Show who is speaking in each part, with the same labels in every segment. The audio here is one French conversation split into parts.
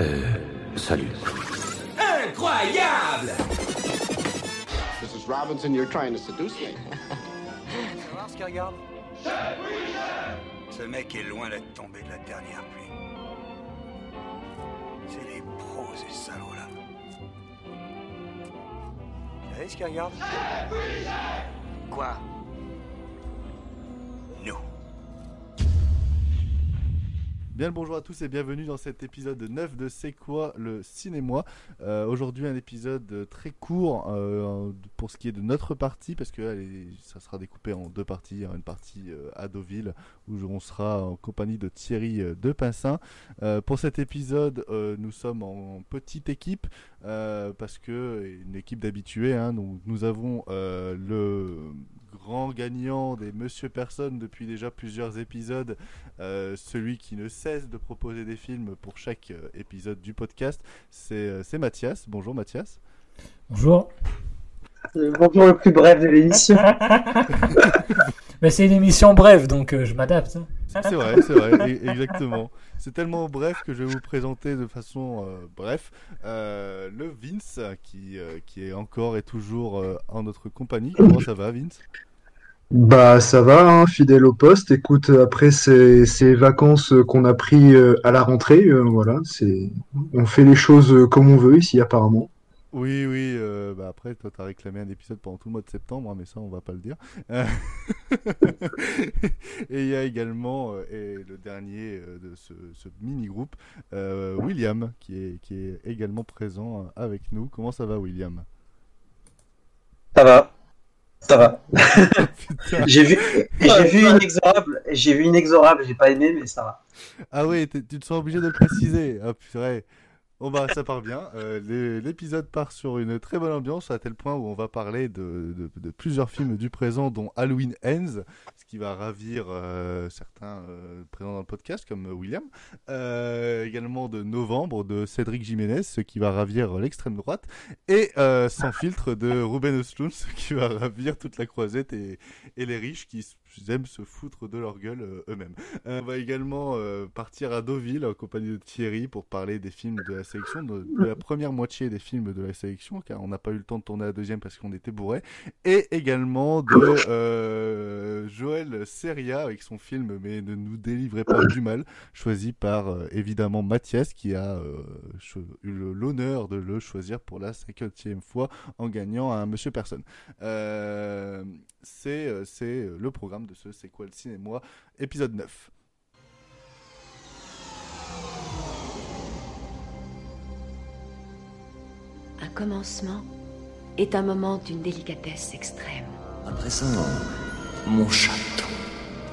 Speaker 1: Euh, salut.
Speaker 2: Incroyable
Speaker 3: Mrs. Robinson, you're trying to seduce me.
Speaker 4: voir ce qu'il regarde? Ce mec est loin d'être tombé de la dernière pluie. C'est des pros, ces salauds-là. Vous savez ce qu'il regarde? Quoi?
Speaker 5: Bien le bonjour à tous et bienvenue dans cet épisode 9 de C'est quoi le cinéma Euh, Aujourd'hui un épisode très court euh, pour ce qui est de notre partie parce que ça sera découpé en deux parties. Une partie euh, à Deauville où on sera en compagnie de Thierry de Pincin. Euh, pour cet épisode nous sommes en petite équipe parce que une équipe d'habitués. Hein, nous avons le grand gagnant des Monsieur Personne depuis déjà plusieurs épisodes, euh, celui qui ne cesse de proposer des films pour chaque euh, épisode du podcast, c'est euh, c'est Mathias. Bonjour Mathias.
Speaker 6: Bonjour.
Speaker 7: Le bonjour le plus bref de l'émission.
Speaker 6: Mais c'est une émission brève, donc euh, je m'adapte.
Speaker 5: C'est vrai, c'est vrai, e- exactement. C'est tellement bref que je vais vous présenter de façon euh, bref euh, le Vince qui, euh, qui est encore et toujours en notre compagnie. Comment ça va Vince?
Speaker 8: Bah ça va, hein, fidèle au poste. Écoute, après ces, ces vacances qu'on a pris à la rentrée, voilà, c'est on fait les choses comme on veut ici apparemment.
Speaker 5: Oui, oui, euh, bah après, toi, t'as réclamé un épisode pendant tout le mois de septembre, hein, mais ça, on va pas le dire. Euh, et il y a également, euh, et le dernier de ce, ce mini-groupe, euh, William, qui est, qui est également présent avec nous. Comment ça va, William?
Speaker 7: Ça va. Ça va. J'ai vu, j'ai vu inexorable. J'ai vu inexorable. J'ai pas aimé, mais ça va.
Speaker 5: Ah oui, tu te sens obligé de le préciser. Ah purée. Bon bah ça part bien. Euh, l'é- L'épisode part sur une très bonne ambiance à tel point où on va parler de, plusieurs films du présent dont Halloween Ends, ce qui va ravir euh, certains euh, présents dans le podcast comme William. Également de Novembre de Cédric Jiménez, ce qui va ravir l'extrême droite. Et Sans filtre de Ruben Östlund, ce qui va ravir toute la croisette et, et les riches qui aiment se foutre de leur gueule euh, eux-mêmes. Euh, on va également euh, partir à Deauville en compagnie de Thierry pour parler des films de la sélection, de, la première moitié des films de la sélection, car on n'a pas eu le temps de tourner la deuxième parce qu'on était bourré. Et également de Joël Seria avec son film Mais ne nous délivrez pas du mal, choisi par évidemment Mathias qui a eu l'honneur de le choisir pour la cinquantième fois en gagnant un Monsieur Personne. C'est le programme de ce C'est quoi le cinéma épisode 9.
Speaker 9: Un commencement est un moment d'une délicatesse extrême.
Speaker 10: À présent, mon château.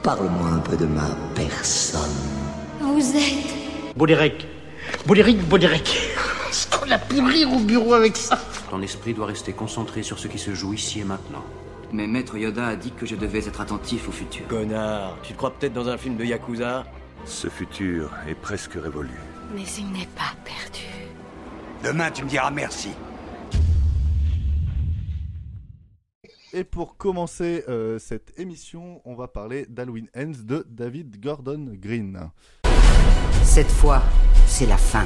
Speaker 10: Parle-moi un peu de ma personne.
Speaker 9: Vous êtes
Speaker 11: Boudéric. Boudéric, Boudéric. Est-ce qu'on a pu rire au bureau avec ça?
Speaker 1: Ton esprit doit rester concentré sur ce qui se joue ici et maintenant.
Speaker 10: Mais Maître Yoda a dit que je devais être attentif au futur.
Speaker 11: Connard, tu te crois peut-être dans un film de Yakuza?
Speaker 12: Ce futur est presque révolu.
Speaker 9: Mais il n'est pas perdu.
Speaker 4: Demain, tu me diras merci.
Speaker 5: Et pour commencer euh, cette émission, on va parler d'Halloween Ends de David Gordon Green.
Speaker 10: Cette fois, c'est la fin.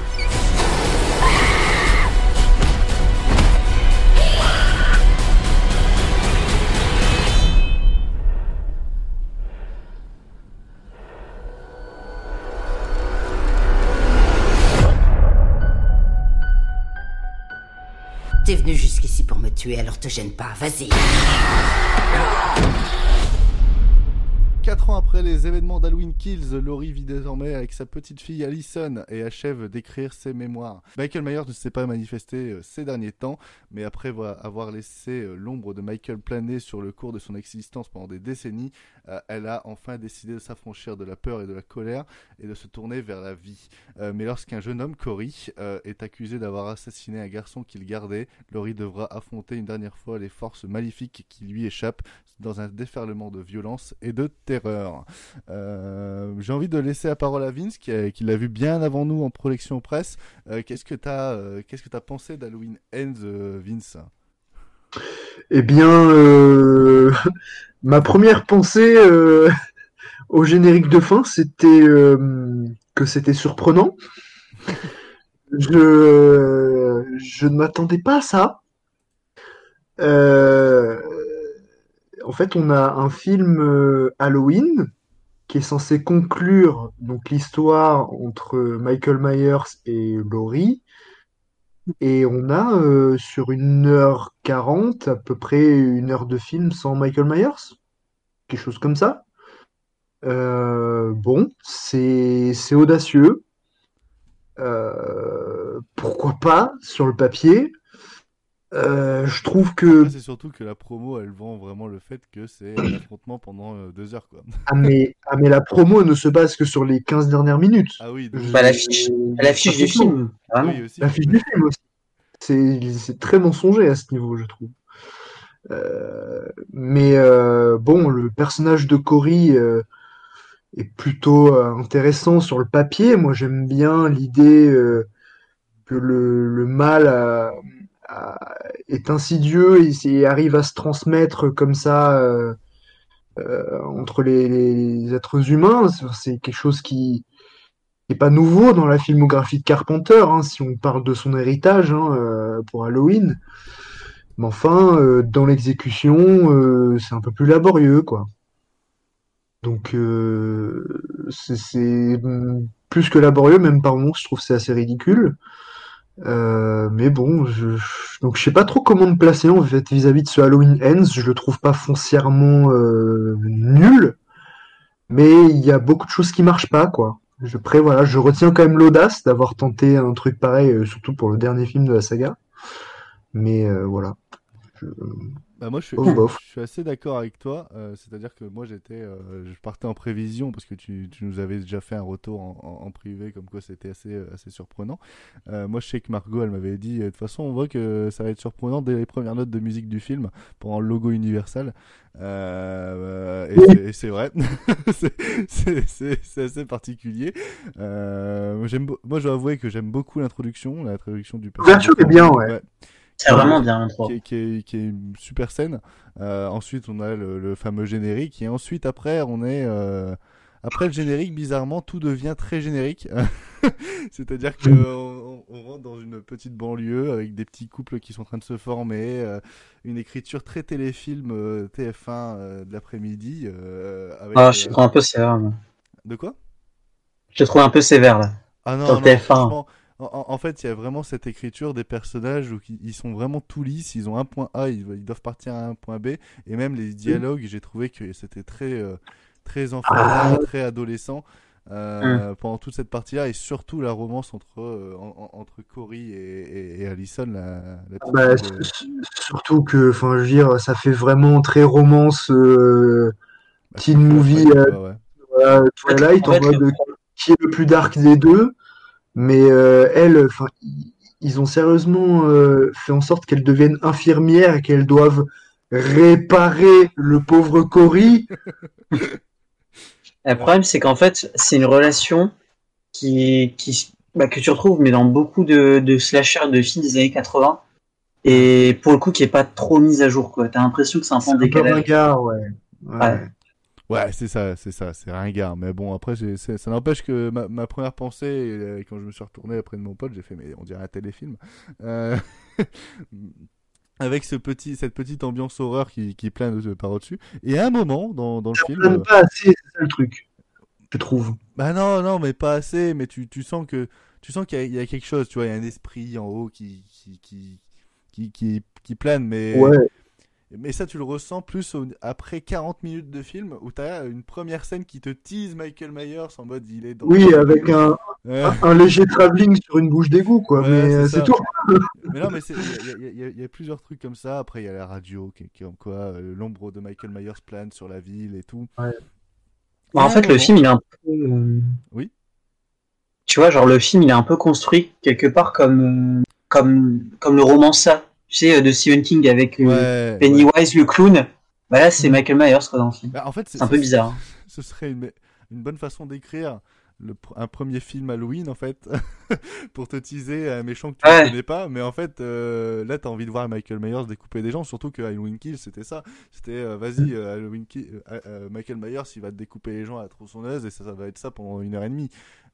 Speaker 10: T'es venu jusqu'ici pour me tuer, alors te gêne pas, vas-y.
Speaker 5: Quatre ans après les événements d'Halloween Kills, Laurie vit désormais avec sa petite fille Allison et achève d'écrire ses mémoires. Michael Myers ne s'est pas manifesté euh, ces derniers temps, mais après vo- avoir laissé euh, l'ombre de Michael planer sur le cours de son existence pendant des décennies, euh, elle a enfin décidé de s'affranchir de la peur et de la colère et de se tourner vers la vie. Mais lorsqu'un jeune homme, Cory, est accusé d'avoir assassiné un garçon qu'il gardait, Laurie devra affronter une dernière fois les forces maléfiques qui lui échappent dans un déferlement de violence et de terreur. Euh, J'ai envie de laisser la parole à Vince, qui, l'a vu bien avant nous en projection presse. Euh, Qu'est-ce que tu as, qu'est-ce que t'as pensé d'Halloween Ends, euh, Vince?
Speaker 8: Eh bien, ma première pensée au générique de fin, c'était que c'était surprenant. je, ne m'attendais pas à ça. En fait, on a un film euh, Halloween qui est censé conclure donc l'histoire entre Michael Myers et Laurie. Et on a euh, sur une heure quarante à peu près une heure de film sans Michael Myers, quelque chose comme ça. Euh, bon, c'est audacieux. Pourquoi pas sur le papier? Euh, je trouve que
Speaker 5: C'est surtout que la promo, elle vend vraiment le fait que c'est un affrontement pendant euh, deux heures, quoi.
Speaker 8: ah mais, ah mais la promo ne se base que sur les 15 dernières minutes.
Speaker 5: Ah oui,
Speaker 8: Je-
Speaker 7: Bah, l'affiche, l'affiche du film.
Speaker 5: Oui.
Speaker 8: L'affiche du film aussi. C'est c'est très mensonger à ce niveau, je trouve. Euh, mais euh, bon, le personnage de Cory euh, est plutôt euh, intéressant sur le papier. Moi, j'aime bien l'idée euh, que le, le mal a- a- est insidieux et, arrive à se transmettre comme ça euh, euh, entre les, êtres humains. C'est quelque chose qui n'est pas nouveau dans la filmographie de Carpenter, hein, si on parle de son héritage hein, euh, pour Halloween. Mais enfin, euh, dans l'exécution, euh, c'est un peu plus laborieux, quoi. Donc, euh, c'est hum, plus que laborieux, même par moments, je trouve c'est assez ridicule. Euh, mais bon, je, donc je sais pas trop comment me placer en fait vis-à-vis de ce Halloween Ends. Je le trouve pas foncièrement euh, nul, mais il y a beaucoup de choses qui marchent pas, quoi. Je pré, voilà, je retiens quand même l'audace d'avoir tenté un truc pareil, euh, surtout pour le dernier film de la saga. Mais euh, voilà. Je-
Speaker 5: Bah moi je suis, je assez d'accord avec toi, euh, c'est-à-dire que moi j'étais, euh, je partais en prévision parce que tu, tu nous avais déjà fait un retour en, en- en privé comme quoi c'était assez, euh, assez surprenant. Euh, moi je sais que Margot elle m'avait dit, euh, de toute façon on voit que ça va être surprenant dès les premières notes de musique du film pendant le logo Universal. Euh, et c'est- vrai, C'est- assez particulier. Euh, moi, je dois avouer que j'aime beaucoup l'introduction, l'introduction du personnage.
Speaker 8: L'ouverture est bien, ouais.
Speaker 7: C'est vraiment bien, l'intro.
Speaker 5: Qui, est- qui, est, qui est une super scène. Euh, ensuite, on a le, le fameux générique. Et ensuite, après, on est. euh, Après le générique, bizarrement, tout devient très générique. C'est-à-dire que on, on rentre dans une petite banlieue avec des petits couples qui sont en train de se former, euh, une écriture très téléfilm euh, TF1 euh, de l'après-midi.
Speaker 7: Ah, je trouve un peu sévère.
Speaker 5: De quoi?
Speaker 7: Je trouve un peu sévère, là.
Speaker 5: Ah non, non,
Speaker 7: TF1.
Speaker 5: En, fait, il y a vraiment cette écriture des personnages où ils sont vraiment tout lisses. Ils ont un point A, ils, ils doivent partir à un point B. Et même les dialogues, j'ai trouvé que c'était très, euh, très enfantin, très adolescent euh, pendant toute cette partie-là. Et surtout la romance entre, euh, en- en- entre Cory et, et, et Allison, la, la petite
Speaker 8: Bah,
Speaker 5: de-
Speaker 8: surtout que, enfin, je veux dire, ça fait vraiment très romance, euh,
Speaker 5: bah,
Speaker 8: teen movie,
Speaker 5: ouais,
Speaker 8: euh,
Speaker 5: ouais,
Speaker 8: Twilight,
Speaker 7: en
Speaker 8: mode
Speaker 7: le-
Speaker 8: qui est le plus dark des deux. Mais euh, elle, enfin, ils ont sérieusement euh, fait en sorte qu'elle devienne infirmière et qu'elle doive réparer le pauvre Cory.
Speaker 7: Le problème, c'est qu'en fait, c'est une relation qui, qui, bah, que tu retrouves, mais dans beaucoup de, de slashers de films des années 80. Et pour le coup, qui est pas trop mise à jour, quoi. T'as l'impression que c'est un peu
Speaker 8: ringard, ouais. Ouais.
Speaker 7: Ouais.
Speaker 5: Ouais, c'est ça, c'est ça, c'est ringard. Mais bon, après, ça n'empêche que ma, ma première pensée, euh, quand je me suis retourné après de mon pote, j'ai fait, mais on dirait un téléfilm. Euh, Avec ce petit, cette petite ambiance horreur qui, qui plane par au-dessus. Et à un moment, dans, dans le
Speaker 8: Ça
Speaker 5: film.
Speaker 8: plane pas assez, c'est ça le truc, je trouve.
Speaker 5: Bah non, non, mais pas assez. Mais tu, tu sens que tu sens qu'il y, y a quelque chose. Tu vois, il y a un esprit en haut qui qui qui qui, qui, qui plane. Mais
Speaker 8: Ouais.
Speaker 5: Mais ça, tu le ressens plus au- après 40 minutes de film où tu as une première scène qui te tease Michael Myers en mode il est dans.
Speaker 8: Oui, avec un,
Speaker 5: Ouais.
Speaker 8: un, un léger travelling sur une bouche d'égout, quoi.
Speaker 5: Ouais,
Speaker 8: mais
Speaker 5: c'est
Speaker 8: euh, tout.
Speaker 5: Mais non, mais il y, a- y y plusieurs trucs comme ça. Après, il y a la radio qui, qui est comme quoi euh, l'ombre de Michael Myers plane sur la ville et tout.
Speaker 8: Ouais.
Speaker 7: Bah, en fait, le film, il est un peu. euh,
Speaker 5: Oui.
Speaker 7: Tu vois, genre, le film, il est un peu construit quelque part comme, comme, comme le roman ça. Tu sais, euh, de Stephen King avec euh,
Speaker 5: Ouais,
Speaker 7: Pennywise, le clown. Bah là, c'est Michael Myers, quoi, dans le film.
Speaker 5: Bah, en fait,
Speaker 7: C'est un peu bizarre. hein.
Speaker 5: Ce serait une, une bonne façon d'écrire le un premier film Halloween, en fait, pour te teaser un méchant que tu
Speaker 7: Ouais.
Speaker 5: ne connais pas. Mais en fait, euh, là, tu as envie de voir Michael Myers découper des gens, surtout que Halloween Kill, c'était ça. C'était, euh, vas-y, euh, Halloween Kill, euh, Michael Myers, il va te découper les gens à la tronçonneuse, et ça, ça va être ça pendant une heure et demie.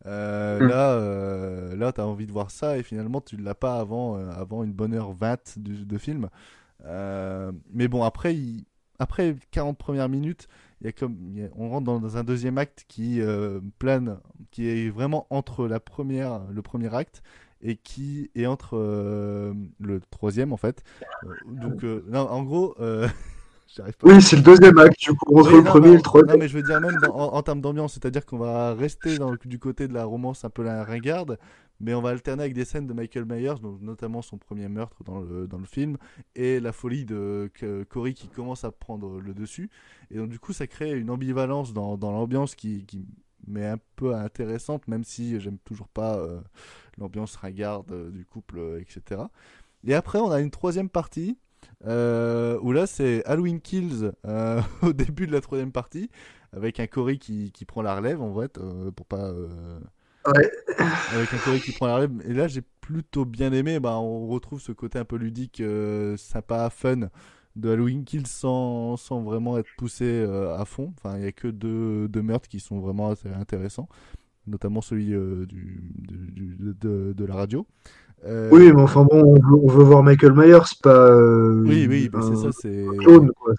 Speaker 7: Mm.
Speaker 5: Là, là, tu as envie de voir ça et finalement, tu ne l'as pas avant, avant une bonne heure 20 du- de film. Mais bon, après, il- après 40 premières minutes, il y a comme, il y a- on rentre dans, un deuxième acte qui euh, plane, qui est vraiment entre la première, le premier acte et qui est entre euh, le troisième en fait. Euh, donc, non, en gros.
Speaker 8: Oui, c'est le deuxième acte, du coup, entre
Speaker 5: Oui,
Speaker 8: le
Speaker 5: non,
Speaker 8: premier et le troisième.
Speaker 5: Non, mais je veux dire, même dans- en, en termes d'ambiance, c'est-à-dire qu'on va rester dans le- du côté de la romance un peu la ringarde, mais on va alterner avec des scènes de Michael Myers, donc notamment son premier meurtre dans le, dans le film, et la folie de Cory qui commence à prendre le dessus. Et donc, du coup, ça crée une ambivalence dans, dans l'ambiance qui, qui un peu intéressante, même si j'aime toujours pas euh, l'ambiance ringarde euh, du couple, euh, etc. Et après, on a une troisième partie. où là c'est Halloween Kills au début de la troisième partie avec un Cory qui, qui prend la relève en fait pour pas Avec un Cory qui prend la relève et là j'ai plutôt bien aimé bah, on retrouve ce côté un peu ludique euh, sympa fun de Halloween Kills sans, sans vraiment être poussé euh, à fond. Enfin il y a que deux, deux meurtres qui sont vraiment assez intéressants notamment celui euh, du- de, de la radio Euh,
Speaker 8: Oui, mais enfin bon, on veut, on veut voir Michael Myers, pas. euh,
Speaker 5: Oui, oui, c'est ça, c'est.
Speaker 8: clone, quoi.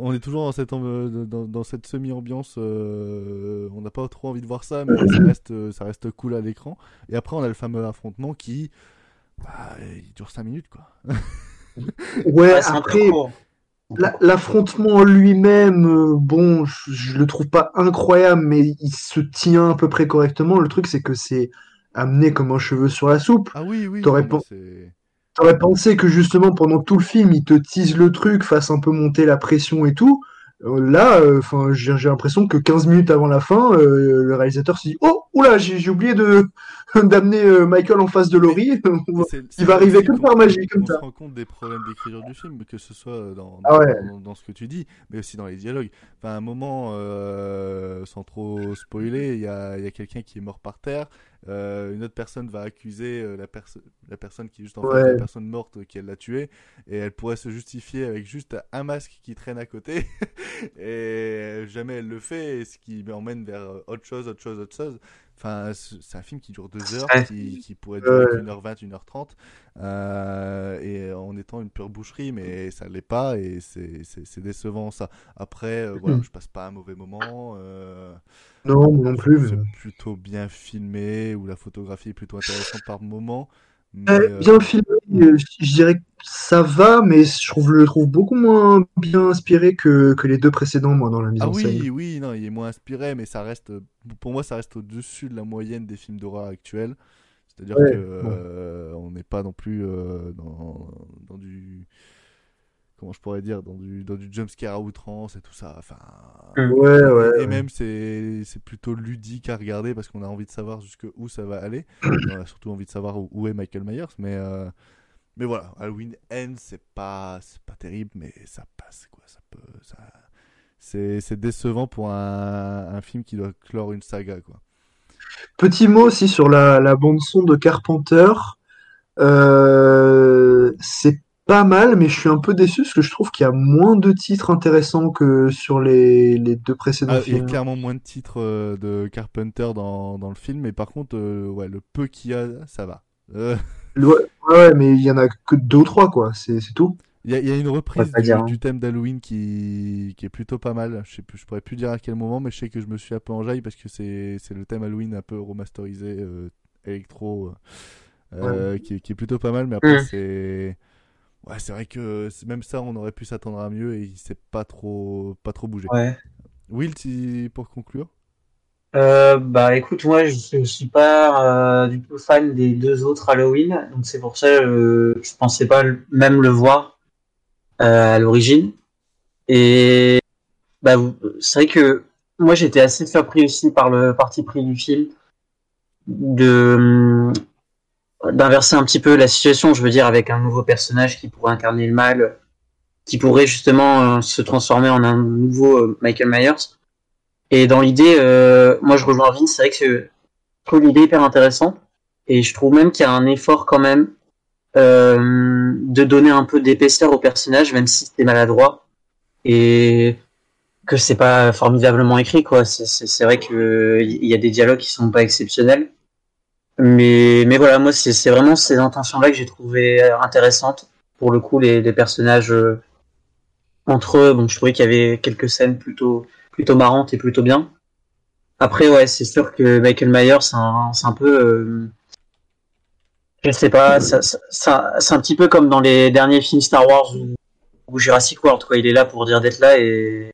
Speaker 5: On est toujours dans cette, amb- dans, dans cette semi-ambiance. euh, on n'a pas trop envie de voir ça, mais ça reste, ça reste cool à l'écran. Et après, on a le fameux affrontement qui. Bah, il dure 5 minutes, quoi.
Speaker 8: Ouais, après, l'affrontement en lui-même, euh, bon, je, je le trouve pas incroyable, mais il se tient à peu près correctement. Le truc, c'est que c'est amené comme un cheveu sur la soupe.
Speaker 5: Ah oui, oui.
Speaker 8: T'aurais pensé que justement pendant tout le film, il te tease le truc, fasse un peu monter la pression et tout. Euh, Là, euh, enfin, j'ai j'ai l'impression que 15 minutes avant la fin, euh, le réalisateur se dit Oh, oula, j'ai oublié de d'amener euh, Michael en face de Laurie.
Speaker 5: c'est-
Speaker 8: il va arriver
Speaker 5: qu'on-
Speaker 8: par magie comme
Speaker 5: On se
Speaker 8: ça.
Speaker 5: rend compte des problèmes d'écriture du film, que ce soit dans,
Speaker 8: Ah ouais.
Speaker 5: dans, dans ce que tu dis, mais aussi dans les dialogues. Enfin, à un moment, euh, sans trop spoiler, il y a, y a quelqu'un qui est mort par terre. euh, une autre personne va accuser euh, la, perso- la personne qui est juste en face de la personne morte euh, qu'elle l'a tuée. Et elle pourrait se justifier avec juste un masque qui traîne à côté. et jamais elle le fait, et ce qui m'emmène vers euh, autre chose, autre chose, autre chose. Enfin, c'est un film qui dure deux heures,
Speaker 7: Ouais.
Speaker 5: qui, qui pourrait durer
Speaker 8: Ouais.
Speaker 5: 1h20, 1h30. Euh, et en étant une pure boucherie, mais ça l'est pas et c'est décevant ça. Après, euh, voilà,
Speaker 8: Mhm.
Speaker 5: je passe pas un mauvais moment. euh,
Speaker 8: Non, moi non plus.
Speaker 5: C'est
Speaker 8: mais-
Speaker 5: plutôt bien filmé ou la photographie est plutôt intéressante par moment. Mais,
Speaker 8: Euh,
Speaker 5: euh,
Speaker 8: bien filmé, euh, je dirais que ça va, mais je trouve, le trouve beaucoup moins bien inspiré que, que les deux précédents, moi, dans la mise
Speaker 5: Ah
Speaker 8: en
Speaker 5: oui,
Speaker 8: scène.
Speaker 5: oui, non, il est moins inspiré, mais ça reste, pour moi, ça reste au-dessus de la moyenne des films d'horreur actuels. C'est-à-dire
Speaker 8: Ouais,
Speaker 5: que
Speaker 8: bon.
Speaker 5: euh, on n'est pas non plus euh, dans, dans du, comment je pourrais dire, dans du, dans du jumpscare à outrance et tout ça. Enfin,
Speaker 8: Ouais, ouais,
Speaker 5: et, même c'est, c'est plutôt ludique à regarder parce qu'on a envie de savoir jusqu'où ça va aller. on a surtout envie de savoir où, où est Michael Myers, mais euh, mais voilà, Halloween End, c'est pas, pas terrible, mais ça passe, quoi. Ça peut, ça... C'est, décevant pour un, un film qui doit clore une saga, quoi.
Speaker 8: Petit mot aussi sur la, la bande-son de Carpenter. Euh, c'est pas mal, mais je suis un peu déçu parce que je trouve qu'il y a moins de titres intéressants que sur les, les deux précédents
Speaker 5: Ah, il y a
Speaker 8: films.
Speaker 5: clairement moins de titres euh, de Carpenter dans, dans le film, mais par contre, euh, ouais, le peu qu'il y a, ça va. Euh,
Speaker 8: Ouais, ouais, mais il y en a que deux ou trois, quoi. C'est c'est tout.
Speaker 5: Il y, a- il y a une reprise du,
Speaker 7: hein.
Speaker 5: du thème d'Halloween qui, qui est plutôt pas mal. Je sais plus, je pourrais plus dire à quel moment, mais je sais que je me suis un peu enjaillé parce que c'est c'est le thème Halloween un peu remasterisé, euh, électro, euh, qui, est- qui est plutôt pas mal. Mais après,
Speaker 7: Mm.
Speaker 5: c'est. Ouais, c'est vrai que même ça, on aurait pu s'attendre à mieux et il s'est pas trop, pas trop bougé.
Speaker 7: Ouais.
Speaker 5: Will, pour conclure?
Speaker 7: Euh, bah écoute, moi je, je suis pas euh, du tout fan des deux autres Halloween, donc c'est pour ça euh, je pensais pas même le voir euh, à l'origine. Et bah c'est vrai que moi j'étais assez surpris aussi par le parti pris du film de hum, d'inverser un petit peu la situation, je veux dire avec un nouveau personnage qui pourrait incarner le mal, qui pourrait justement euh, se transformer en un nouveau euh, Michael Myers. Et dans l'idée, euh, moi je rejoins Vince, c'est vrai que je trouve l'idée hyper intéressante. Et je trouve même qu'il y a un effort quand même euh, de donner un peu d'épaisseur au personnage, même si c'est maladroit. Et que c'est pas formidablement écrit, quoi. C'est- vrai que il y a des dialogues qui sont pas exceptionnels. Mais, mais voilà, moi, c'est vraiment ces intentions-là que j'ai trouvé intéressantes. Pour le coup, les, les personnages euh, entre eux, bon, je trouvais qu'il y avait quelques scènes plutôt, plutôt marrantes et plutôt bien. Après, ouais, c'est sûr que Michael Myers, c'est un, c'est un peu. euh, je sais pas, c'est un petit peu comme dans les derniers films Star Wars ou, ou Jurassic World, quoi. Il est là pour dire d'être là et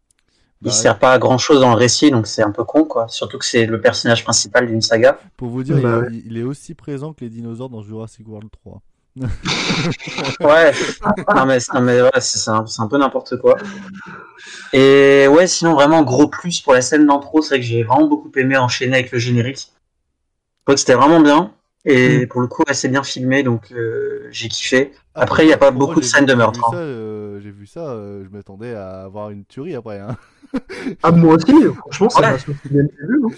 Speaker 5: Bah
Speaker 7: il sert pas à grand chose dans le récit, donc c'est un peu con, quoi. Surtout que c'est le personnage principal d'une saga.
Speaker 5: Pour vous dire,
Speaker 8: Bah
Speaker 5: il, il est aussi présent que les dinosaures dans Jurassic World 3.
Speaker 7: Ouais, non mais, non, mais ouais, c'est c'est un, peu n'importe quoi. Et ouais, sinon vraiment gros plus pour la scène d'intro, c'est vrai que j'ai vraiment beaucoup aimé enchaîner avec le générique. Je crois que c'était vraiment bien. Et pour le coup, c'est bien filmé, donc euh, j'ai kiffé. Après, il n'y a pas
Speaker 5: Moi,
Speaker 7: beaucoup de scènes de meurtre.
Speaker 5: J'ai vu
Speaker 7: hein.
Speaker 5: ça, euh, j'ai vu ça, euh, je m'attendais à avoir une tuerie après. Hein.
Speaker 8: Ah, moi aussi, franchement, ça
Speaker 7: Ouais.
Speaker 8: m'a sorti bien vu. hein.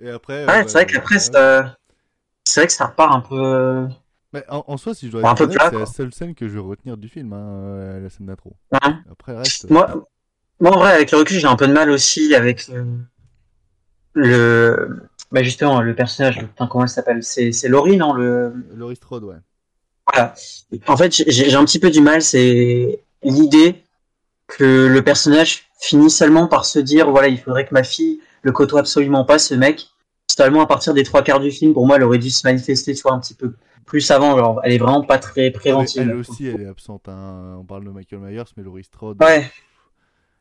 Speaker 5: Et après,
Speaker 7: Ouais,
Speaker 5: euh,
Speaker 7: c'est vrai
Speaker 5: bah,
Speaker 7: qu'après, c'est vrai que ça repart un peu.
Speaker 5: Mais en, en soi, si je dois
Speaker 7: plat,
Speaker 5: c'est la seule scène que je vais retenir du film, hein, euh, la scène d'intro.
Speaker 7: Ouais.
Speaker 5: Après, reste.
Speaker 7: Moi, moi, en vrai, avec le recul, j'ai un peu de mal aussi avec euh, le. Bah, justement, le personnage, putain, comment elle s'appelle C'est c'est Laurie, non le...
Speaker 5: Laurie Strode, ouais.
Speaker 7: Voilà. En fait, j'ai j'ai un petit peu du mal, c'est l'idée que le personnage finit seulement par se dire voilà, il faudrait que ma fille le côtoie absolument pas, ce mec. Totalement à partir des trois quarts du film, pour moi, elle aurait dû se manifester, tu vois, un petit peu plus avant. Genre, elle est vraiment pas très préventive.
Speaker 5: Elle aussi, elle est absente. hein. On parle de Michael Myers, mais Laurie Strode.
Speaker 7: Ouais.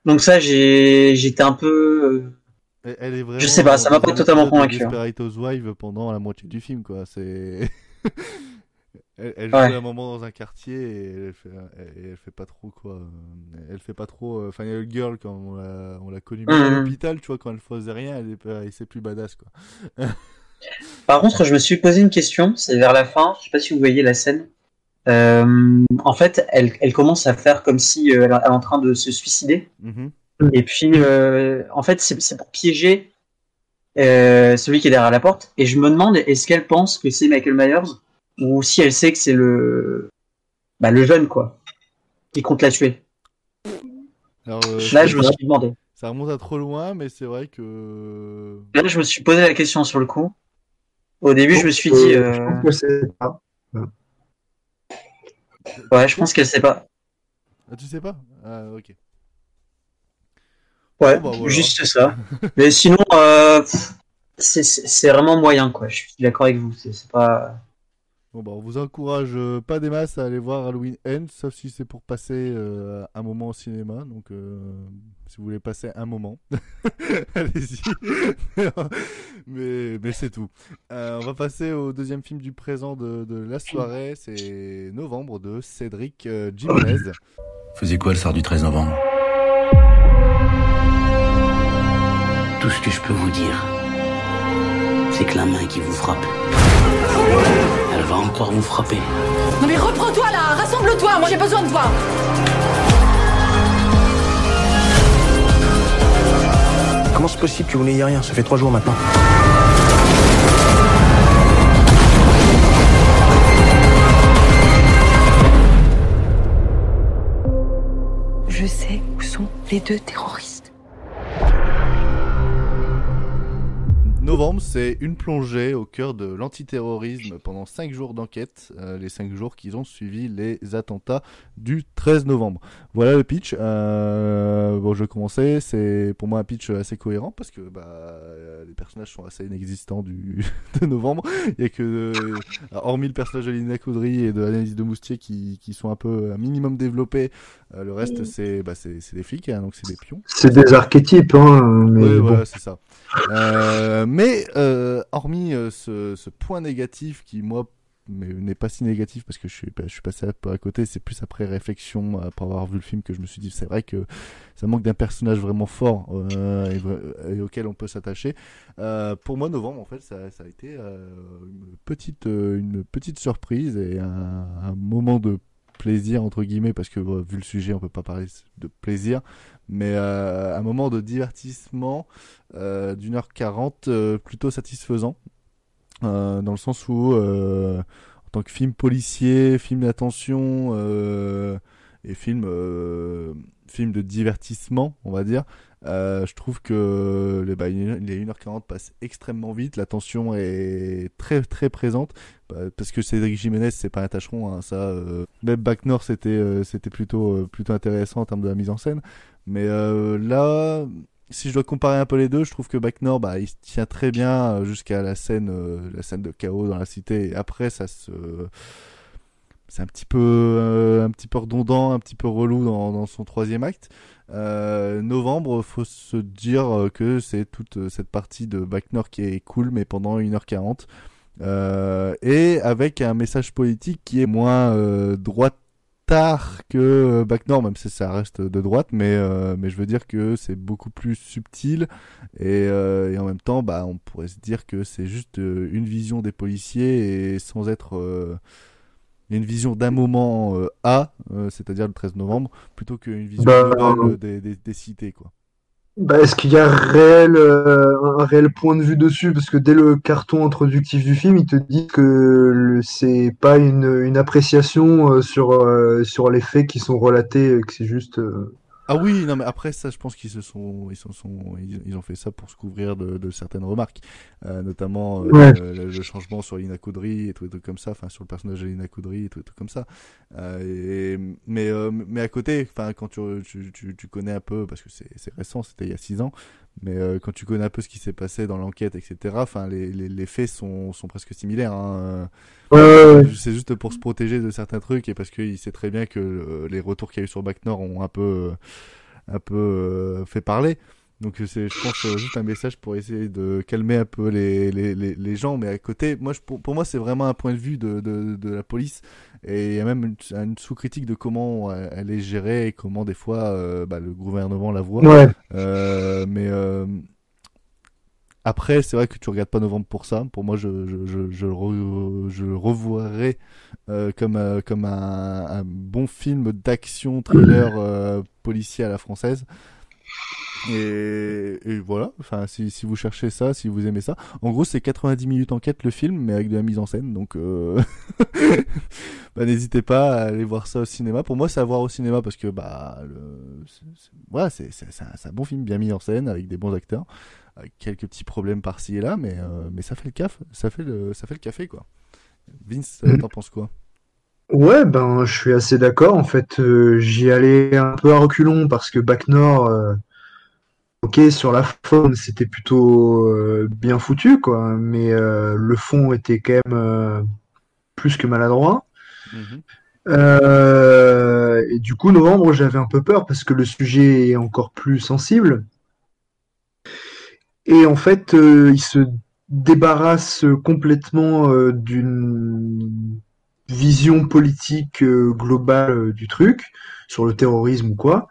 Speaker 7: Donc ça, j'étais un peu. euh,
Speaker 5: Elle, elle est vraiment.
Speaker 7: Je sais pas, ça m'a pas totalement convaincu, hein.
Speaker 5: Desperate Housewives pendant la moitié du film, quoi. C'est. elle, elle joue
Speaker 7: Ouais.
Speaker 5: un moment dans un quartier et elle fait, elle fait pas trop quoi. Elle fait pas trop. euh, Enfin, le girl quand on l'a, on l'a connue. Même à
Speaker 7: Mhm.
Speaker 5: l'hôpital, tu vois, quand elle faisait rien, elle est, pas- c'est plus badass, quoi.
Speaker 7: Par contre, je me suis posé une question, c'est vers la fin, je sais pas si vous voyez la scène. Euh, en fait, elle, elle commence à faire comme si euh, elle est en train de se suicider.
Speaker 5: Mhm.
Speaker 7: Et puis, euh, en fait, c'est pour piéger euh, celui qui est derrière la porte. Et je me demande, est-ce qu'elle pense que c'est Michael Myers ou si elle sait que c'est le, bah, le jeune quoi, qui compte la tuer?
Speaker 5: Alors,
Speaker 7: Là, je me suis demandé.
Speaker 5: Ça remonte à trop loin, mais c'est vrai que.
Speaker 7: Là, je me suis posé la question sur le coup. Au début, je me suis
Speaker 8: Euh,
Speaker 7: dit,
Speaker 8: Je
Speaker 7: euh,
Speaker 8: pense que c'est pas.
Speaker 7: ouais, je pense qu'elle sait pas.
Speaker 5: Ah, tu sais pas? Ah, ok.
Speaker 7: Ouais,
Speaker 5: Bon, bah, voilà.
Speaker 7: juste ça. Mais sinon, euh, c'est- vraiment moyen, quoi. Je suis d'accord avec vous. C'est c'est pas.
Speaker 5: Bon, bah, on vous encourage euh, pas des masses à aller voir Halloween End, sauf si c'est pour passer euh, un moment au cinéma. Donc, euh, si vous voulez passer un moment, allez-y. mais mais c'est tout. Euh, on va passer au deuxième film du présent de, de la soirée. C'est Novembre de Cédric euh, Jimenez.
Speaker 2: Faisait quoi le soir du 13 novembre?
Speaker 10: Tout ce que je peux vous dire, c'est que la main qui vous frappe, va encore vous frapper.
Speaker 13: Non mais reprends-toi là, rassemble-toi, moi j'ai besoin de toi.
Speaker 4: Comment c'est possible que vous n'ayez rien? Ça fait trois jours maintenant.
Speaker 13: Je sais où sont les deux terroristes.
Speaker 5: Novembre, c'est une plongée au cœur de l'antiterrorisme pendant 5 jours d'enquête, euh, les 5 jours qui ont suivi les attentats du 13 novembre. Voilà le pitch. Euh, bon, je vais commencer. C'est pour moi un pitch assez cohérent parce que bah, euh, les personnages sont assez inexistants du de novembre. Il y a que, euh, hormis le personnage de Lina Caudry et de Annelise de Moustier qui, qui sont un peu un minimum développés, le reste c'est bah, c'est des flics, hein, donc c'est des pions.
Speaker 8: C'est des archétypes, hein, mais
Speaker 5: Ouais,
Speaker 8: bon.
Speaker 5: voilà, c'est ça. Euh, mais euh, hormis euh, ce, point négatif qui, moi, n'est pas si négatif parce que je suis, je suis passé à côté, c'est plus après réflexion, après avoir vu le film, que je me suis dit, c'est vrai que ça manque d'un personnage vraiment fort euh, et, auquel on peut s'attacher. Euh, pour moi, novembre, en fait, ça, a été euh, une, petite, euh, une petite surprise et un, un moment de plaisir entre guillemets parce que vu le sujet on peut pas parler de plaisir mais euh, un moment de divertissement euh, d'une heure quarante euh, plutôt satisfaisant dans le sens où en tant que film policier film d'attention et film, film de divertissement, on va dire. Je trouve que les, bah, les 1h40 passent extrêmement vite, la tension est très très présente, bah, parce que Cédric Jiménez c'est pas un tâcheron, hein, ça. Même Back North c'était c'était plutôt plutôt intéressant en termes de la mise en scène, mais euh, là si je dois comparer un peu les deux, je trouve que Back North, bah, il tient très bien euh, jusqu'à la scène, euh, la scène de chaos dans la cité. Après, ça se, c'est un petit peu, un petit peu redondant, un petit peu relou dans, son troisième acte. Euh, novembre, faut se dire que c'est toute cette partie de Back North qui est cool, mais pendant 1h40. Euh, et avec un message politique qui est moins euh, droitard que euh, Back North, même si ça reste de droite, mais, euh, mais je veux dire que c'est beaucoup plus subtil et, euh, et en même temps, bah, on pourrait se dire que c'est juste euh, une vision des policiers et sans être euh, une vision d'un moment A, euh, c'est-à-dire le 13 novembre, plutôt qu'une vision
Speaker 8: Bah,
Speaker 5: globale des, des, des cités, quoi.
Speaker 8: Bah, est-ce qu'il y a réel, euh, un réel point de vue dessus? Parce que dès le carton introductif du film, ils te disent que c'est pas une, une appréciation euh, sur, euh, sur les faits qui sont relatés, que c'est juste.
Speaker 5: Ah oui, non mais après ça, je pense qu'ils se sont, ils se sont, ils, ils ont fait ça pour se couvrir de, de certaines remarques, Euh, notamment euh,
Speaker 8: Ouais.
Speaker 5: le, le changement sur Lina Koudry et tout, des trucs comme ça, enfin sur le personnage de Lina Koudry et tout, des trucs comme ça. Euh, et, mais euh, mais à côté, enfin quand tu, tu, tu, tu connais un peu, parce que c'est c'est récent, c'était il y a six ans, mais euh, quand tu connais un peu ce qui s'est passé dans l'enquête, etc. Enfin les, les, les faits sont, sont presque similaires. Hein.
Speaker 8: Ouais, ouais, ouais.
Speaker 5: C'est juste pour se protéger de certains trucs et parce qu'il sait très bien que euh, les retours qu'il y a eu sur Back Nord ont un peu, euh, un peu euh, fait parler. Donc euh, c'est, je pense, euh, juste un message pour essayer de calmer un peu les, les, les, les gens. Mais à côté, moi, je, pour, pour moi, c'est vraiment un point de vue de, de, de la police. Et il y a même une, une sous-critique de comment euh, elle est gérée et comment des fois euh, bah, le gouvernement la voit.
Speaker 8: Ouais.
Speaker 5: Euh, mais euh, après, c'est vrai que tu regardes pas Novembre pour ça. Pour moi, je, je, je, je, le, re- je euh, comme, comme un, un bon film d'action, thriller euh, policier à la française. Et, et voilà, enfin, si, si vous cherchez ça, si vous aimez ça. En gros, c'est 90 minutes enquête le film, mais avec de la mise en scène. Donc, euh... bah, n'hésitez pas à aller voir ça au cinéma. Pour moi, c'est à voir au cinéma parce que, bah, le... c'est- c'est- voilà, c'est c'est- c'est un, bon film bien mis en scène avec des bons acteurs, avec quelques petits problèmes par-ci et là, mais, euh, mais ça fait le caf, ça fait le, ça fait le café, quoi. Vince,
Speaker 8: Mhm.
Speaker 5: t'en penses quoi?
Speaker 8: Ouais, ben, je suis assez d'accord. En fait, euh, j'y allais un peu à reculons parce que Bac Nord, euh, ok, sur la forme, c'était plutôt euh, bien foutu, quoi. Mais euh, le fond était quand même euh, plus que maladroit. Euh, et du coup, novembre, j'avais un peu peur parce que le sujet est encore plus sensible. Et en fait, il se débarrasse complètement d'une vision politique globale du truc, sur le terrorisme ou quoi.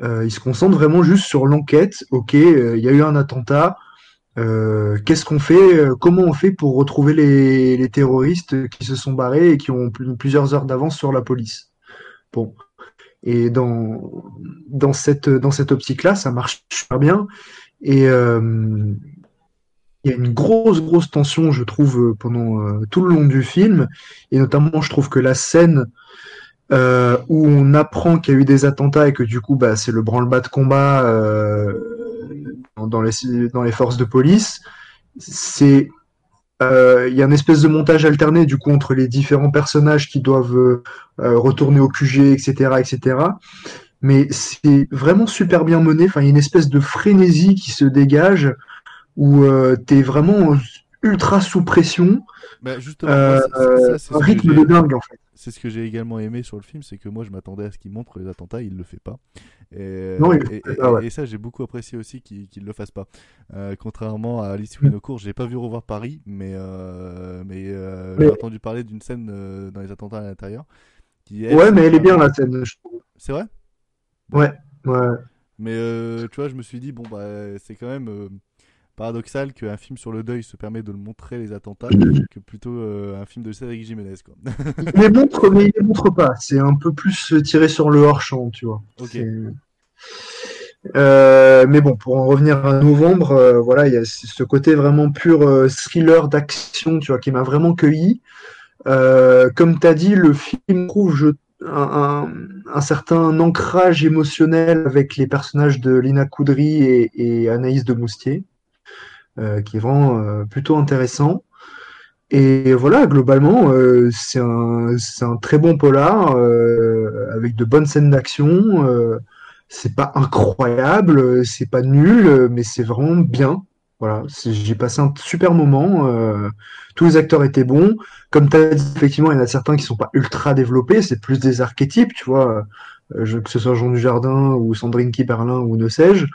Speaker 8: Euh, il se concentre vraiment juste sur l'enquête. Ok, euh, il y a eu un attentat. Euh, Qu'est-ce qu'on fait Comment on fait pour retrouver les, terroristes qui se sont barrés et qui ont pl- plusieurs heures d'avance sur la police? Bon. Et dans, dans cette, dans cette optique-là, ça marche super bien. Et il y a une grosse, grosse tension, je trouve, pendant tout le long du film. Et notamment, je trouve que la scène euh, où on apprend qu'il y a eu des attentats et que du coup, bah, c'est le branle-bas de combat euh, dans, les, dans les forces de police, c'est euh, il y a une espèce de montage alterné du coup entre les différents personnages qui doivent euh, retourner au QG, etc., etc. Mais c'est vraiment super bien mené. Enfin, il y a une espèce de frénésie qui se dégage où euh, t'es vraiment ultra sous pression.
Speaker 5: Bah, justement,
Speaker 8: Euh,
Speaker 5: ça,
Speaker 8: un rythme de dingue en fait.
Speaker 5: C'est ce que j'ai également aimé sur le film, c'est que moi je m'attendais à ce qu'il montre les attentats, il le fait pas. Et,
Speaker 8: Non, il le
Speaker 5: et,
Speaker 8: fait
Speaker 5: et-
Speaker 8: pas, ouais.
Speaker 5: et ça j'ai beaucoup apprécié aussi qu'il qu'il le fasse pas. Euh, contrairement à Alice. Winocourt, j'ai pas vu revoir Paris, mais euh, mais euh,
Speaker 8: Mais-
Speaker 5: j'ai entendu parler d'une scène dans les attentats à l'intérieur.
Speaker 8: Ouais, mais elle est bien la scène, je trouve.
Speaker 5: C'est vrai?
Speaker 8: Ouais, ouais.
Speaker 5: Mais tu vois, je me suis dit, bon, bah, c'est quand même paradoxal qu'un film sur le deuil se permet de le montrer, les attentats, que plutôt euh, un film de Cédric Jiménez, quoi.
Speaker 8: Il les montre, mais il les montre pas. C'est un peu plus tiré sur le hors-champ, tu vois. Euh, mais bon, pour en revenir à novembre, euh, voilà, il y a ce côté vraiment pur euh, thriller d'action, tu vois, qui m'a vraiment cueilli. Euh, comme tu as dit, le film trouve je, un, un, certain ancrage émotionnel avec les personnages de Lina Coudry et, et Anaïs de Moustier, euh, qui est vraiment euh, plutôt intéressant. Et voilà, globalement, euh, c'est un, un, très bon polar euh, avec de bonnes scènes d'action. Euh, c'est pas incroyable, c'est pas nul, mais c'est vraiment bien. Voilà, j'ai passé un super moment. Euh, tous les acteurs étaient bons. Comme tu as dit, effectivement, il y en a certains qui sont pas ultra développés. C'est plus des archétypes, tu vois, euh, que ce soit Jean Dujardin ou Sandrine Kiberlin ou ne sais-je.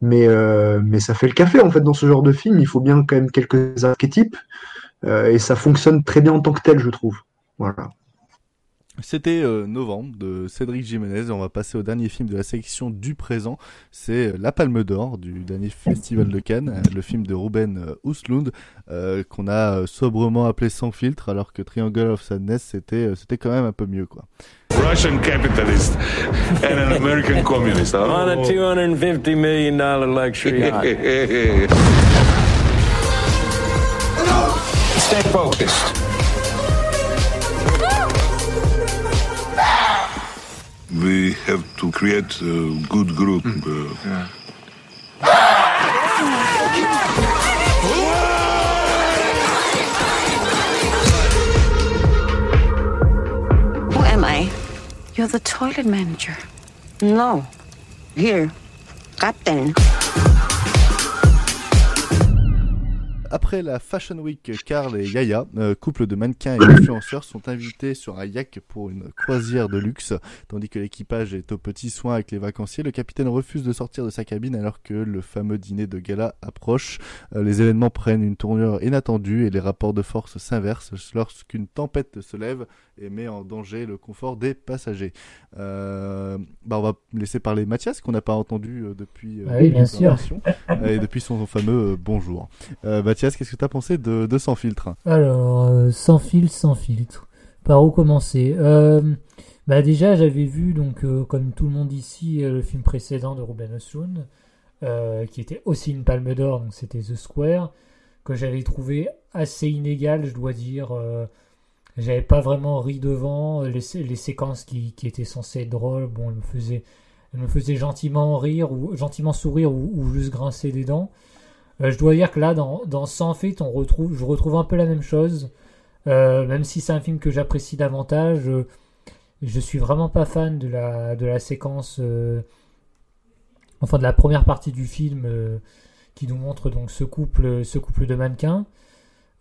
Speaker 8: Mais, euh, mais ça fait le café, en fait, dans ce genre de film. Il faut bien quand même quelques archétypes. Euh, et ça fonctionne très bien en tant que tel, je trouve. Voilà.
Speaker 5: C'était euh, novembre de Cédric Jiménez et on va passer au dernier film de la sélection du présent. C'est euh, La Palme d'Or du dernier festival de Cannes, euh, le film de Ruben Oustlund euh, qu'on a sobrement appelé Sans filtre alors que Triangle of Sadness c'était c'était quand même un peu mieux quoi.
Speaker 14: Russian capitalist and an American communist. Huh?
Speaker 15: On a 250 million dollar luxury yacht.
Speaker 16: Stay focused.
Speaker 14: We have to create a good group. Uh,
Speaker 16: Yeah.
Speaker 17: Who am I? You're the toilet manager. No. Here. Captain.
Speaker 5: Après la Fashion Week, Carl et Yaya, euh, couple de mannequins et influenceurs, sont invités sur un yacht pour une croisière de luxe, tandis que l'équipage est au petit soin avec les vacanciers. Le capitaine refuse de sortir de sa cabine alors que le fameux dîner de gala approche. Euh, les événements prennent une tournure inattendue et les rapports de force s'inversent lorsqu'une tempête se lève et met en danger le confort des passagers. Euh, bah on va laisser parler Mathias qu'on n'a pas entendu euh, depuis
Speaker 6: Ah oui, bien sûr.
Speaker 5: et depuis son fameux euh, bonjour. Euh, Mathias, qu'est-ce que tu as pensé de, de Sans filtre?
Speaker 6: Alors, euh, sans filtre, sans filtre. Par où commencer? Euh, bah Déjà, j'avais vu, donc, euh, comme tout le monde ici, euh, le film précédent de Ruben Östlund, euh, qui était aussi une palme d'or, donc c'était The Square, que j'avais trouvé assez inégal, je dois dire. Euh, j'avais pas vraiment ri devant. Les, sé- les séquences qui, étaient censées être drôles, bon, elles me faisaient, gentiment rire, ou gentiment sourire, ou, juste grincer des dents. Euh, je dois dire que là, dans, Sans je retrouve un peu la même chose. Euh, même si c'est un film que j'apprécie davantage, je, je suis vraiment pas fan de la, séquence, euh, enfin de la première partie du film euh, qui nous montre donc ce couple, ce couple de mannequins.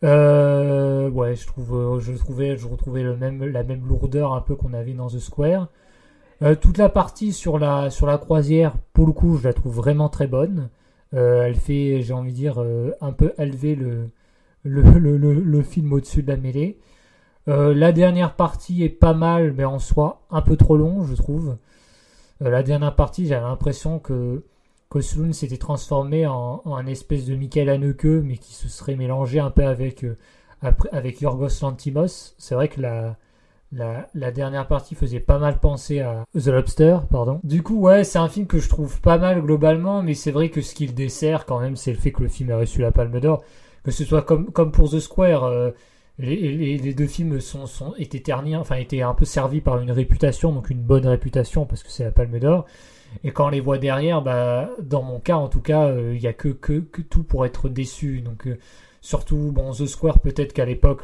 Speaker 6: Euh, ouais, je trouve, euh, je trouvais, je retrouvais le même, la même lourdeur un peu qu'on avait dans The Square. Euh, toute la partie sur la, sur la croisière, pour le coup, je la trouve vraiment très bonne. Euh, elle fait, j'ai envie de dire, un peu élever le, le, le, le, le film au-dessus de la mêlée. La dernière partie est pas mal, mais en soi un peu trop long, je trouve. La dernière partie, j'avais l'impression que Kosloon s'était transformé en, un espèce de Michael Haneke, mais qui se serait mélangé un peu avec, euh, avec Yorgos Lantimos. C'est vrai que la, la, dernière partie faisait pas mal penser à The Lobster, pardon. Du coup, ouais, c'est un film que je trouve pas mal globalement, mais c'est vrai que ce qu'il dessert quand même, c'est le fait que le film a reçu la Palme d'Or. Que ce soit comme, comme pour The Square, euh, les, les, les deux films sont, sont, étaient ternis, enfin, étaient un peu servis par une réputation, donc une bonne réputation, parce que c'est la Palme d'Or. Et quand on les voit derrière, bah, dans mon cas, en tout cas, il euh, y a que, que, que tout pour être déçu. Donc, euh, surtout, bon, The Square, peut-être qu'à l'époque,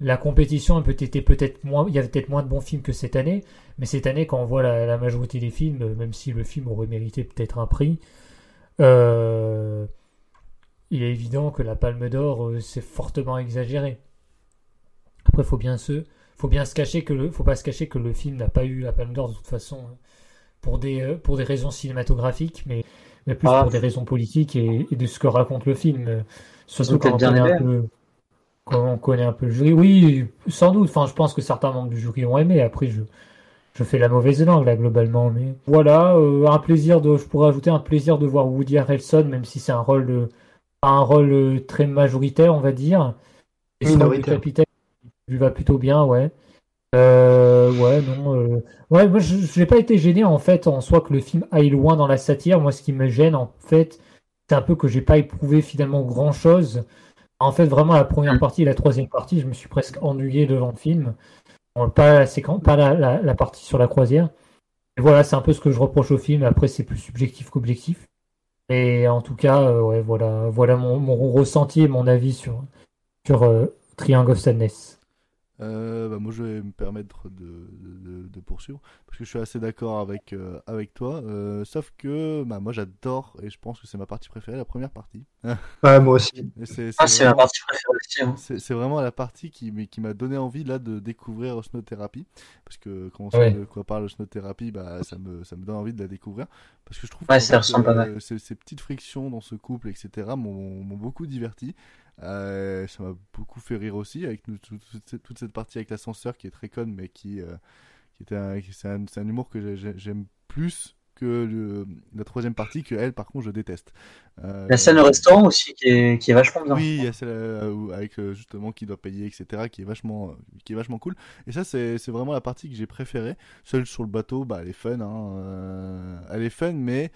Speaker 6: la compétition peut-être moins, il y avait peut-être moins de bons films que cette année, mais cette année, quand on voit la, majorité des films, même si le film aurait mérité peut-être un prix, euh, il est évident que la Palme d'Or, euh, c'est fortement exagéré. Après, faut bien se, faut bien se cacher que le, faut pas se cacher que le film n'a pas eu la Palme d'Or de toute façon hein, pour des, euh, pour des raisons cinématographiques, mais, mais plus
Speaker 7: Ah.
Speaker 6: pour des raisons politiques et, et de ce que raconte le film. euh, Surtout quand on connaît un peu, quand on connaît un peu le jury. Oui, sans doute. Enfin, je pense que certains membres du jury ont aimé. Après, je, je fais la mauvaise langue là globalement, mais voilà, euh, un plaisir de, je pourrais ajouter un plaisir de voir Woody Harrelson, même si c'est un rôle de, un rôle très majoritaire, on va dire. Et
Speaker 8: Minoritaire.
Speaker 6: capitaine lui va plutôt bien, ouais. Euh, ouais, non. euh, Ouais, moi, je n'ai pas été gêné en fait en soi que le film aille loin dans la satire. Moi, ce qui me gêne en fait, c'est un peu que j'ai pas éprouvé finalement grand chose. En fait, vraiment, la première partie et la troisième partie, je me suis presque ennuyé devant le film. Bon, pas la, séquence, pas la, la, la partie sur la croisière. Et voilà, c'est un peu ce que je reproche au film. Après, c'est plus subjectif qu'objectif. Et en tout cas, euh, ouais, voilà, voilà mon, mon ressenti et mon avis sur, sur euh, Triangle of Sadness.
Speaker 5: Euh, bah, moi, je vais me permettre de, de, de poursuivre parce que je suis assez d'accord avec, euh, avec toi. Euh, sauf que bah, moi, j'adore et je pense que c'est ma partie préférée, la première partie.
Speaker 8: Ouais, moi aussi.
Speaker 5: C'est
Speaker 7: Ah, ma partie préférée aussi. hein.
Speaker 5: c'est vraiment la partie qui, m'a donné envie là de découvrir Osnothérapie parce que quand on sait
Speaker 6: Ouais.
Speaker 5: de quoi parle Osnothérapie, bah ça me ça me donne envie de la découvrir parce que je trouve
Speaker 7: Ouais,
Speaker 5: qu'en
Speaker 7: ça
Speaker 5: fait,
Speaker 7: ressemble pas mal.
Speaker 5: euh, ces, ces petites frictions dans ce couple etc m'ont m'ont beaucoup diverti. Euh, ça m'a beaucoup fait rire aussi avec toute, cette- partie avec l'ascenseur qui est très conne mais qui euh, qui était un- c'est un, c'est un humour que j'ai- j'ai- j'aime plus que le- la troisième partie que elle par contre je déteste. Euh,
Speaker 7: La scène au restaurant aussi qui est, qui est vachement bien.
Speaker 5: oui, il y a celle euh, avec justement qui doit payer, etc., qui est vachement, qui est vachement cool. Et ça, c'est c'est vraiment la partie que j'ai préférée. Seule sur le bateau, bah, elle est fun, hein, elle est fun, mais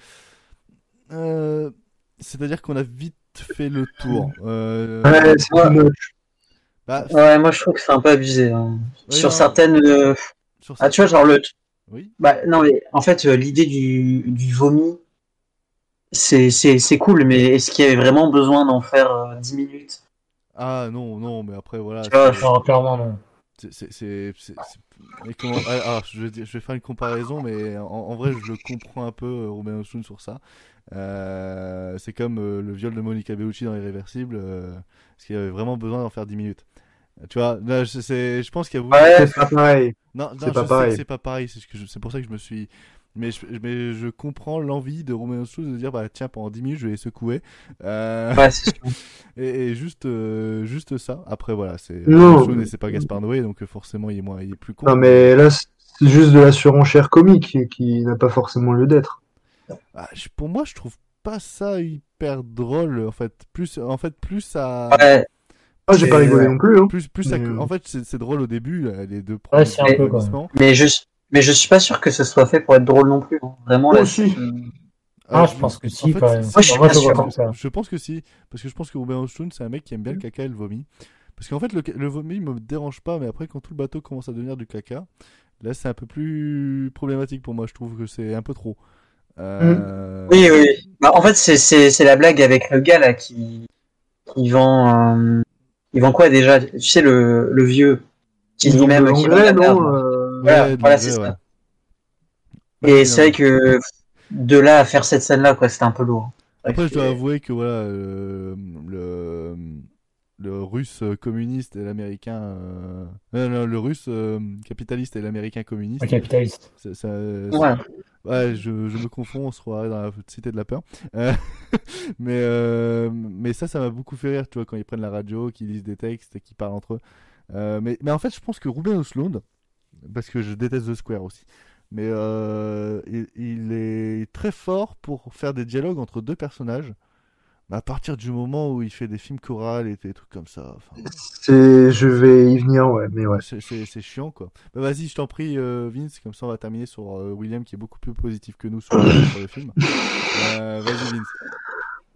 Speaker 5: euh, c'est-à-dire qu'on a vite fait le tour. Euh,
Speaker 8: Ouais,
Speaker 7: Ouais.
Speaker 5: bah,
Speaker 7: Ouais, moi je trouve que c'est un peu abusé. hein.
Speaker 5: Oui,
Speaker 7: sur
Speaker 5: non.
Speaker 7: certaines. euh,
Speaker 5: sur
Speaker 7: Ah, tu vois, genre le.
Speaker 5: Oui.
Speaker 7: Bah, non, mais en fait, euh, l'idée du, du vomi, c'est c'est- c'est cool, mais est-ce qu'il y avait vraiment besoin d'en faire euh, 10 minutes?
Speaker 5: Ah non, non, mais après voilà.
Speaker 7: Tu vois,
Speaker 6: clairement, non.
Speaker 5: c'est- comment- ah, je, vais faire une comparaison, mais en, en vrai, je comprends un peu, Robin Ossoun, sur ça. Euh, c'est comme euh, le viol de Monica Bellucci dans Irréversible, euh, parce qu'il y avait vraiment besoin d'en faire 10 minutes. Tu vois, là, je, pense qu'il y a
Speaker 7: Ouais,
Speaker 8: C'est pas pareil.
Speaker 5: Non, non,
Speaker 8: c'est pas pareil.
Speaker 5: c'est pas pareil, c'est ce pour ça que je me suis. Mais je, mais je comprends l'envie de Romain Ossoun de dire bah tiens pendant 10 minutes je vais les secouer Euh,
Speaker 7: Ouais, c'est sûr.
Speaker 5: et, et juste juste ça après voilà c'est
Speaker 8: Non.
Speaker 5: Et c'est pas Gaspard Noé donc forcément il est moins il est plus con
Speaker 8: Non, mais là, c'est juste de la surenchère comique qui n'a pas forcément lieu d'être.
Speaker 5: Ah, je- pour moi, je trouve pas ça hyper drôle. En fait, plus, en fait, plus ça.
Speaker 7: Ouais.
Speaker 8: Ah, j'ai pas rigolé non plus. Hein.
Speaker 5: Plus, plus ça-
Speaker 8: Mais, euh,
Speaker 5: En fait, c'est drôle au début, là, les deux
Speaker 6: Ouais,
Speaker 5: premiers
Speaker 6: un peu.
Speaker 7: Mais je, mais je suis pas sûr que ce soit fait pour être drôle non plus. hein. Vraiment, là.
Speaker 8: aussi.
Speaker 6: Ah,
Speaker 5: Euh,
Speaker 6: je pense que si, quand même.
Speaker 7: Moi, je suis
Speaker 6: Moi,
Speaker 7: pas
Speaker 6: je le vois
Speaker 7: sûr.
Speaker 6: comme ça.
Speaker 5: Je pense que si, parce que je pense que Ruben Ossoun, c'est un mec qui aime bien le caca et le vomi. Parce qu'en fait, le, le vomi me dérange pas, mais après, quand tout le bateau commence à devenir du caca, là, c'est un peu plus problématique pour moi. Je trouve que c'est un peu trop. Euh,
Speaker 7: Oui, oui. Bah, en fait, c'est- c'est c'est la blague avec le gars là qui, qui vend. euh, Il vend quoi déjà? Tu sais, le, le vieux qui
Speaker 8: Ils
Speaker 7: dit
Speaker 8: ont de
Speaker 7: même qui vend la merde.
Speaker 8: non euh,
Speaker 7: Voilà,
Speaker 5: Ouais,
Speaker 7: voilà, c'est ça.
Speaker 5: ouais.
Speaker 7: Et
Speaker 5: Ouais,
Speaker 7: c'est vrai que de là à faire cette scène là, quoi, c'était un peu lourd.
Speaker 5: Après, je dois avouer que voilà, euh, le, le russe communiste et l'américain. euh, non, non, le russe euh, capitaliste et l'américain communiste.
Speaker 6: Un capitaliste.
Speaker 5: ça- ça-
Speaker 7: Ouais.
Speaker 5: Ouais, je, je me confonds, on se croirait dans la cité de la peur. Euh, mais, euh, mais ça, ça m'a beaucoup fait rire, tu vois, quand ils prennent la radio, qu'ils lisent des textes et qu'ils parlent entre eux. Euh, mais, mais en fait, je pense que Ruben Östlund, parce que je déteste The Square aussi, mais euh, il, il est très fort pour faire des dialogues entre deux personnages. Mais à partir du moment où il fait des films chorales et des trucs comme ça,
Speaker 8: C'est, je vais y venir, ouais, mais ouais.
Speaker 5: c'est- chiant quoi. Bah vas-y, je t'en prie, euh, Vince, comme ça on va terminer sur euh, William qui est beaucoup plus positif que nous sur, sur le film. Euh, vas-y, Vince.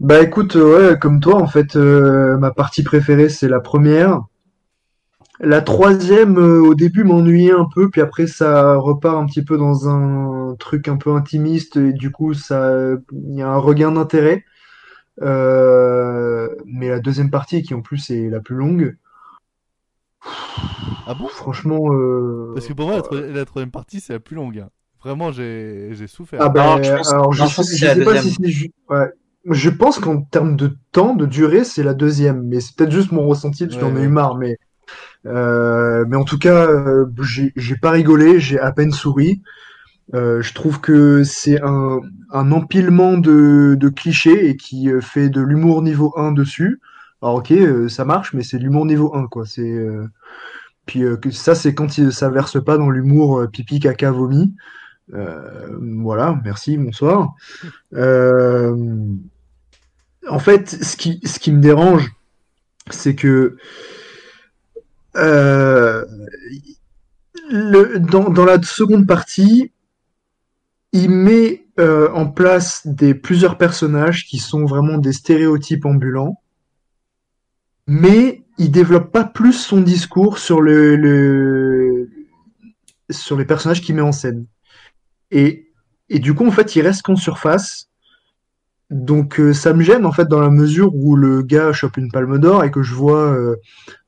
Speaker 8: Bah écoute, ouais, comme toi, en fait, euh, ma partie préférée, c'est la première. La troisième, euh, au début, m'ennuyait un peu, puis après, ça repart un petit peu dans un truc un peu intimiste, et du coup, ça, il y a un regain d'intérêt. Euh, mais la deuxième partie, qui en plus est la plus longue,
Speaker 5: Ah bon?
Speaker 8: franchement, euh,
Speaker 5: Parce que pour moi, la, tro- la troisième partie, c'est la plus longue. hein. Vraiment, j'ai souffert.
Speaker 8: Ah ben,
Speaker 7: Non, je pense-
Speaker 8: alors je
Speaker 7: non, je
Speaker 8: sais,
Speaker 7: pense
Speaker 8: pas si c'est ouais. Je pense qu'en termes de temps, de durée, c'est la deuxième, mais c'est peut-être juste mon ressenti parce
Speaker 5: Ouais,
Speaker 8: j'en ai
Speaker 5: ouais.
Speaker 8: eu marre, mais euh, mais en tout cas, euh, j'ai j'ai pas rigolé, j'ai à peine souri. Euh, je trouve que c'est un, empilement de, clichés et qui euh, fait de l'humour niveau 1 dessus. Alors ok, euh, ça marche, mais c'est de l'humour niveau 1, quoi. Puis ça, c'est quand il, ça verse pas dans l'humour pipi, caca, vomi. Voilà, merci, bonsoir. En fait, ce qui, me dérange, c'est que dans la seconde partie, il met euh, en place plusieurs personnages qui sont vraiment des stéréotypes ambulants, mais il développe pas plus son discours sur le, sur les personnages qu'il met en scène. Et, et du coup, en fait, il reste qu'en surface. Donc euh, ça me gêne en fait dans la mesure où le gars chope une palme d'or et que je vois euh,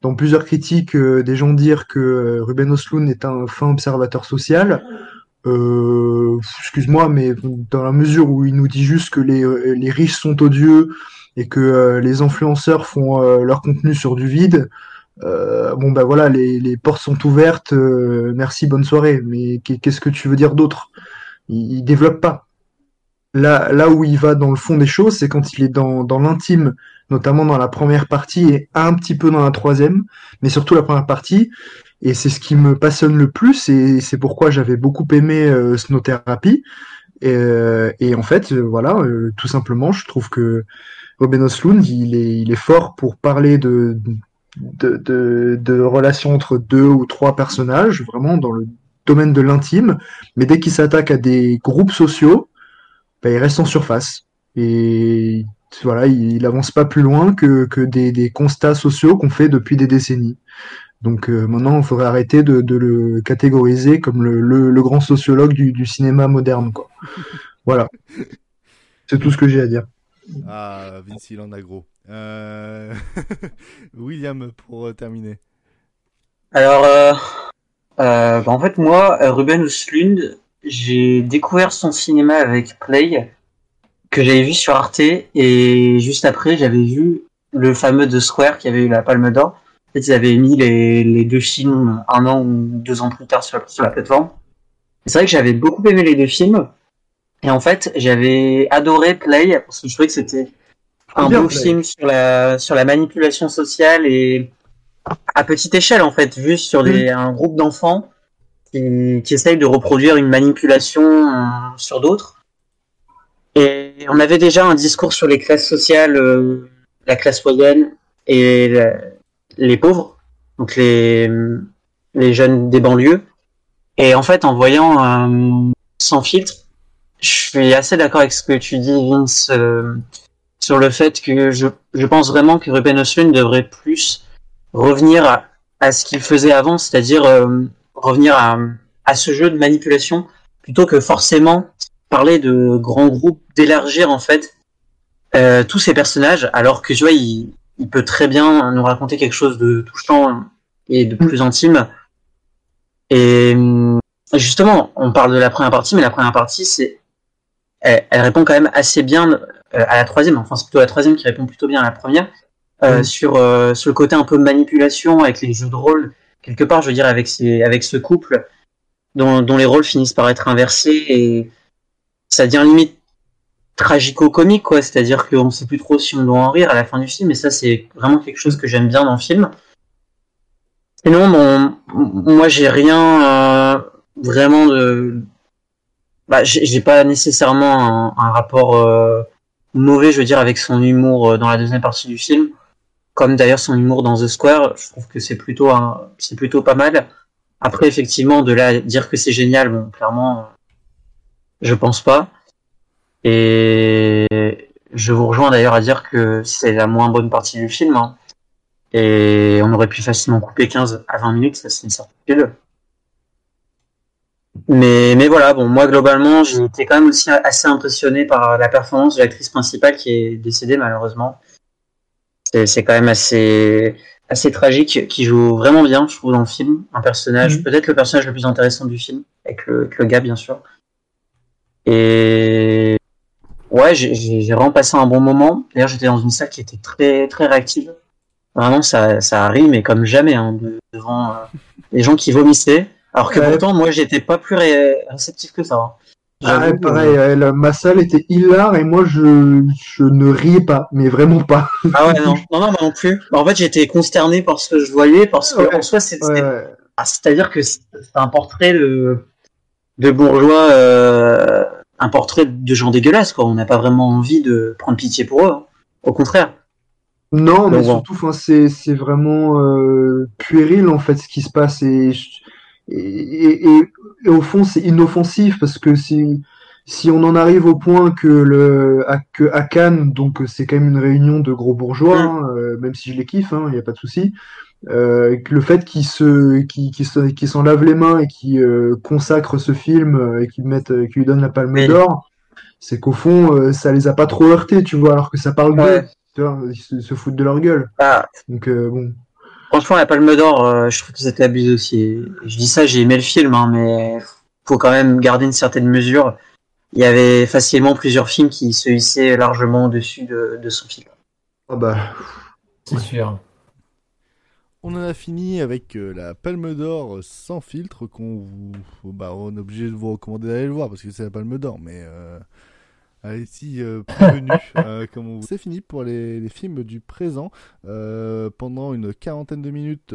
Speaker 8: dans plusieurs critiques des gens dire que Ruben Osloon est un fin observateur social. Excuse-moi, mais dans la mesure où il nous dit juste que les, les riches sont odieux et que les influenceurs font leur contenu sur du vide, bon ben voilà, les, portes sont ouvertes, merci, bonne soirée. Mais qu'est-ce que tu veux dire d'autre? Il, il développe pas. Là, là où il va dans le fond des choses, c'est quand il est dans l'intime, notamment dans la première partie et un petit peu dans la troisième, mais surtout la première partie. Et c'est ce qui me passionne le plus et c'est pourquoi j'avais beaucoup aimé euh, Snow Therapy. Et, euh, et, en fait, euh, voilà, euh, tout simplement, je trouve que Ruben Osloon, il est, il fort pour parler de, relations entre deux ou trois personnages, vraiment dans le domaine de l'intime. Mais dès qu'il s'attaque à des groupes sociaux, bah, il reste en surface. Et voilà, il, avance pas plus loin que, des constats sociaux qu'on fait depuis des décennies. Donc euh, maintenant, il faudrait arrêter de, de, le catégoriser comme le, le, le grand sociologue du, du, cinéma moderne. Quoi. voilà. C'est tout ce que j'ai à dire.
Speaker 5: Ah, Vince, il en a gros. Euh... William, pour terminer.
Speaker 7: Alors, euh, euh, bah en fait, moi, Ruben Östlund, j'ai découvert son cinéma avec Play, que j'avais vu sur Arte, et juste après, j'avais vu le fameux The Square qui avait eu la Palme d'Or. Fait, ils avaient mis les, les deux films un an ou deux ans plus tard sur la, sur la plateforme. C'est vrai que j'avais beaucoup aimé les deux films. Et en fait, j'avais adoré Play parce que je trouvais que c'était un beau Play. film sur la, sur la manipulation sociale et à petite échelle, en fait, vu sur des, mmh. un groupe d'enfants qui, qui essaye de reproduire une manipulation euh, sur d'autres. Et on avait déjà un discours sur les classes sociales, euh, la classe moyenne et la, les pauvres, donc les, les jeunes des banlieues. Et en fait, en voyant euh, sans filtre, je suis assez d'accord avec ce que tu dis, Vince, euh, sur le fait que je, je pense vraiment que Ruben Östlund devrait plus revenir à, à ce qu'il faisait avant, c'est-à-dire euh, revenir à, à ce jeu de manipulation plutôt que forcément parler de grands groupes, d'élargir en fait euh, tous ces personnages, alors que tu vois, il, il, peut très bien nous raconter quelque chose de touchant et de plus intime. Et justement, on parle de la première partie, mais la première partie, c'est elle, elle, répond quand même assez bien euh, à la troisième. Enfin, c'est plutôt la troisième qui répond plutôt bien à la première euh, mmh. sur euh, sur le côté un peu manipulation avec les jeux de rôle quelque part, je veux dire, avec ces, avec ce couple dont, dont les rôles finissent par être inversés et ça devient limite tragico-comique, quoi. C'est-à-dire qu'on sait plus trop si on doit en rire à la fin du film, et ça, c'est vraiment quelque chose que j'aime bien dans le film. Sinon, bon, moi, j'ai rien euh, vraiment de. Bah, j'ai pas nécessairement un, rapport euh, mauvais, je veux dire, avec son humour euh, dans la deuxième partie du film. Comme d'ailleurs son humour dans The Square, je trouve que c'est plutôt, un, c'est plutôt pas mal. Après, effectivement, de là dire que c'est génial, bon, clairement, je pense pas. Et je vous rejoins d'ailleurs à dire que c'est la moins bonne partie du film. Hein. Et on aurait pu facilement couper 15 à 20 minutes, ça c'est une certitude. Mais, mais voilà, bon, moi globalement, j'ai été quand même aussi assez impressionné par la performance de l'actrice principale qui est décédée malheureusement. C'est quand même assez, assez tragique, qui joue vraiment bien, je trouve, dans le film. Un personnage, mmh. peut-être le personnage le plus intéressant du film, avec le, avec le gars, bien sûr. Et ouais, j'ai vraiment passé un bon moment. D'ailleurs, j'étais dans une salle qui était très très réactive. Vraiment, ça, ça arrive, mais comme jamais, hein, devant euh, les gens qui vomissaient. Alors que ouais. pourtant, moi, j'étais pas plus ré réceptif que ça. Hein.
Speaker 8: Ah ouais, pareil, ma salle était hilar et moi je, je ne riais pas, mais vraiment pas.
Speaker 7: Ah ouais, non, non, non, non plus. Bah, en fait, j'étais consterné par ce que je voyais, parce que ouais. en soi, c'était. Ouais. Ah, C'est-à-dire que c'est un portrait de, de bourgeois, euh, un portrait de gens dégueulasses, quoi. On n'a pas vraiment envie de prendre pitié pour eux. Hein. Au contraire.
Speaker 8: Non, mais bon. surtout, c'est, c'est vraiment euh, puéril, en fait, ce qui se passe. Et, et, et, et au fond, c'est inoffensif, parce que si, si on en arrive au point que, le, à, que à Cannes, donc c'est quand même une réunion de gros bourgeois, hein, euh, même si je les kiffe, il hein, n'y a pas de souci, Euh, le fait qu'ils se, qu'ils, qu'ils se- qu'ils s'en lavent les mains et qu'ils euh, consacrent ce film et qu'ils mettent, qu'ils lui donnent la Palme d'Or, c'est qu'au fond, euh, ça les a pas trop heurtés, tu vois, alors que ça parle
Speaker 7: Ouais.
Speaker 8: d'eux, tu vois, ils se, se foutent de leur gueule.
Speaker 7: Ah,
Speaker 8: Donc euh, bon.
Speaker 7: franchement, la Palme d'Or, euh, je trouve que c'était abusé aussi. Je dis ça, j'ai aimé le film, hein, mais faut quand même garder une certaine mesure. Il y avait facilement plusieurs films qui se hissaient largement au-dessus de, de son film.
Speaker 8: Ah bah.
Speaker 6: C'est sûr.
Speaker 5: On en a fini avec euh, la Palme d'Or sans filtre qu'on vous... bah, on est obligé de vous recommander d'aller le voir parce que c'est la Palme d'Or, mais euh, allez-y euh, prévenu. C'est fini pour les, films du présent. Pendant une quarantaine de minutes,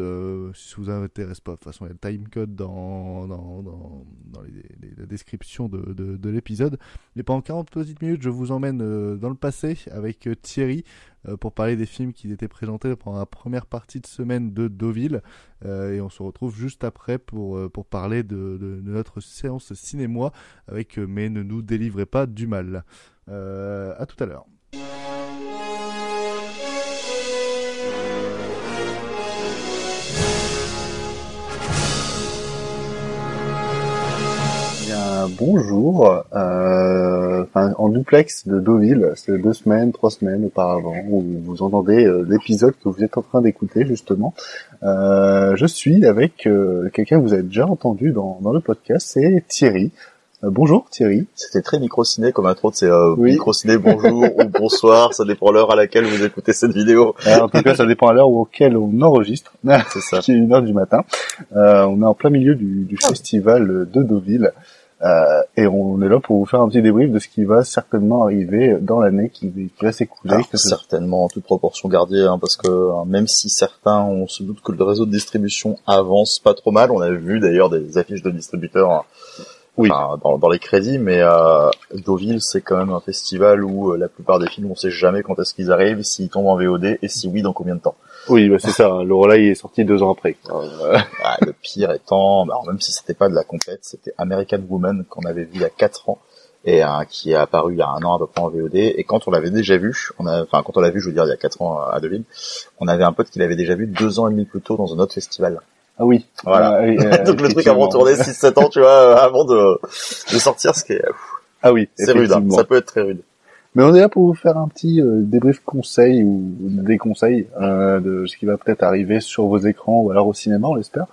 Speaker 5: si ça vous intéresse pas, de toute façon il y a le timecode dans, dans, dans, la description de, de, de l'épisode. Mais pendant 40 petites minutes, je vous emmène dans le passé avec Thierry pour parler des films qui étaient présentés pendant la première partie de semaine de Deauville. Euh, et on se retrouve juste après pour, euh, pour parler de, notre séance cinéma avec euh, Mais ne nous délivrez pas du mal. Euh, à tout à l'heure.
Speaker 16: Bonjour. Euh, enfin, en duplex de Deauville, c'est deux semaines, trois semaines auparavant, où vous entendez euh, l'épisode que vous êtes en train d'écouter justement. Euh, je suis avec euh, quelqu'un que vous avez déjà entendu dans, dans le podcast, c'est Thierry. Euh, bonjour Thierry.
Speaker 18: C'était très micro-ciné comme intro, c'est euh, micro-ciné bonjour ou bonsoir, ça dépend l'heure à laquelle vous écoutez cette vidéo.
Speaker 16: En tout cas, ça dépend à l'heure auquel on enregistre.
Speaker 18: C'est ça.
Speaker 16: qui est une heure du matin. Euh, on est en plein milieu du, du festival de Deauville. Euh, et on est là pour vous faire un petit débrief de ce qui va certainement arriver dans l'année qui, qui va s'écouler.
Speaker 18: Certainement en toute proportion gardée, hein, parce que hein, même si certains, on se doute que le réseau de distribution avance pas trop mal, on a vu d'ailleurs des affiches de distributeurs hein, dans, dans les crédits, mais euh, Deauville c'est quand même un festival où euh, la plupart des films on sait jamais quand est-ce qu'ils arrivent, s'ils tombent en VOD et si oui dans combien de temps.
Speaker 16: Oui, bah, c'est ça. Le relais est sorti deux ans après. Euh,
Speaker 18: le pire étant, bah, même si c'était pas de la complète, c'était American Woman qu'on avait vu il y a 4 ans et euh, qui est apparu il y a un an à peu près en VOD. Et quand on l'avait déjà vu, on a, enfin quand on l'a vu, je veux dire il y a 4 ans à Deauville, on avait un pote qui l'avait déjà vu deux ans et demi plus tôt dans un autre festival.
Speaker 16: Ah oui.
Speaker 18: Voilà.
Speaker 16: Ah oui, euh,
Speaker 18: Donc le truc a retourné 6-7 ans, tu vois, avant de, de sortir, ce qui est,
Speaker 16: Ah oui,
Speaker 18: c'est rude, hein. ça peut être très rude.
Speaker 16: Mais on est là pour vous faire un petit euh, débrief conseil ou des conseils euh, de ce qui va peut-être arriver sur vos écrans ou alors au cinéma, on l'espère.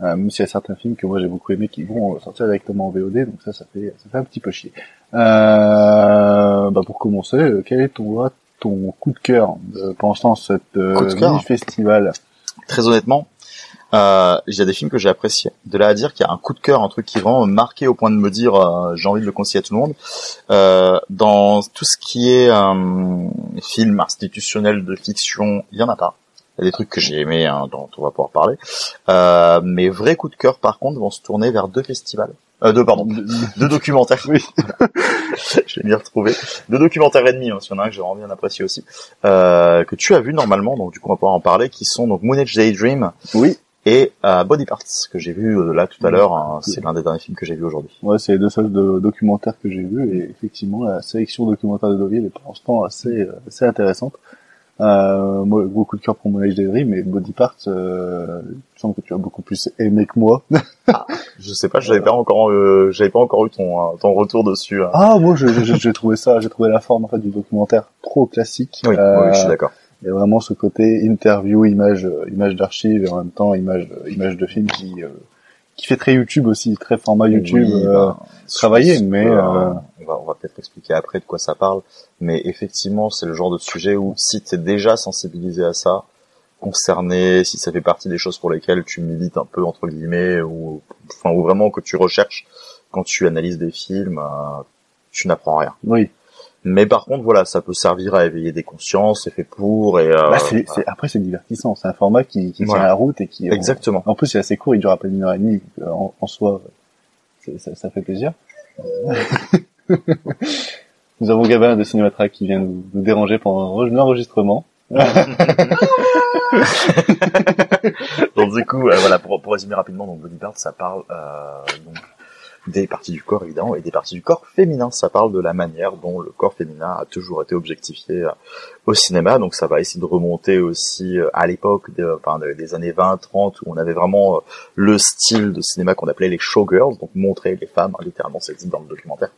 Speaker 16: Euh, même s'il y a certains films que moi j'ai beaucoup aimé qui vont sortir directement en VOD, donc ça, ça fait, ça fait un petit peu chier. Euh, bah pour commencer, euh, quel est ton, ton coup de cœur pendant cette euh,
Speaker 18: Coup de cœur
Speaker 16: mini-festival?
Speaker 18: Très honnêtement, euh, il y a des films que j'ai appréciés. De là à dire qu'il y a un coup de cœur, un truc qui vraiment marqué au point de me dire euh, j'ai envie de le conseiller à tout le monde. Euh, dans tout ce qui est euh, film institutionnel de fiction, il y en a pas. Il y a des trucs que j'ai aimés, hein, dont on va pouvoir parler. Euh, mes vrais coups de cœur, par contre, vont se tourner vers deux festivals. Euh, deux, pardon, deux documentaires. Oui. je vais m'y retrouver. Deux documentaires et demi, hein, s'il y en a un que j'ai vraiment bien apprécié aussi, euh, que tu as vu normalement, donc du coup on va pouvoir en parler, qui sont donc Moon Age Daydream.
Speaker 16: Oui.
Speaker 18: Et euh, Body Parts, que j'ai vu euh, là tout à l'heure. hein, c'est l'un des derniers films que j'ai vu aujourd'hui.
Speaker 16: Ouais, c'est les deux seuls de- documentaires que j'ai vus et effectivement la sélection documentaire de Deauville est pour l'instant assez euh, assez intéressante. Euh, moi, gros coup de cœur pour mon Age Dream, mais Body Parts, euh, il me semble que tu as beaucoup plus aimé que moi.
Speaker 18: Je sais pas, j'avais pas encore, euh, j'avais pas encore eu ton ton retour dessus. hein.
Speaker 16: Ah, moi, j'ai trouvé ça, j'ai trouvé la forme en fait du documentaire trop classique.
Speaker 18: Oui, oui, je suis d'accord.
Speaker 16: Et vraiment ce côté interview, image, euh, image d'archives et en même temps image, euh, image de film qui euh, qui fait très YouTube aussi, très format YouTube
Speaker 18: Oui,
Speaker 16: euh, travaillé,
Speaker 18: je pense
Speaker 16: mais
Speaker 18: que,
Speaker 16: euh,
Speaker 18: on va, on va peut-être expliquer après de quoi ça parle. Mais effectivement, c'est le genre de sujet où si t'es déjà sensibilisé à ça, concerné, si ça fait partie des choses pour lesquelles tu milites un peu entre guillemets, ou enfin ou vraiment que tu recherches quand tu analyses des films, euh, tu n'apprends rien.
Speaker 16: oui.
Speaker 18: Mais par contre, voilà, ça peut servir à éveiller des consciences, c'est fait pour et euh,
Speaker 16: Bah, c'est, c'est- après c'est divertissant, c'est un format qui, qui
Speaker 18: Voilà.
Speaker 16: tient la route et qui
Speaker 18: Exactement.
Speaker 16: En, plus c'est assez court, il dure à peine une heure et demie euh, en, en soi, c'est- ça, ça fait plaisir. Euh, Nous avons Gabin de Cinématrack qui vient nous, nous déranger pendant l'enregistrement.
Speaker 18: donc du coup, euh, voilà, pour, pour résumer rapidement, donc Body Parts, ça parle euh, donc des parties du corps évidemment et des parties du corps féminin. Ça parle de la manière dont le corps féminin a toujours été objectifié euh, au cinéma. Donc ça va essayer de remonter aussi euh, à l'époque des années 20, 30 où on avait vraiment euh, le style de cinéma qu'on appelait les showgirls, donc montrer les femmes, hein, littéralement le titre dans le documentaire.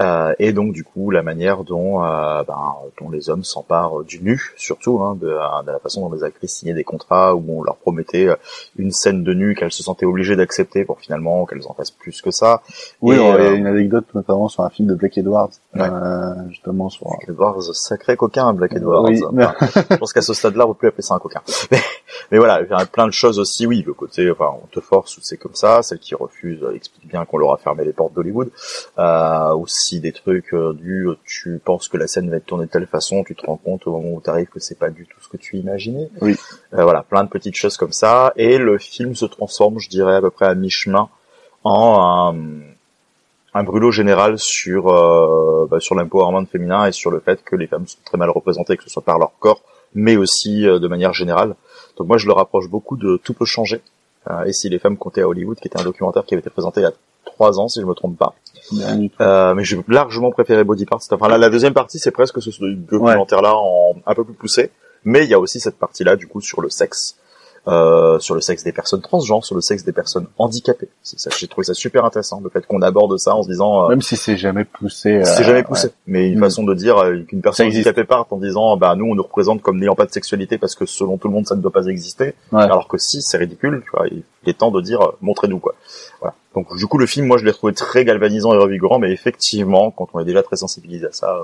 Speaker 18: Euh, et donc du coup la manière dont, euh, ben, dont les hommes s'emparent du nu, surtout hein, de, de la façon dont les actrices signaient des contrats où on leur promettait euh, une scène de nu qu'elles se sentaient obligées d'accepter pour finalement qu'elles en fassent plus que ça.
Speaker 16: Oui,
Speaker 18: Et, euh,
Speaker 16: une anecdote notamment sur un film de Blake Edwards,
Speaker 18: Ouais.
Speaker 16: euh, justement sur.
Speaker 18: Black Edwards, sacré coquin, Black Edwards.
Speaker 16: Oui.
Speaker 18: Enfin, je pense qu'à ce stade-là, on peut plus appeler ça un coquin. Mais, mais voilà, il y a plein de choses aussi, oui, le côté, enfin, on te force ou c'est comme ça, celle qui refuse euh, explique bien qu'on leur a fermé les portes d'Hollywood, euh, aussi des trucs euh, du, tu penses que la scène va être tournée de telle façon, tu te rends compte au moment où tu arrives que c'est pas du tout ce que tu imaginais.
Speaker 16: Oui.
Speaker 18: Euh, voilà, plein de petites choses comme ça, et le film se transforme, je dirais, à peu près à mi-chemin en un, un brûlot général sur euh, bah, sur l'empowerment féminin et sur le fait que les femmes sont très mal représentées, que ce soit par leur corps, mais aussi euh, de manière générale. Donc moi je le rapproche beaucoup de Tout peut changer. Euh, et si les femmes comptaient à Hollywood, qui était un documentaire qui avait été présenté il y a trois ans, si je me trompe pas. Euh, mais j'ai largement préféré Body Parts. Enfin là, la deuxième partie, c'est presque ce documentaire-là en un peu plus poussé. Mais il y a aussi cette partie-là, du coup, sur le sexe. Euh, sur le sexe des personnes transgenres, sur le sexe des personnes handicapées. C'est ça, j'ai trouvé ça super intéressant, le fait qu'on aborde ça en se disant, euh,
Speaker 16: Même si c'est jamais poussé.
Speaker 18: c'est
Speaker 16: euh,
Speaker 18: jamais poussé,
Speaker 16: ouais.
Speaker 18: mais une
Speaker 16: Mm.
Speaker 18: façon de dire qu'une personne handicapée parte en disant, bah nous on nous représente comme n'ayant pas de sexualité parce que selon tout le monde ça ne doit pas exister,
Speaker 16: Ouais.
Speaker 18: alors que si c'est ridicule, tu vois, il est temps de dire, montrez-nous quoi. Voilà. Donc du coup le film, moi je l'ai trouvé très galvanisant et revigorant, mais effectivement quand on est déjà très sensibilisé à ça,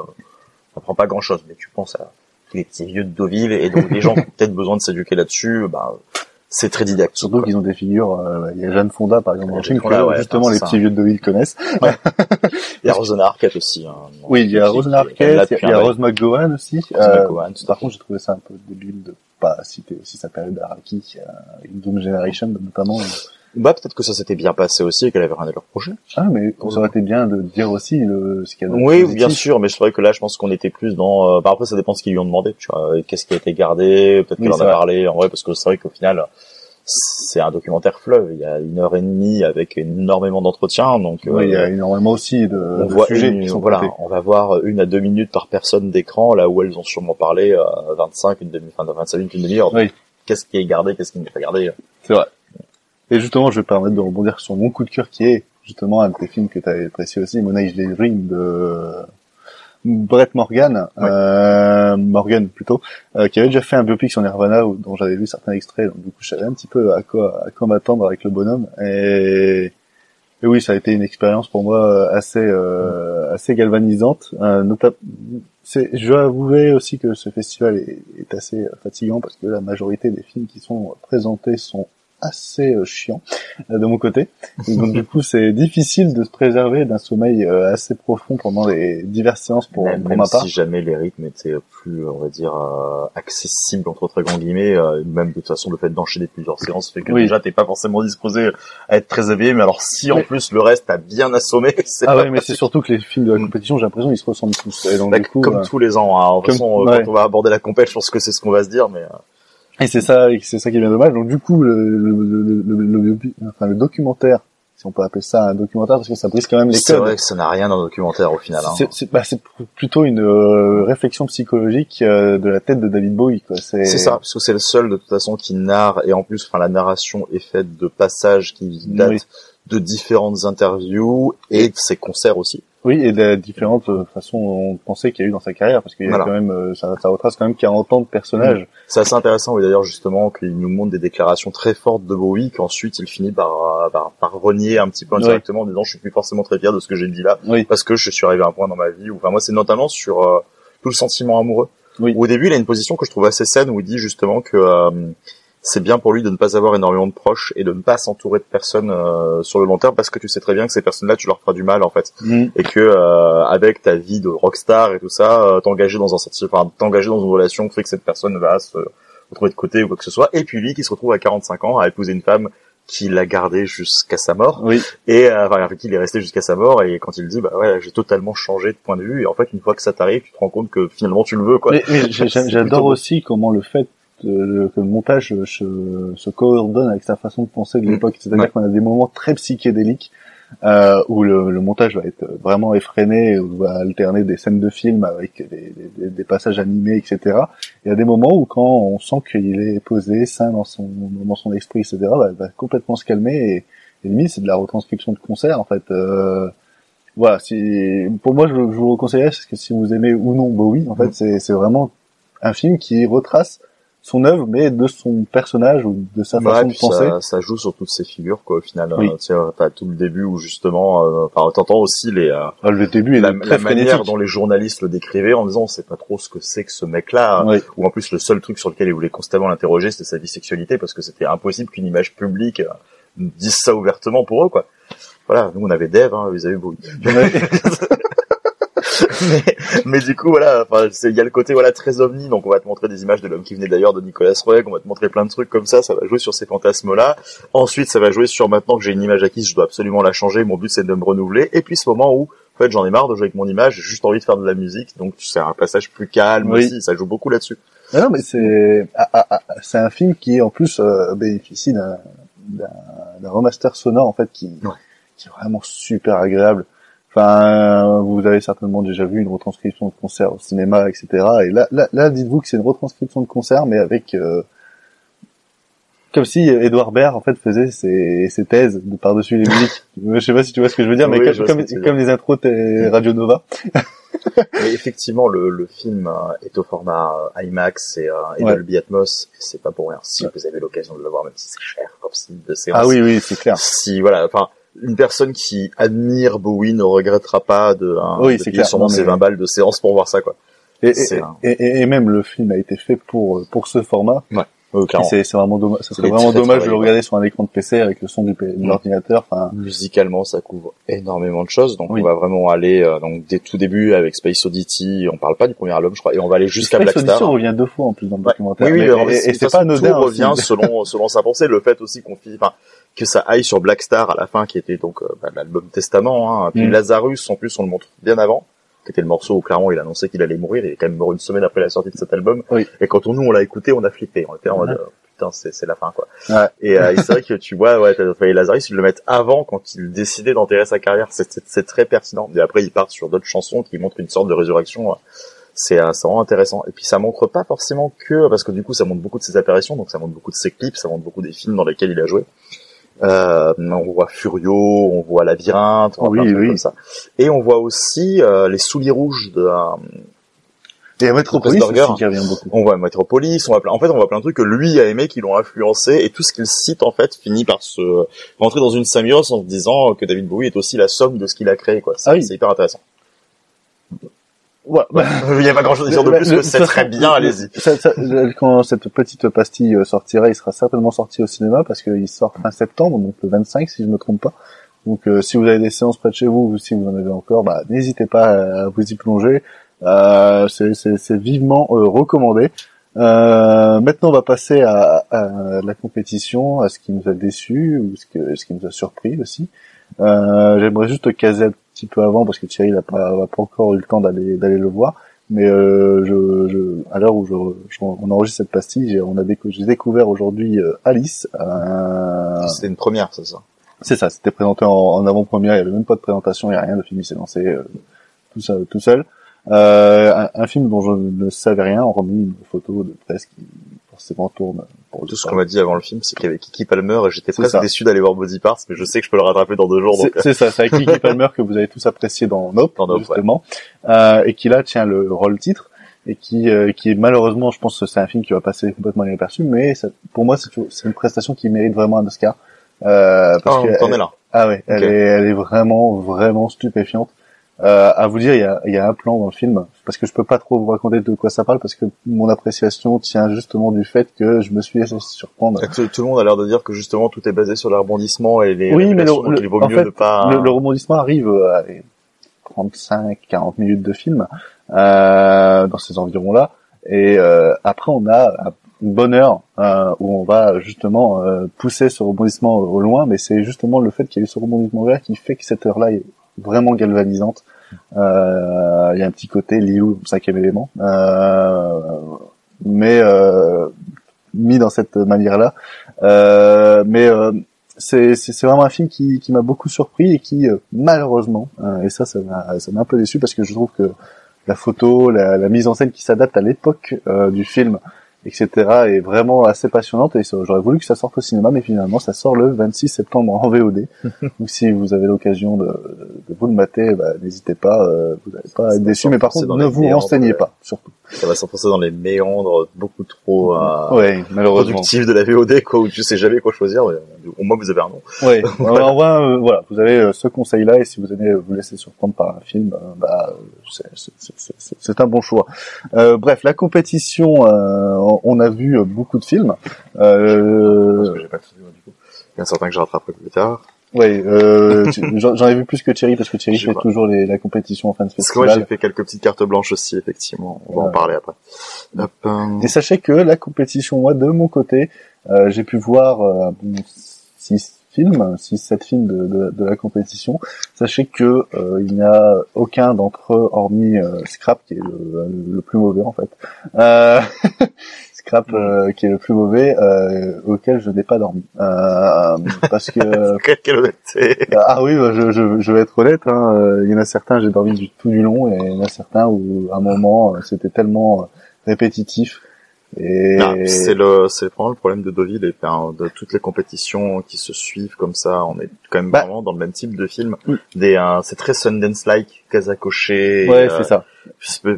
Speaker 18: ça prend pas grand chose, mais tu penses à les petits vieux de Deauville et donc des gens qui ont peut-être besoin de s'éduquer là-dessus, bah c'est très didactique.
Speaker 16: Surtout qu'ils ont des figures, euh, il y a Jeanne Fonda par exemple dans le film que
Speaker 18: ouais,
Speaker 16: justement
Speaker 18: enfin,
Speaker 16: les petits vieux de Deauville connaissent.
Speaker 18: Il y a Rosanna Arquette aussi. Hein,
Speaker 16: Oui, il y a
Speaker 18: là
Speaker 16: Arquette, il y a-. Rose McGowan aussi.
Speaker 18: Rose
Speaker 16: Euh,
Speaker 18: McGowan, tout à
Speaker 16: par contre, j'ai trouvé ça un peu débile de pas citer aussi sa période d'Araki, euh, Doom Generation notamment.
Speaker 18: Bah peut-être que ça s'était bien passé aussi et qu'elle avait rien à leur projet.
Speaker 16: Ah, mais ça aurait été bien de dire aussi le, ce qu'il y a de
Speaker 18: Oui,
Speaker 16: positif.
Speaker 18: bien sûr, mais c'est vrai que là, je pense qu'on était plus dans. Euh, bah après, ça dépend de ce qu'ils lui ont demandé. Tu vois, qu'est-ce qui a été gardé Peut-être
Speaker 16: Oui,
Speaker 18: qu'elle en a
Speaker 16: vrai.
Speaker 18: parlé. En vrai, parce que c'est vrai qu'au final, c'est un documentaire fleuve. Il y a une heure et demie avec énormément d'entretiens, donc.
Speaker 16: Oui, il y a
Speaker 18: euh,
Speaker 16: énormément aussi de,
Speaker 18: on
Speaker 16: de
Speaker 18: voit
Speaker 16: sujets
Speaker 18: une-
Speaker 16: qui sont
Speaker 18: voilà, on va voir une à deux minutes par personne d'écran, là où elles ont sûrement parlé euh, 25, une demi, enfin 25 minutes, une demi-heure.
Speaker 16: Oui.
Speaker 18: Qu'est-ce qui est gardé, qu'est-ce qui n'est pas gardé?
Speaker 16: C'est vrai. Et justement, je vais permettre de rebondir sur mon coup de cœur qui est justement un de tes films que tu avais apprécié aussi, Moonage Dream de Brett Morgan, euh, Morgan plutôt, euh, qui avait déjà fait un biopic sur Nirvana dont j'avais vu certains extraits, donc du coup je savais un petit peu à quoi à quoi m'attendre avec le bonhomme. Et, et oui, ça a été une expérience pour moi assez euh, assez galvanisante. Euh, nota- c'est, je avouer aussi que ce festival est, est assez fatigant parce que la majorité des films qui sont présentés sont assez euh, chiants euh, de mon côté. Et donc du coup, c'est difficile de se préserver d'un sommeil euh, assez profond pendant les diverses séances pour,
Speaker 18: même,
Speaker 16: pour
Speaker 18: même
Speaker 16: ma part.
Speaker 18: si jamais les rythmes étaient plus, on va dire, euh, accessibles entre très grands guillemets, euh, même de toute façon le fait d'enchaîner plusieurs séances fait que
Speaker 16: Oui.
Speaker 18: déjà t'es pas forcément disposé à être très éveillé, mais alors si en
Speaker 16: Mais-
Speaker 18: plus le reste a bien assommé, c'est
Speaker 16: Ah ouais, mais c'est surtout que les films de la compétition, j'ai l'impression, ils se ressemblent tous. Et donc,
Speaker 18: Bah,
Speaker 16: du coup,
Speaker 18: comme
Speaker 16: euh,
Speaker 18: tous les ans. Hein. Toute
Speaker 16: comme-
Speaker 18: façon,
Speaker 16: ouais.
Speaker 18: quand on va aborder la compète, je pense que c'est ce qu'on va se dire, mais.
Speaker 16: Et c'est ça, c'est ça qui est bien dommage. Donc du coup, le, le, le, le, le- le- enfin, le documentaire, si on peut appeler ça un documentaire, parce que ça brise quand même les
Speaker 18: C'est
Speaker 16: codes.
Speaker 18: vrai que ça n'a rien le documentaire au final. Hein.
Speaker 16: C'est, c'est, bah, c'est plutôt une euh, réflexion psychologique euh, de la tête de David Bowie. Quoi. C'est,
Speaker 18: C'est ça, parce que c'est le seul de toute façon qui narre, et en plus, enfin, la narration est faite de passages qui datent
Speaker 16: Oui.
Speaker 18: de différentes interviews et de ses concerts aussi.
Speaker 16: Oui, et de différentes euh, façons de penser qu'il y a eu dans sa carrière, parce qu'il y a
Speaker 18: Voilà.
Speaker 16: quand même, euh, ça, ça retrace quand même 40 ans de personnage.
Speaker 18: C'est assez intéressant, oui, d'ailleurs, justement, qu'il nous montre des déclarations très fortes de Bowie, qu'ensuite il finit par, par, par renier un petit peu indirectement en disant je suis plus forcément très fier de ce que j'ai dit là, parce que je suis arrivé à un point dans ma vie où, enfin, moi, c'est notamment sur euh, tout le sentiment amoureux. Où Au début, il a une position que je trouve assez saine où il dit justement que euh, c'est bien pour lui de ne pas avoir énormément de proches et de ne pas s'entourer de personnes euh, sur le long terme parce que tu sais très bien que ces personnes-là, tu leur feras du mal en fait,
Speaker 16: Mm.
Speaker 18: et que euh, avec ta vie de rockstar et tout ça, euh, t'engager dans un enfin t'engager dans une relation fait que cette personne va se retrouver de côté ou quoi que ce soit. Et puis lui qui se retrouve à 45 ans à épouser une femme qui l'a gardé jusqu'à sa mort
Speaker 16: Oui.
Speaker 18: et euh, enfin avec qui il est resté jusqu'à sa mort et quand il dit bah ouais j'ai totalement changé de point de vue et en fait une fois que ça t'arrive tu te rends compte que finalement tu le veux quoi.
Speaker 16: Mais, j'adore aussi comment le fait euh, que le montage se, se coordonne avec sa façon de penser de l'époque. C'est-à-dire
Speaker 18: Mm. Ouais.
Speaker 16: qu'on a des moments très psychédéliques euh, où le, le, montage va être vraiment effréné, où on va alterner des scènes de film avec des, des, des passages animés, etc. Il y a des moments où quand on sent qu'il est posé, sain dans son dans son esprit, etc., bah, va complètement se calmer et, et limite c'est de la retranscription de concert en fait. Euh, voilà, si pour moi je, je vous le conseillerais parce que si vous aimez ou non Bowie, en fait c'est c'est vraiment un film qui retrace son œuvre, mais de son personnage ou de sa façon de penser.
Speaker 18: Ça, ça, joue sur toutes ces figures, quoi, au final.
Speaker 16: Oui.
Speaker 18: Euh, tu as tout le début où justement, euh, enfin, t'entends aussi les. Euh,
Speaker 16: ah, le début est
Speaker 18: la,
Speaker 16: très
Speaker 18: la manière dont les journalistes le décrivaient en disant, on sait pas trop ce que c'est que ce mec-là.
Speaker 16: Oui.
Speaker 18: Ou en plus, le seul truc sur lequel ils voulaient constamment l'interroger, c'était sa bisexualité, parce que c'était impossible qu'une image publique euh, dise ça ouvertement pour eux, quoi. Voilà, nous on avait Dev, hein, vous avez Bowie. Mais, mais du coup voilà enfin il y a le côté voilà très ovni. Donc on va te montrer des images de l'homme qui venait d'ailleurs de Nicolas Roeg on va te montrer plein de trucs comme ça. Ça va jouer sur ces fantasmes là ensuite ça va jouer sur maintenant que j'ai une image acquise je dois absolument la changer. Mon but c'est de me renouveler. Et puis ce moment où en fait j'en ai marre de jouer avec mon image. J'ai juste envie de faire de la musique. Donc c'est un passage plus calme
Speaker 16: Oui.
Speaker 18: aussi. Ça joue beaucoup là-dessus.
Speaker 16: Ah non, mais c'est ah, ah, ah, c'est un film qui en plus euh, bénéficie d'un d'un d'un remaster sonore en fait qui qui est vraiment super agréable. Enfin, vous avez certainement déjà vu une retranscription de concert au cinéma, etc. Et là, là, là dites-vous que c'est une retranscription de concert, mais avec euh, comme si Edouard Baird en fait faisait ses, ses thèses de par-dessus les musiques. je sais pas si tu vois ce que je veux dire, mais
Speaker 18: Oui,
Speaker 16: comme, comme, les intros de Radio Nova.
Speaker 18: mais effectivement le, le film euh, est au format euh, IMAX et, euh, et
Speaker 16: Ouais.
Speaker 18: Dolby Atmos c'est pas pour rien si vous avez l'occasion de le voir même si c'est cher comme style de séance
Speaker 16: Ah oui, oui, c'est clair.
Speaker 18: si voilà enfin une personne qui admire Bowie ne regrettera pas de, hein,
Speaker 16: Oui,
Speaker 18: de payer sûrement
Speaker 16: mais-
Speaker 18: ses 20 balles de séance pour voir ça quoi
Speaker 16: Et, et,
Speaker 18: un-
Speaker 16: et, même le film a été fait pour pour ce format.
Speaker 18: Ouais. Euh,
Speaker 16: C'est vraiment dommage. Ça serait vraiment dommage de le regarder sur un écran de PC avec le son du de l'ordinateur. Enfin,
Speaker 18: musicalement ça couvre énormément de choses donc
Speaker 16: Oui.
Speaker 18: on va vraiment aller euh, donc dès tout début avec Space Oddity on parle pas du premier album je crois et on va aller jusqu'à
Speaker 16: Space
Speaker 18: Black Star
Speaker 16: revient deux fois en plus dans le documentaire.
Speaker 18: Oui, oui,
Speaker 16: Mais- et, c'est pas anodin.
Speaker 18: Tout revient selon selon sa pensée. Le fait aussi qu'on fi- enfin que ça aille sur Black Star à la fin, qui était donc euh, bah, l'album Testament. Hein. Puis
Speaker 16: Mm.
Speaker 18: Lazarus, en plus, on le montre bien avant, qui était le morceau où clairement il annonçait qu'il allait mourir. Il est quand même mort une semaine après la sortie de cet album.
Speaker 16: Oui.
Speaker 18: Et quand on, nous on l'a écouté, on a flippé. On était en mode
Speaker 16: Ouais.
Speaker 18: euh, putain, c'est c'est la fin quoi.
Speaker 16: Ouais.
Speaker 18: Et, euh, et c'est vrai que tu vois, ouais, t'as- enfin, Lazarus, ils le mettent avant quand il décidait d'enterrer sa carrière. C'est- C'est c'est très pertinent. Et après, ils partent sur d'autres chansons qui montrent une sorte de résurrection. C'est euh, c'est vraiment intéressant. Et puis ça montre pas forcément que parce que du coup, ça montre beaucoup de ses apparitions, donc ça montre beaucoup de ses clips, ça montre beaucoup des films dans lesquels il a joué. Euh, on voit Furio, on voit Labyrinthe, on voit
Speaker 16: Oui,
Speaker 18: comme ça. Et on voit aussi euh, les souliers rouges de, euh,
Speaker 16: Et Metropolis aussi qui revient beaucoup.
Speaker 18: on voit Metropolis, on voit plein, en fait, on voit plein de trucs que lui a aimé, qui l'ont influencé, et tout ce qu'il cite, en fait, finit par se rentrer dans une symbiose en se disant que David Bowie est aussi la somme de ce qu'il a créé, quoi. C'est
Speaker 16: Ah oui.
Speaker 18: c'est hyper intéressant.
Speaker 16: Ouais, bah,
Speaker 18: Il n'y a pas grand chose à dire de plus
Speaker 16: le-
Speaker 18: que c'est très bien,
Speaker 16: le-
Speaker 18: allez-y.
Speaker 16: quand cette petite pastille euh, sortira, il sera certainement sorti au cinéma parce qu'il sort fin septembre, donc le 25 si je me trompe pas. Donc euh, si vous avez des séances près de chez vous, ou si vous en avez encore, bah, n'hésitez pas à vous y plonger. Euh, c'est- vivement euh, recommandé. Euh, maintenant, on va passer à, à la compétition, à ce qui nous a déçu ou ce, que, ce qui nous a surpris aussi. Euh, J'aimerais juste te caser petit peu avant parce que Thierry n'a pas, pas encore eu le temps d'aller d'aller le voir. Mais euh, je, je, à l'heure où je, je- on enregistre cette pastille, on a décou- j'ai découvert aujourd'hui euh, Alice. Euh,
Speaker 18: C'était une première, c'est ça?
Speaker 16: c'est ça, c'était présenté en, en avant-première, il y avait même pas de présentation, il y a rien, le film il s'est lancé euh, tout seul. Tout seul. Euh, un, un film dont je ne savais rien, hormis une photo de presse qui forcément tourne. Pour
Speaker 18: Tout ce qu'on m'a dit avant le film, c'est qu'il y avait Kiki Palmer, et j'étais presque
Speaker 16: ça.
Speaker 18: déçu d'aller voir Body Parts, mais je sais que je peux le rattraper dans deux jours.
Speaker 16: C'est ça, c'est avec Kiki Palmer que vous avez tous apprécié dans Nope,
Speaker 18: Dans Nope,
Speaker 16: justement, euh, et qui là tient le rôle titre et qui euh, qui est malheureusement, je pense que c'est un film qui va passer complètement inaperçu, mais ça, pour moi c'est une prestation qui mérite vraiment un Oscar. Euh, parce
Speaker 18: Ah,
Speaker 16: que
Speaker 18: t'en
Speaker 16: elle-
Speaker 18: es là.
Speaker 16: Ah ouais, elle est elle est vraiment vraiment stupéfiante. Euh, à vous dire, il y a, y a un plan dans le film, parce que je peux pas trop vous raconter de quoi ça parle, parce que mon appréciation tient justement du fait que je me suis laissé surprendre.
Speaker 18: Tout, tout le monde a l'air de dire que justement tout est basé sur les rebondissements et les
Speaker 16: Oui, mais le,
Speaker 18: révélations, donc
Speaker 16: le-
Speaker 18: il vaut
Speaker 16: en
Speaker 18: mieux
Speaker 16: fait,
Speaker 18: pas.
Speaker 16: le, le rebondissement arrive euh, à 35-40 minutes de film euh, dans ces environs-là, et euh, après on a une bonne heure euh, où on va justement euh, pousser ce rebondissement au, loin, mais c'est justement le fait qu'il y a eu ce rebondissement vert qui fait que cette heure-là est vraiment galvanisante. Euh, Il y a un petit côté Liu, cinquième élément, euh, mais euh, mis dans cette manière-là. Euh, mais c'est c'est c'est vraiment un film qui qui m'a beaucoup surpris et qui malheureusement et ça ça m'a ça m'a un peu déçu parce que je trouve que la photo, la, mise en scène qui s'adapte à l'époque du film, etc. est vraiment assez passionnante et j'aurais voulu que ça sorte au cinéma, mais finalement ça sort le 26 septembre en VOD. Donc si vous avez l'occasion de, de vous le mater, bah, n'hésitez pas, euh, vous n'allez pas être déçu, mais par contre ne vous renseignez
Speaker 18: euh,
Speaker 16: pas, surtout.
Speaker 18: Ça va s'enfoncer dans les méandres beaucoup trop euh,
Speaker 16: Ouais, malheureusement.
Speaker 18: productifs de la VOD, quoi, où tu sais jamais quoi choisir. mais, euh, au moins vous avez un nom.
Speaker 16: Ouais,
Speaker 18: Voilà.
Speaker 16: en vrai, euh, voilà, vous avez euh, ce conseil-là et si vous euh, vous laisser surprendre par un film, euh, bah, c'est- c'est- c'est c'est- c'est un bon choix. Euh, bref, la compétition, euh, on- a vu beaucoup de films. Euh,
Speaker 18: Parce que j'ai pas tout vu, du coup. Il y en a certains que je rattraperai plus tard.
Speaker 16: Ouais, euh, j'en ai vu plus que Thierry parce que Thierry fait toujours les, la compétition en fin de
Speaker 18: Parce que moi
Speaker 16: festival.
Speaker 18: j'ai fait quelques petites cartes blanches aussi, effectivement. On va en parler après. Hop, euh,
Speaker 16: Et sachez que la compétition, moi, de mon côté, euh, j'ai pu voir euh, bon, six films, six, sept films de, de, de la compétition. Sachez que euh, il n'y a aucun d'entre eux, hormis euh, Scrap, qui est le, le plus mauvais en fait. Euh, Scrap, euh, qui est le plus mauvais, euh, auquel je n'ai pas dormi. Euh, parce que
Speaker 18: quelle, honnêteté.
Speaker 16: ah oui, bah, je, je, je vais être honnête. Hein, il y en a certains, j'ai dormi du tout du long, et il y en a certains où, à un moment, c'était tellement répétitif. Et
Speaker 18: Non, c'est le, c'est vraiment le problème de Deauville et de toutes les compétitions qui se suivent comme ça. On est quand même
Speaker 16: Bah.
Speaker 18: vraiment dans le même type de film. Des, euh, c'est très Sundance-like, cocher.
Speaker 16: Ouais,
Speaker 18: euh,
Speaker 16: c'est ça.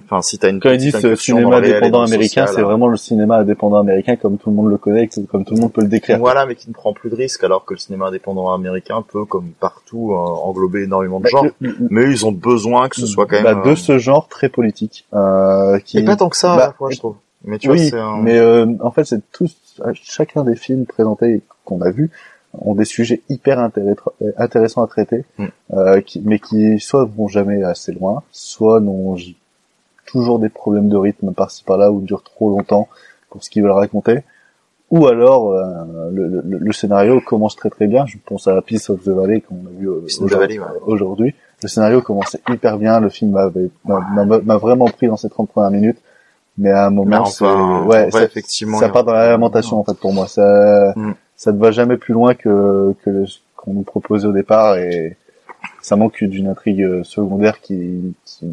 Speaker 18: Enfin, si t'as une
Speaker 16: Quand ils disent cinéma indépendant américain, c'est vraiment le cinéma indépendant américain comme tout le monde le connaît, comme tout le monde peut le décrire.
Speaker 18: Voilà, mais qui ne prend plus de risques, alors que le cinéma indépendant américain peut, comme partout, euh, englober énormément de
Speaker 16: Bah,
Speaker 18: genres.
Speaker 16: le-
Speaker 18: Mais ils ont besoin que ce soit quand même.
Speaker 16: Bah, de
Speaker 18: euh,
Speaker 16: ce genre très politique. Qui...
Speaker 18: Et pas tant que ça à
Speaker 16: Bah,
Speaker 18: la fois, je trouve. Mais tu
Speaker 16: oui,
Speaker 18: vois, un...
Speaker 16: mais euh, en fait, c'est tous chacun des films présentés qu'on a vus ont des sujets hyper intéress- intéressants à traiter,
Speaker 18: Mm.
Speaker 16: euh, qui, mais qui soit vont jamais assez loin, soit n'ont toujours des problèmes de rythme par-ci par-là ou durent trop longtemps pour ce qu'ils veulent raconter. Ou alors euh, le, le- le scénario commence très très bien. Je pense à Peace of the Valley qu'on a vu euh, aujourd'hui.
Speaker 18: Ouais.
Speaker 16: Le scénario commençait hyper bien, le film m'a vraiment pris dans ces 30 premières minutes. Mais à un moment,
Speaker 18: enfin,
Speaker 16: ouais, ça,
Speaker 18: effectivement
Speaker 16: ça part dans la
Speaker 18: revenir.
Speaker 16: lamentation en fait pour moi. Ça,
Speaker 18: Mm.
Speaker 16: ça ne va jamais plus loin que que qu'on nous proposait au départ et ça manque d'une intrigue euh, secondaire qui qui,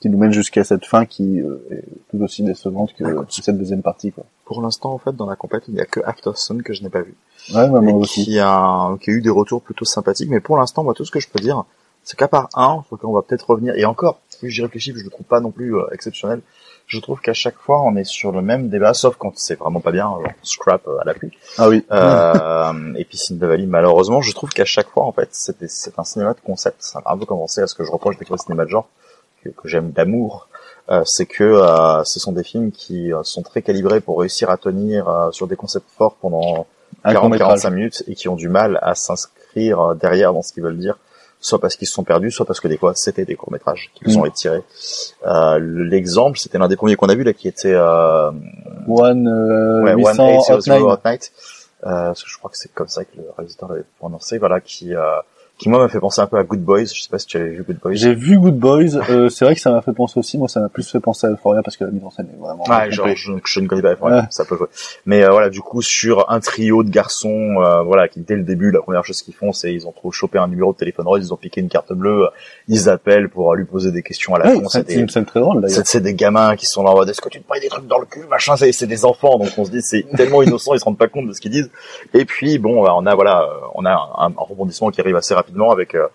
Speaker 16: qui nous mène jusqu'à cette fin qui euh, est tout aussi décevante que cette deuxième partie quoi.
Speaker 18: Pour l'instant, en fait, dans la compète, il n'y a que Aftersun que je n'ai pas vu.
Speaker 16: Ouais, bah, moi
Speaker 18: Et
Speaker 16: aussi.
Speaker 18: Qui a, qui a eu des retours plutôt sympathiques. Mais pour l'instant, moi, tout ce que je peux dire, c'est qu'à part un, sur lequel on va peut-être revenir, et encore, plus j'y réfléchis, je le trouve pas non plus euh, exceptionnel. Je trouve qu'à chaque fois, on est sur le même débat, sauf quand c'est vraiment pas bien, genre scrap euh, à l'appui.
Speaker 16: Ah oui.
Speaker 18: Euh, et puis Sin Valley, malheureusement, je trouve qu'à chaque fois, en fait, c'est un cinéma de concept. Ça m'a un peu commencé à ce que je reproche des fois cinéma de genre, que, que j'aime d'amour. Euh, c'est que euh, ce sont des films qui euh, sont très calibrés pour réussir à tenir euh, sur des concepts forts pendant
Speaker 16: Un
Speaker 18: 40-45 minutes et qui ont du mal à s'inscrire derrière dans ce qu'ils veulent dire, soit parce qu'ils se sont perdus, soit parce que des fois c'était des courts-métrages qui les
Speaker 16: Mm.
Speaker 18: ont étirés. Euh, L'exemple, c'était l'un des premiers qu'on a vu là, qui était euh,
Speaker 16: One, euh,
Speaker 18: ouais,
Speaker 16: 800
Speaker 18: One Eight
Speaker 16: Hot.
Speaker 18: Hot Night, euh, parce que je crois que c'est comme ça que le réalisateur l'avait prononcé, voilà, qui, euh, qui moi m'a fait penser un peu à Good Boys. Je sais pas si tu avais vu Good Boys.
Speaker 16: J'ai vu Good Boys. Euh, c'est vrai que ça m'a fait penser aussi. Moi, ça m'a plus fait penser à Euphoria parce que la mise en scène est vraiment.
Speaker 18: Ouais, genre, je, je ne connais pas Euphoria,
Speaker 16: Ouais.
Speaker 18: ça peut jouer. Mais euh, voilà, du coup, sur un trio de garçons, euh, voilà, qui dès le début, la première chose qu'ils font, c'est ils ont trop chopé un numéro de téléphone rose, ils ont piqué une carte bleue, ils appellent pour lui poser des questions à la
Speaker 16: Ouais,
Speaker 18: con.
Speaker 16: c'est
Speaker 18: des,
Speaker 16: très drôle
Speaker 18: c'est des gamins qui sont là en mode est-ce que tu te prends des trucs dans le cul, machin, c'est c'est des enfants, donc on se dit c'est tellement innocent, ils se rendent pas compte de ce qu'ils disent. Et puis bon, bah, on a voilà, euh, on a un, un rebondissement qui arrive assez rapidement avec euh,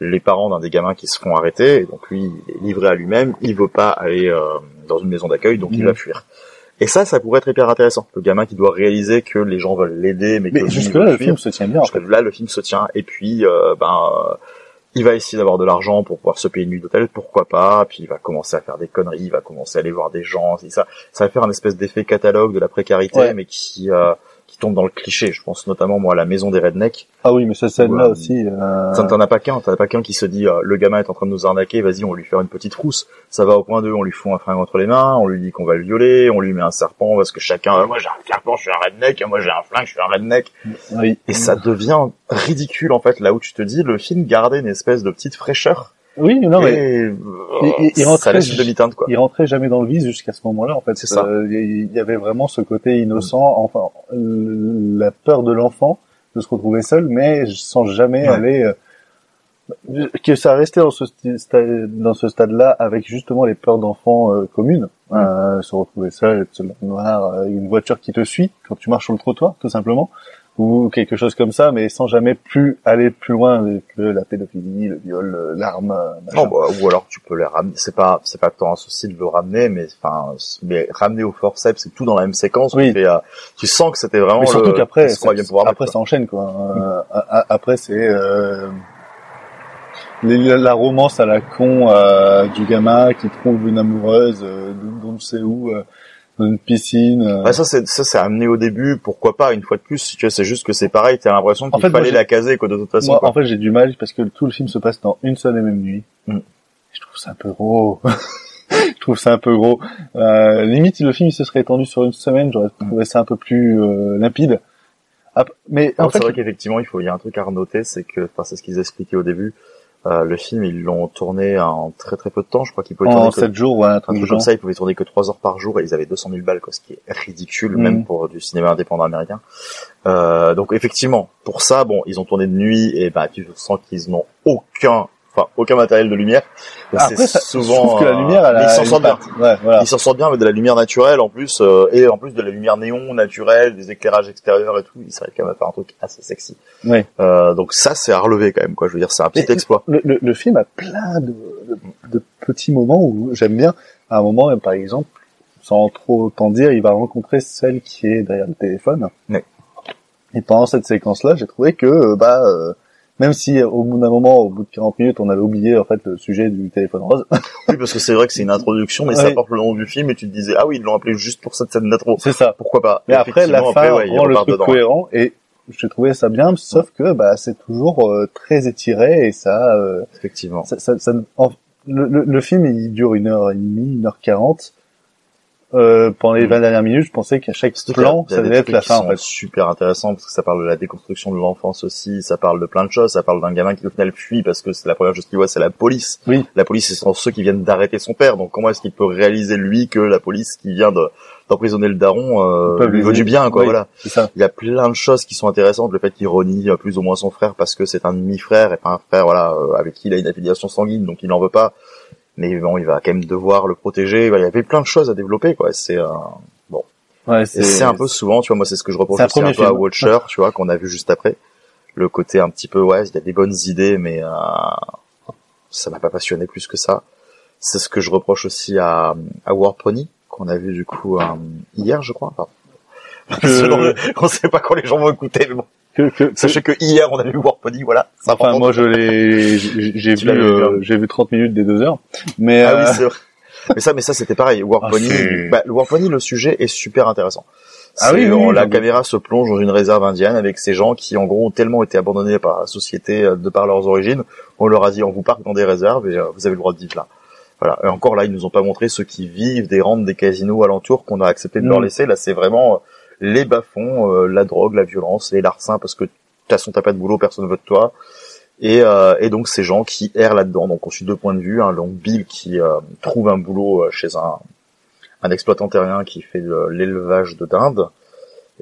Speaker 18: les parents d'un des gamins qui se font arrêter, et donc lui il est livré à lui-même, il veut pas aller euh, dans une maison d'accueil, donc il
Speaker 16: Mhm.
Speaker 18: va fuir. Et ça, ça pourrait être hyper intéressant. Le gamin qui doit réaliser que les gens veulent l'aider, mais,
Speaker 16: Mais
Speaker 18: que
Speaker 16: jusque là, le film se tient bien. en
Speaker 18: Jusque là, le film se tient. Et puis, euh, ben, euh, il va essayer d'avoir de l'argent pour pouvoir se payer une nuit d'hôtel, pourquoi pas? Puis il va commencer à faire des conneries, il va commencer à aller voir des gens. et Ça, ça va faire un espèce d'effet catalogue de la précarité,
Speaker 16: Ouais.
Speaker 18: mais qui, euh, qui tombe dans le cliché. Je pense notamment moi à la maison des rednecks.
Speaker 16: Ah oui, mais cette scène-là
Speaker 18: Ouais.
Speaker 16: aussi. Euh...
Speaker 18: Ça, T'en as pas qu'un, t'en as pas qu'un qui se dit euh, le gamin est en train de nous arnaquer, vas-y on va lui faire une petite rousse. Ça va au point 2, on lui fout un fringue entre les mains, on lui dit qu'on va le violer, on lui met un serpent parce que chacun, euh, moi j'ai un serpent, je suis un redneck, moi j'ai un flingue, je suis un redneck.
Speaker 16: Oui.
Speaker 18: Et ça devient ridicule en fait là où tu te dis le film gardait une espèce de petite fraîcheur.
Speaker 16: Oui, non mais
Speaker 18: Et,
Speaker 16: il,
Speaker 18: ça
Speaker 16: rentrait,
Speaker 18: laisse une demi-teinte quoi.
Speaker 16: il rentrait jamais dans le vice jusqu'à ce moment-là en fait.
Speaker 18: C'est ça.
Speaker 16: Euh, Il y avait vraiment ce côté innocent, enfin euh, la peur de l'enfant de se retrouver seul, mais sans jamais aller euh, que ça restait dans ce sti- sta- dans ce stade-là avec justement les peurs d'enfants euh, communes, euh, se retrouver seul, être seul noir, une voiture qui te suit quand tu marches sur le trottoir, tout simplement, ou quelque chose comme ça, mais sans jamais plus aller plus loin que la pédophilie, le viol, l'arme. euh.
Speaker 18: Non, bah, ou alors tu peux les ramener. C'est pas, c'est pas tant un souci de le ramener, mais enfin, mais ramener au forceps, c'est tout dans la même séquence.
Speaker 16: Oui.
Speaker 18: Euh, tu sens que c'était vraiment
Speaker 16: Mais surtout qu'après, après ça enchaîne quoi. Euh, après c'est euh, la romance à la con euh, du gamin qui trouve une amoureuse d'on ne sait où dans une piscine. euh.
Speaker 18: Ça c'est ça c'est amené au début, pourquoi pas une fois de plus. Si tu vois, c'est juste que c'est pareil, t'as l'impression qu'il
Speaker 16: fait, moi,
Speaker 18: fallait
Speaker 16: j'ai-
Speaker 18: la caser quoi de toute façon.
Speaker 16: Moi,
Speaker 18: quoi.
Speaker 16: en fait, j'ai du mal parce que tout le film se passe dans une seule et même nuit.
Speaker 18: Mm.
Speaker 16: Je trouve ça un peu gros. je trouve ça un peu gros. Euh, limite, le film il se serait étendu sur une semaine, j'aurais trouvé ça un peu plus euh, limpide. Mais en fait,
Speaker 18: c'est vrai qu'effectivement, il faut, il y a un truc à renoter, c'est que, enfin, c'est ce qu'ils expliquaient au début. Euh, le film, ils l'ont tourné en très très peu de temps. Je crois qu'ils pouvaient
Speaker 16: En
Speaker 18: tourner que-
Speaker 16: sept jours, ouais, un truc
Speaker 18: comme ça. Ils pouvaient tourner que 3 heures par jour et ils avaient 200 000 balles, quoi, ce qui est ridicule,
Speaker 16: Mm.
Speaker 18: même pour du cinéma indépendant américain. Euh, donc effectivement, pour ça, bon, ils ont tourné de nuit et bah tu sens qu'ils n'ont aucun, enfin aucun matériel de lumière. Donc,
Speaker 16: Après, je
Speaker 18: souvent.
Speaker 16: trouve que la
Speaker 18: euh,
Speaker 16: lumière, elle
Speaker 18: mais
Speaker 16: a
Speaker 18: ils s'en sortent bien.
Speaker 16: Ouais, voilà.
Speaker 18: Ils s'en sortent bien avec de la lumière naturelle en plus euh, et en plus de la lumière néon naturelle, des éclairages extérieurs et tout. Ils arrivent quand même à faire un truc assez sexy.
Speaker 16: Ouais.
Speaker 18: Euh, donc ça, c'est à relever quand même, quoi. Je veux dire, c'est un petit
Speaker 16: Mais
Speaker 18: exploit.
Speaker 16: Le, le, le film a plein de, de, de petits moments où j'aime bien. À un moment, par exemple, sans trop t'en dire, il va rencontrer celle qui est derrière le téléphone.
Speaker 18: Ouais.
Speaker 16: Et pendant cette séquence-là, j'ai trouvé que, euh, bah, euh, même si au bout d'un moment, au bout de 40 minutes, on avait oublié en fait le sujet du téléphone rose.
Speaker 18: Oui, parce que c'est vrai que c'est une introduction, mais ça
Speaker 16: Ouais.
Speaker 18: porte le nom du film et tu te disais, ah oui, ils l'ont appelé juste pour cette scène d'intro.
Speaker 16: C'est ça.
Speaker 18: Pourquoi pas?
Speaker 16: Mais après, la fin
Speaker 18: ouais, ils
Speaker 16: rend le truc
Speaker 18: dedans.
Speaker 16: cohérent et j'ai trouvé ça bien, sauf que bah c'est toujours euh, très étiré et ça. euh,
Speaker 18: Effectivement.
Speaker 16: ça, ça, ça- en- le, le, le film il dure une heure et demie, une heure quarante. Euh, pendant les 20 dernières minutes, je pensais qu'à chaque plan, ça devait être la fin en fait.
Speaker 18: super intéressant parce que ça parle de la déconstruction de l'enfance aussi, ça parle de plein de choses, ça parle d'un gamin qui au final fuit parce que c'est la première chose qu'il voit, c'est la police.
Speaker 16: Oui.
Speaker 18: La police, ce sont ceux qui viennent d'arrêter son père, donc comment est-ce qu'il peut réaliser lui que la police qui vient de d'emprisonner le daron euh, lui vaut du bien quoi
Speaker 16: Oui,
Speaker 18: voilà.
Speaker 16: Ça.
Speaker 18: Il y a plein de choses qui sont intéressantes, le fait qu'il renie euh, plus ou moins son frère parce que c'est un demi-frère et pas un frère voilà euh, avec qui il a une affiliation sanguine donc il n'en veut pas. Mais bon, il va quand même devoir le protéger. Il y avait plein de choses à développer quoi. C'est euh, bon.
Speaker 16: Ouais,
Speaker 18: c'est un peu souvent, tu vois, moi c'est ce que je reproche aussi un peu à. Watcher, tu vois, qu'on a vu juste après. Le côté un petit peu, ouais, il y a des bonnes idées, mais euh, ça m'a pas passionné plus que ça. C'est ce que je reproche aussi à, à War Pony, qu'on a vu du coup euh, hier, je crois. Enfin, selon le- on sait pas quand les gens vont écouter, mais bon.
Speaker 16: Que, que,
Speaker 18: Sachez que hier on a vu War Pony, voilà.
Speaker 16: Enfin, moi, je l'ai, j'ai vu, euh, j'ai vu 30 minutes des deux heures. Mais,
Speaker 18: Ah
Speaker 16: euh,
Speaker 18: oui, c'est vrai. Mais ça, mais ça, c'était pareil. War
Speaker 16: Ah,
Speaker 18: bah, le War Pony, le sujet est super intéressant.
Speaker 16: Ah oui,
Speaker 18: euh, la
Speaker 16: oui.
Speaker 18: caméra se plonge dans une réserve indienne avec ces gens qui, en gros, ont tellement été abandonnés par la société euh, de par leurs origines. On leur a dit, on vous parque dans des réserves et euh, vous avez le droit de vivre là. Voilà. Et encore là, ils nous ont pas montré ceux qui vivent des rentes des casinos alentours qu'on a accepté de leur
Speaker 16: Mm.
Speaker 18: laisser. Là, c'est vraiment euh, les bas-fonds, euh, la drogue, la violence, les larcins, parce que de toute façon, t'as pas de boulot, personne veut de toi. Et, euh, et donc ces gens qui errent là-dedans. Donc on suit deux points de vue. Un long Bill qui euh, trouve un boulot euh, chez un, un exploitant terrien qui fait l'élevage de dinde.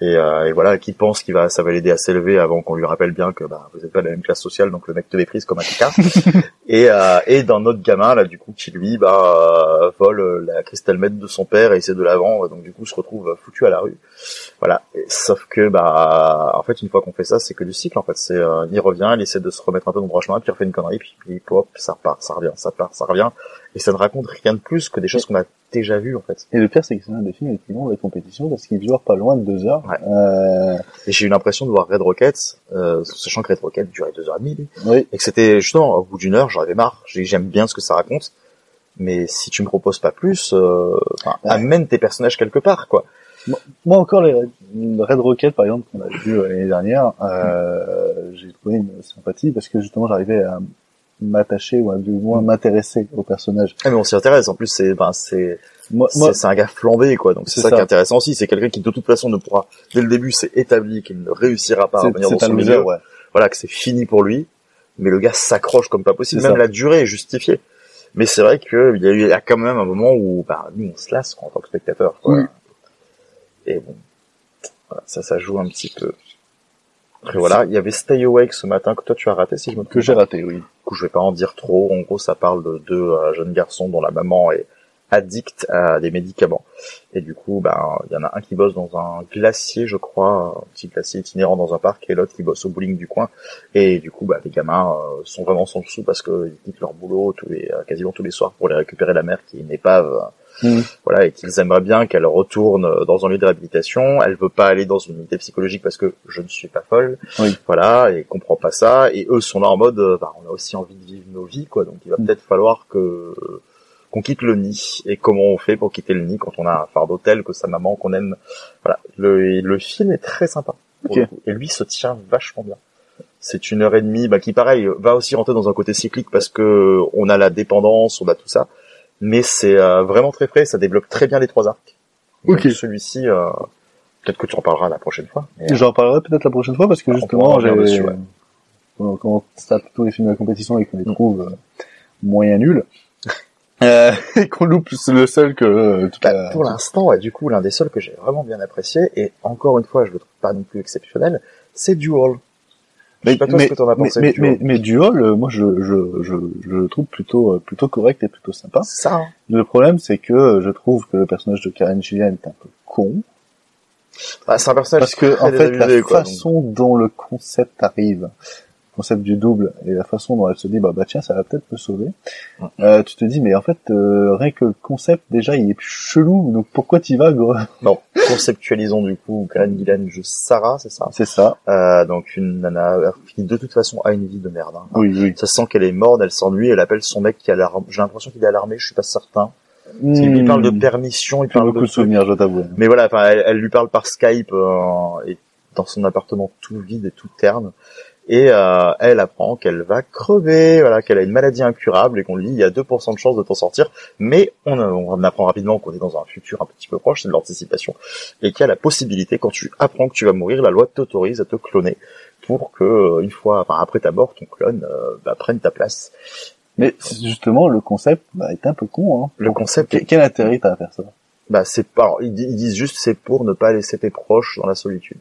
Speaker 18: Et, euh, et voilà, qui pense qu'il va, ça va l'aider à s'élever avant qu'on lui rappelle bien que bah, vous n'êtes pas de la même classe sociale, donc le mec te méprise comme un caca. et euh, et d'un autre gamin là, du coup, qui lui bah euh, vole la cristal meth de son père et essaie de la vendre, donc du coup se retrouve foutu à la rue. Voilà. Et sauf que bah en fait une fois qu'on fait ça, c'est que du cycle en fait. C'est euh, il revient, il essaie de se remettre un peu dans le droit chemin, puis il refait une connerie, puis, puis hop, ça repart, ça revient, ça part, ça revient. Et ça ne raconte rien de plus que des choses qu'on a déjà vues en fait.
Speaker 16: et le pire, c'est que c'est un des films les plus longs de compétition parce qu'il dure pas loin de deux heures. Euh,
Speaker 18: Et j'ai eu l'impression de voir Red Rocket, euh, sachant que Red Rocket durait deux heures et demie,
Speaker 16: oui.
Speaker 18: et que c'était justement au bout d'une heure, j'en avais marre. J'aime bien ce que ça raconte, mais si tu me proposes pas plus, euh,
Speaker 16: Ouais.
Speaker 18: amène tes personnages quelque part, quoi.
Speaker 16: Moi encore les Red, Red Rocket par exemple qu'on a vu euh, l'année dernière, euh, j'ai trouvé une sympathie parce que justement j'arrivais à m'attacher ou à du moins m'intéresser au personnage.
Speaker 18: Ah, mais on s'y intéresse. En plus, c'est, ben, c'est, c'est un gars flambé, quoi. Donc c'est ça,
Speaker 16: ça.
Speaker 18: qui est intéressant aussi. C'est quelqu'un qui de toute façon ne pourra, dès le début, c'est établi qu'il ne réussira pas à revenir dans son milieu.
Speaker 16: ouais.
Speaker 18: Voilà, que c'est fini pour lui. Mais le gars s'accroche comme pas possible. Même
Speaker 16: ça.
Speaker 18: la durée est justifiée. Mais c'est vrai qu'il y a eu, il y a quand même un moment où, bah, nous, on se lasse, quoi, en tant que spectateur, quoi.
Speaker 16: Oui.
Speaker 18: Et bon. Voilà, ça, ça joue un petit peu. Après voilà, il y avait Stay Awake ce matin que toi tu as raté si je me trompe.
Speaker 16: Que j'ai raté, oui.
Speaker 18: Du coup, je vais pas en dire trop. En gros, ça parle de deux euh, jeunes garçons dont la maman est addict à des médicaments. Et du coup, ben, il y en a un qui bosse dans un glacier, je crois, un petit glacier itinérant dans un parc, et l'autre qui bosse au bowling du coin. Et du coup, bah, les gamins euh, sont vraiment sans dessous parce qu'ils quittent leur boulot tous les, euh, quasiment tous les soirs pour aller récupérer la mère qui est une épave.
Speaker 16: Mm.
Speaker 18: Voilà, et qu'ils aimeraient bien qu'elle retourne dans un lieu de réhabilitation. Elle veut pas aller dans une unité psychologique parce que je ne suis pas folle.
Speaker 16: Oui.
Speaker 18: Voilà, et comprend pas ça. Et eux sont là en mode, euh, bah, on a aussi envie de vivre nos vies, quoi. Donc il va peut-être falloir que qu'on quitte le nid. Et comment on fait pour quitter le nid quand on a un fardeau tel que sa maman qu'on aime. Voilà, le, le film est très sympa. pour
Speaker 16: Ok.
Speaker 18: le coup. Et lui se tient vachement bien. C'est une heure et demie, bah, qui pareil va aussi rentrer dans un côté cyclique parce que on a la dépendance, on a tout ça, mais c'est euh, vraiment très frais, ça développe très bien les trois arcs.
Speaker 16: Ok.
Speaker 18: Celui-ci, euh, peut-être que tu en parleras la prochaine fois. mais, euh,
Speaker 16: J'en parlerai peut-être la prochaine fois parce que justement, j'ai,
Speaker 18: ouais.
Speaker 16: quand on tape tous les films de la compétition et qu'on les trouve euh, moyen nuls, euh, et qu'on loupe le seul que euh,
Speaker 18: bah,
Speaker 16: la-
Speaker 18: pour l'instant, ouais, du coup, l'un des seuls que j'ai vraiment bien apprécié, et encore une fois, je le trouve pas non plus exceptionnel, c'est Duel. Pas toi ce que t'en as
Speaker 16: mais,
Speaker 18: pensé
Speaker 16: mais, mais, mais Duel, euh, moi je, je, je, je le trouve plutôt, euh, plutôt correct et plutôt sympa.
Speaker 18: Ça, hein.
Speaker 16: Le problème c'est que euh, je trouve que le personnage de Karen Gillian est un peu con.
Speaker 18: Bah, c'est un personnage
Speaker 16: Parce que, en fait, la
Speaker 18: quoi, donc.
Speaker 16: façon dont le concept arrive, concept du double, et la façon dont elle se dit, bah, bah tiens, ça va peut-être me sauver, euh, tu te dis, mais en fait, euh, rien que le concept, déjà, il est chelou, donc pourquoi t'y vas, gros?
Speaker 18: Non, conceptualisons du coup Karen Gillan joue Sarah, c'est ça?
Speaker 16: C'est ça.
Speaker 18: Euh, donc une nana qui de toute façon a une vie de merde. hein.
Speaker 16: Oui, oui.
Speaker 18: Ça sent qu'elle est morte, elle s'ennuie, elle appelle son mec qui a. J'ai l'impression qu'il est alarmé, je suis pas certain.
Speaker 16: Hmm.
Speaker 18: Il parle de permission, il parle
Speaker 16: beaucoup
Speaker 18: de...
Speaker 16: souvenirs, je t'avoue.
Speaker 18: Mais voilà, enfin, elle, elle lui parle par Skype euh, et dans son appartement tout vide et tout terne. Et euh, elle apprend qu'elle va crever, voilà, qu'elle a une maladie incurable et qu'on lui dit il y a 2% de chance de t'en sortir. Mais on, on apprend rapidement qu'on est dans un futur un petit peu proche, c'est de l'anticipation, et qu'il y a la possibilité quand tu apprends que tu vas mourir, la loi t'autorise à te cloner pour que euh, une fois, enfin après ta mort, ton clone euh, bah, prenne ta place.
Speaker 16: Mais justement, le concept bah, est un peu con. Hein.
Speaker 18: Le concept,
Speaker 16: Quel, quel intérêt t'as à faire ça?
Speaker 18: Bah c'est pas, ils disent juste c'est pour ne pas laisser tes proches dans la solitude.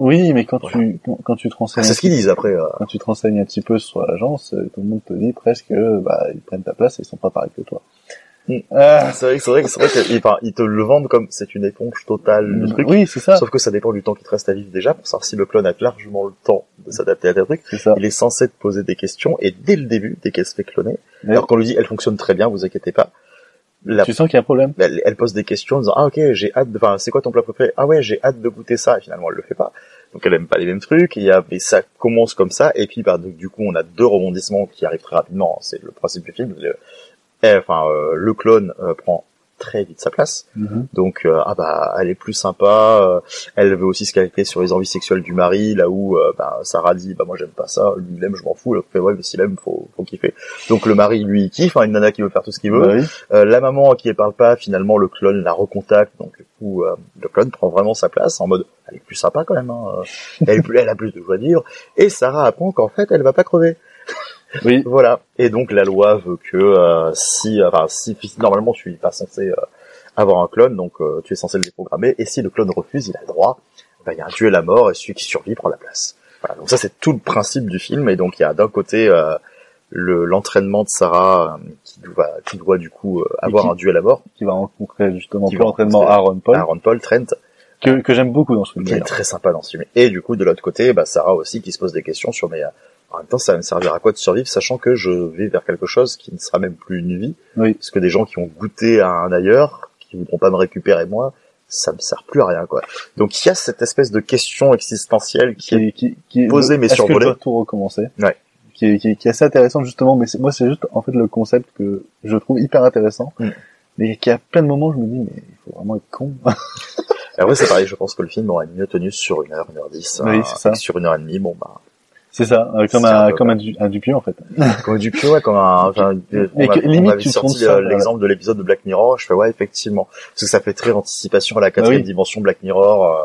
Speaker 16: Oui, mais quand tu quand, quand tu te renseignes,
Speaker 18: C'est ce qu'ils disent après. euh,
Speaker 16: quand tu te renseignes un petit peu sur l'agence, euh, tout le monde te dit presque, bah ils prennent ta place et ils sont pas pareils que toi.
Speaker 18: Mm.
Speaker 16: Ah,
Speaker 18: C'est vrai, c'est vrai, c'est vrai qu'ils enfin, ils te le vendent comme c'est une éponge totale le truc.
Speaker 16: oui, c'est ça.
Speaker 18: Sauf que ça dépend du temps qu'il te reste à vivre déjà pour savoir si le clone a largement le temps de s'adapter à tes trucs.
Speaker 16: C'est ça.
Speaker 18: Il est censé te poser des questions et dès le début, dès qu'elle se fait cloner, alors qu'on lui dit elle fonctionne très bien, vous inquiétez pas. La-
Speaker 16: Tu sens qu'il y a un problème?
Speaker 18: elle, elle pose des questions en disant ah ok j'ai hâte de enfin c'est quoi ton plat préféré? Ah ouais j'ai hâte de goûter ça. Et finalement elle le fait pas. Donc elle aime pas les mêmes trucs. Et, il y a, et ça commence comme ça. Et puis bah donc, du coup on a deux rebondissements qui arrivent très rapidement. C'est le principe du film. Le- eh, enfin euh, le clone euh, prend très vite sa place
Speaker 16: Mhm.
Speaker 18: donc euh, ah bah elle est plus sympa euh, elle veut aussi se calquer sur les envies sexuelles du mari là où euh, bah, Sarah dit bah moi j'aime pas ça lui il aime je m'en fous l'autre fait ouais mais s'il aime faut faut kiffer donc le mari lui il kiffe hein, une nana qui veut faire tout ce qu'il veut
Speaker 16: Bah oui.
Speaker 18: euh, la maman à qui elle parle pas, finalement le clone la recontacte, donc du coup euh, le clone prend vraiment sa place en mode elle est plus sympa quand même, hein. elle, elle a plus de joie de vivre, et Sarah apprend qu'en fait elle va pas crever.
Speaker 16: Oui.
Speaker 18: Voilà. Et donc la loi veut que euh, si, enfin si normalement tu es pas censé euh, avoir un clone, donc euh, tu es censé le déprogrammer, et si le clone refuse, il a le droit. Ben, il y a un duel à mort et celui qui survit prend la place. Voilà. Donc ça c'est tout le principe du film, et donc il y a d'un côté euh, le l'entraînement de Sarah euh, qui doit qui doit du coup euh, avoir
Speaker 16: qui-
Speaker 18: un duel à mort.
Speaker 16: Qui va rencontrer justement
Speaker 18: Qui
Speaker 16: pour
Speaker 18: va
Speaker 16: l'entraînement Aaron Paul,
Speaker 18: Aaron Paul, Trent,
Speaker 16: que, que j'aime beaucoup dans ce film.
Speaker 18: qui est très sympa dans ce film. Et du coup, de l'autre côté, bah, Sarah aussi qui se pose des questions sur mais euh, en même temps, ça va me servir à quoi de survivre, sachant que je vais vers quelque chose qui ne sera même plus une vie,
Speaker 16: Oui.
Speaker 18: parce que des gens qui ont goûté à un ailleurs, qui voudront pas me récupérer moi, ça me sert plus à rien quoi. Donc il y a cette espèce de question existentielle qui, est
Speaker 16: qui, qui
Speaker 18: posée mais
Speaker 16: est-ce que
Speaker 18: survolée.
Speaker 16: tout recommencer
Speaker 18: Ouais.
Speaker 16: qui est, qui, est, qui est assez intéressant justement mais moi c'est juste en fait le concept que je trouve hyper intéressant
Speaker 18: Mm.
Speaker 16: mais qui a plein de moments je me dis mais il faut vraiment être con
Speaker 18: Et Après c'est pareil, je pense que le film aurait mieux tenu sur une heure, une heure dix,
Speaker 16: Oui,
Speaker 18: hein, sur une heure et demie, bon bah
Speaker 16: c'est ça euh, comme
Speaker 18: un
Speaker 16: un comme un, un Dupieux en fait
Speaker 18: comme du pied, ouais, comme un, enfin, on, a-
Speaker 16: que-
Speaker 18: on
Speaker 16: limite,
Speaker 18: avait
Speaker 16: tu
Speaker 18: sorti l'exemple de l'épisode de Black Mirror, je fais ouais, effectivement. Parce que ça fait très anticipation à la quatrième
Speaker 16: Ah oui.
Speaker 18: dimension Black Mirror, euh,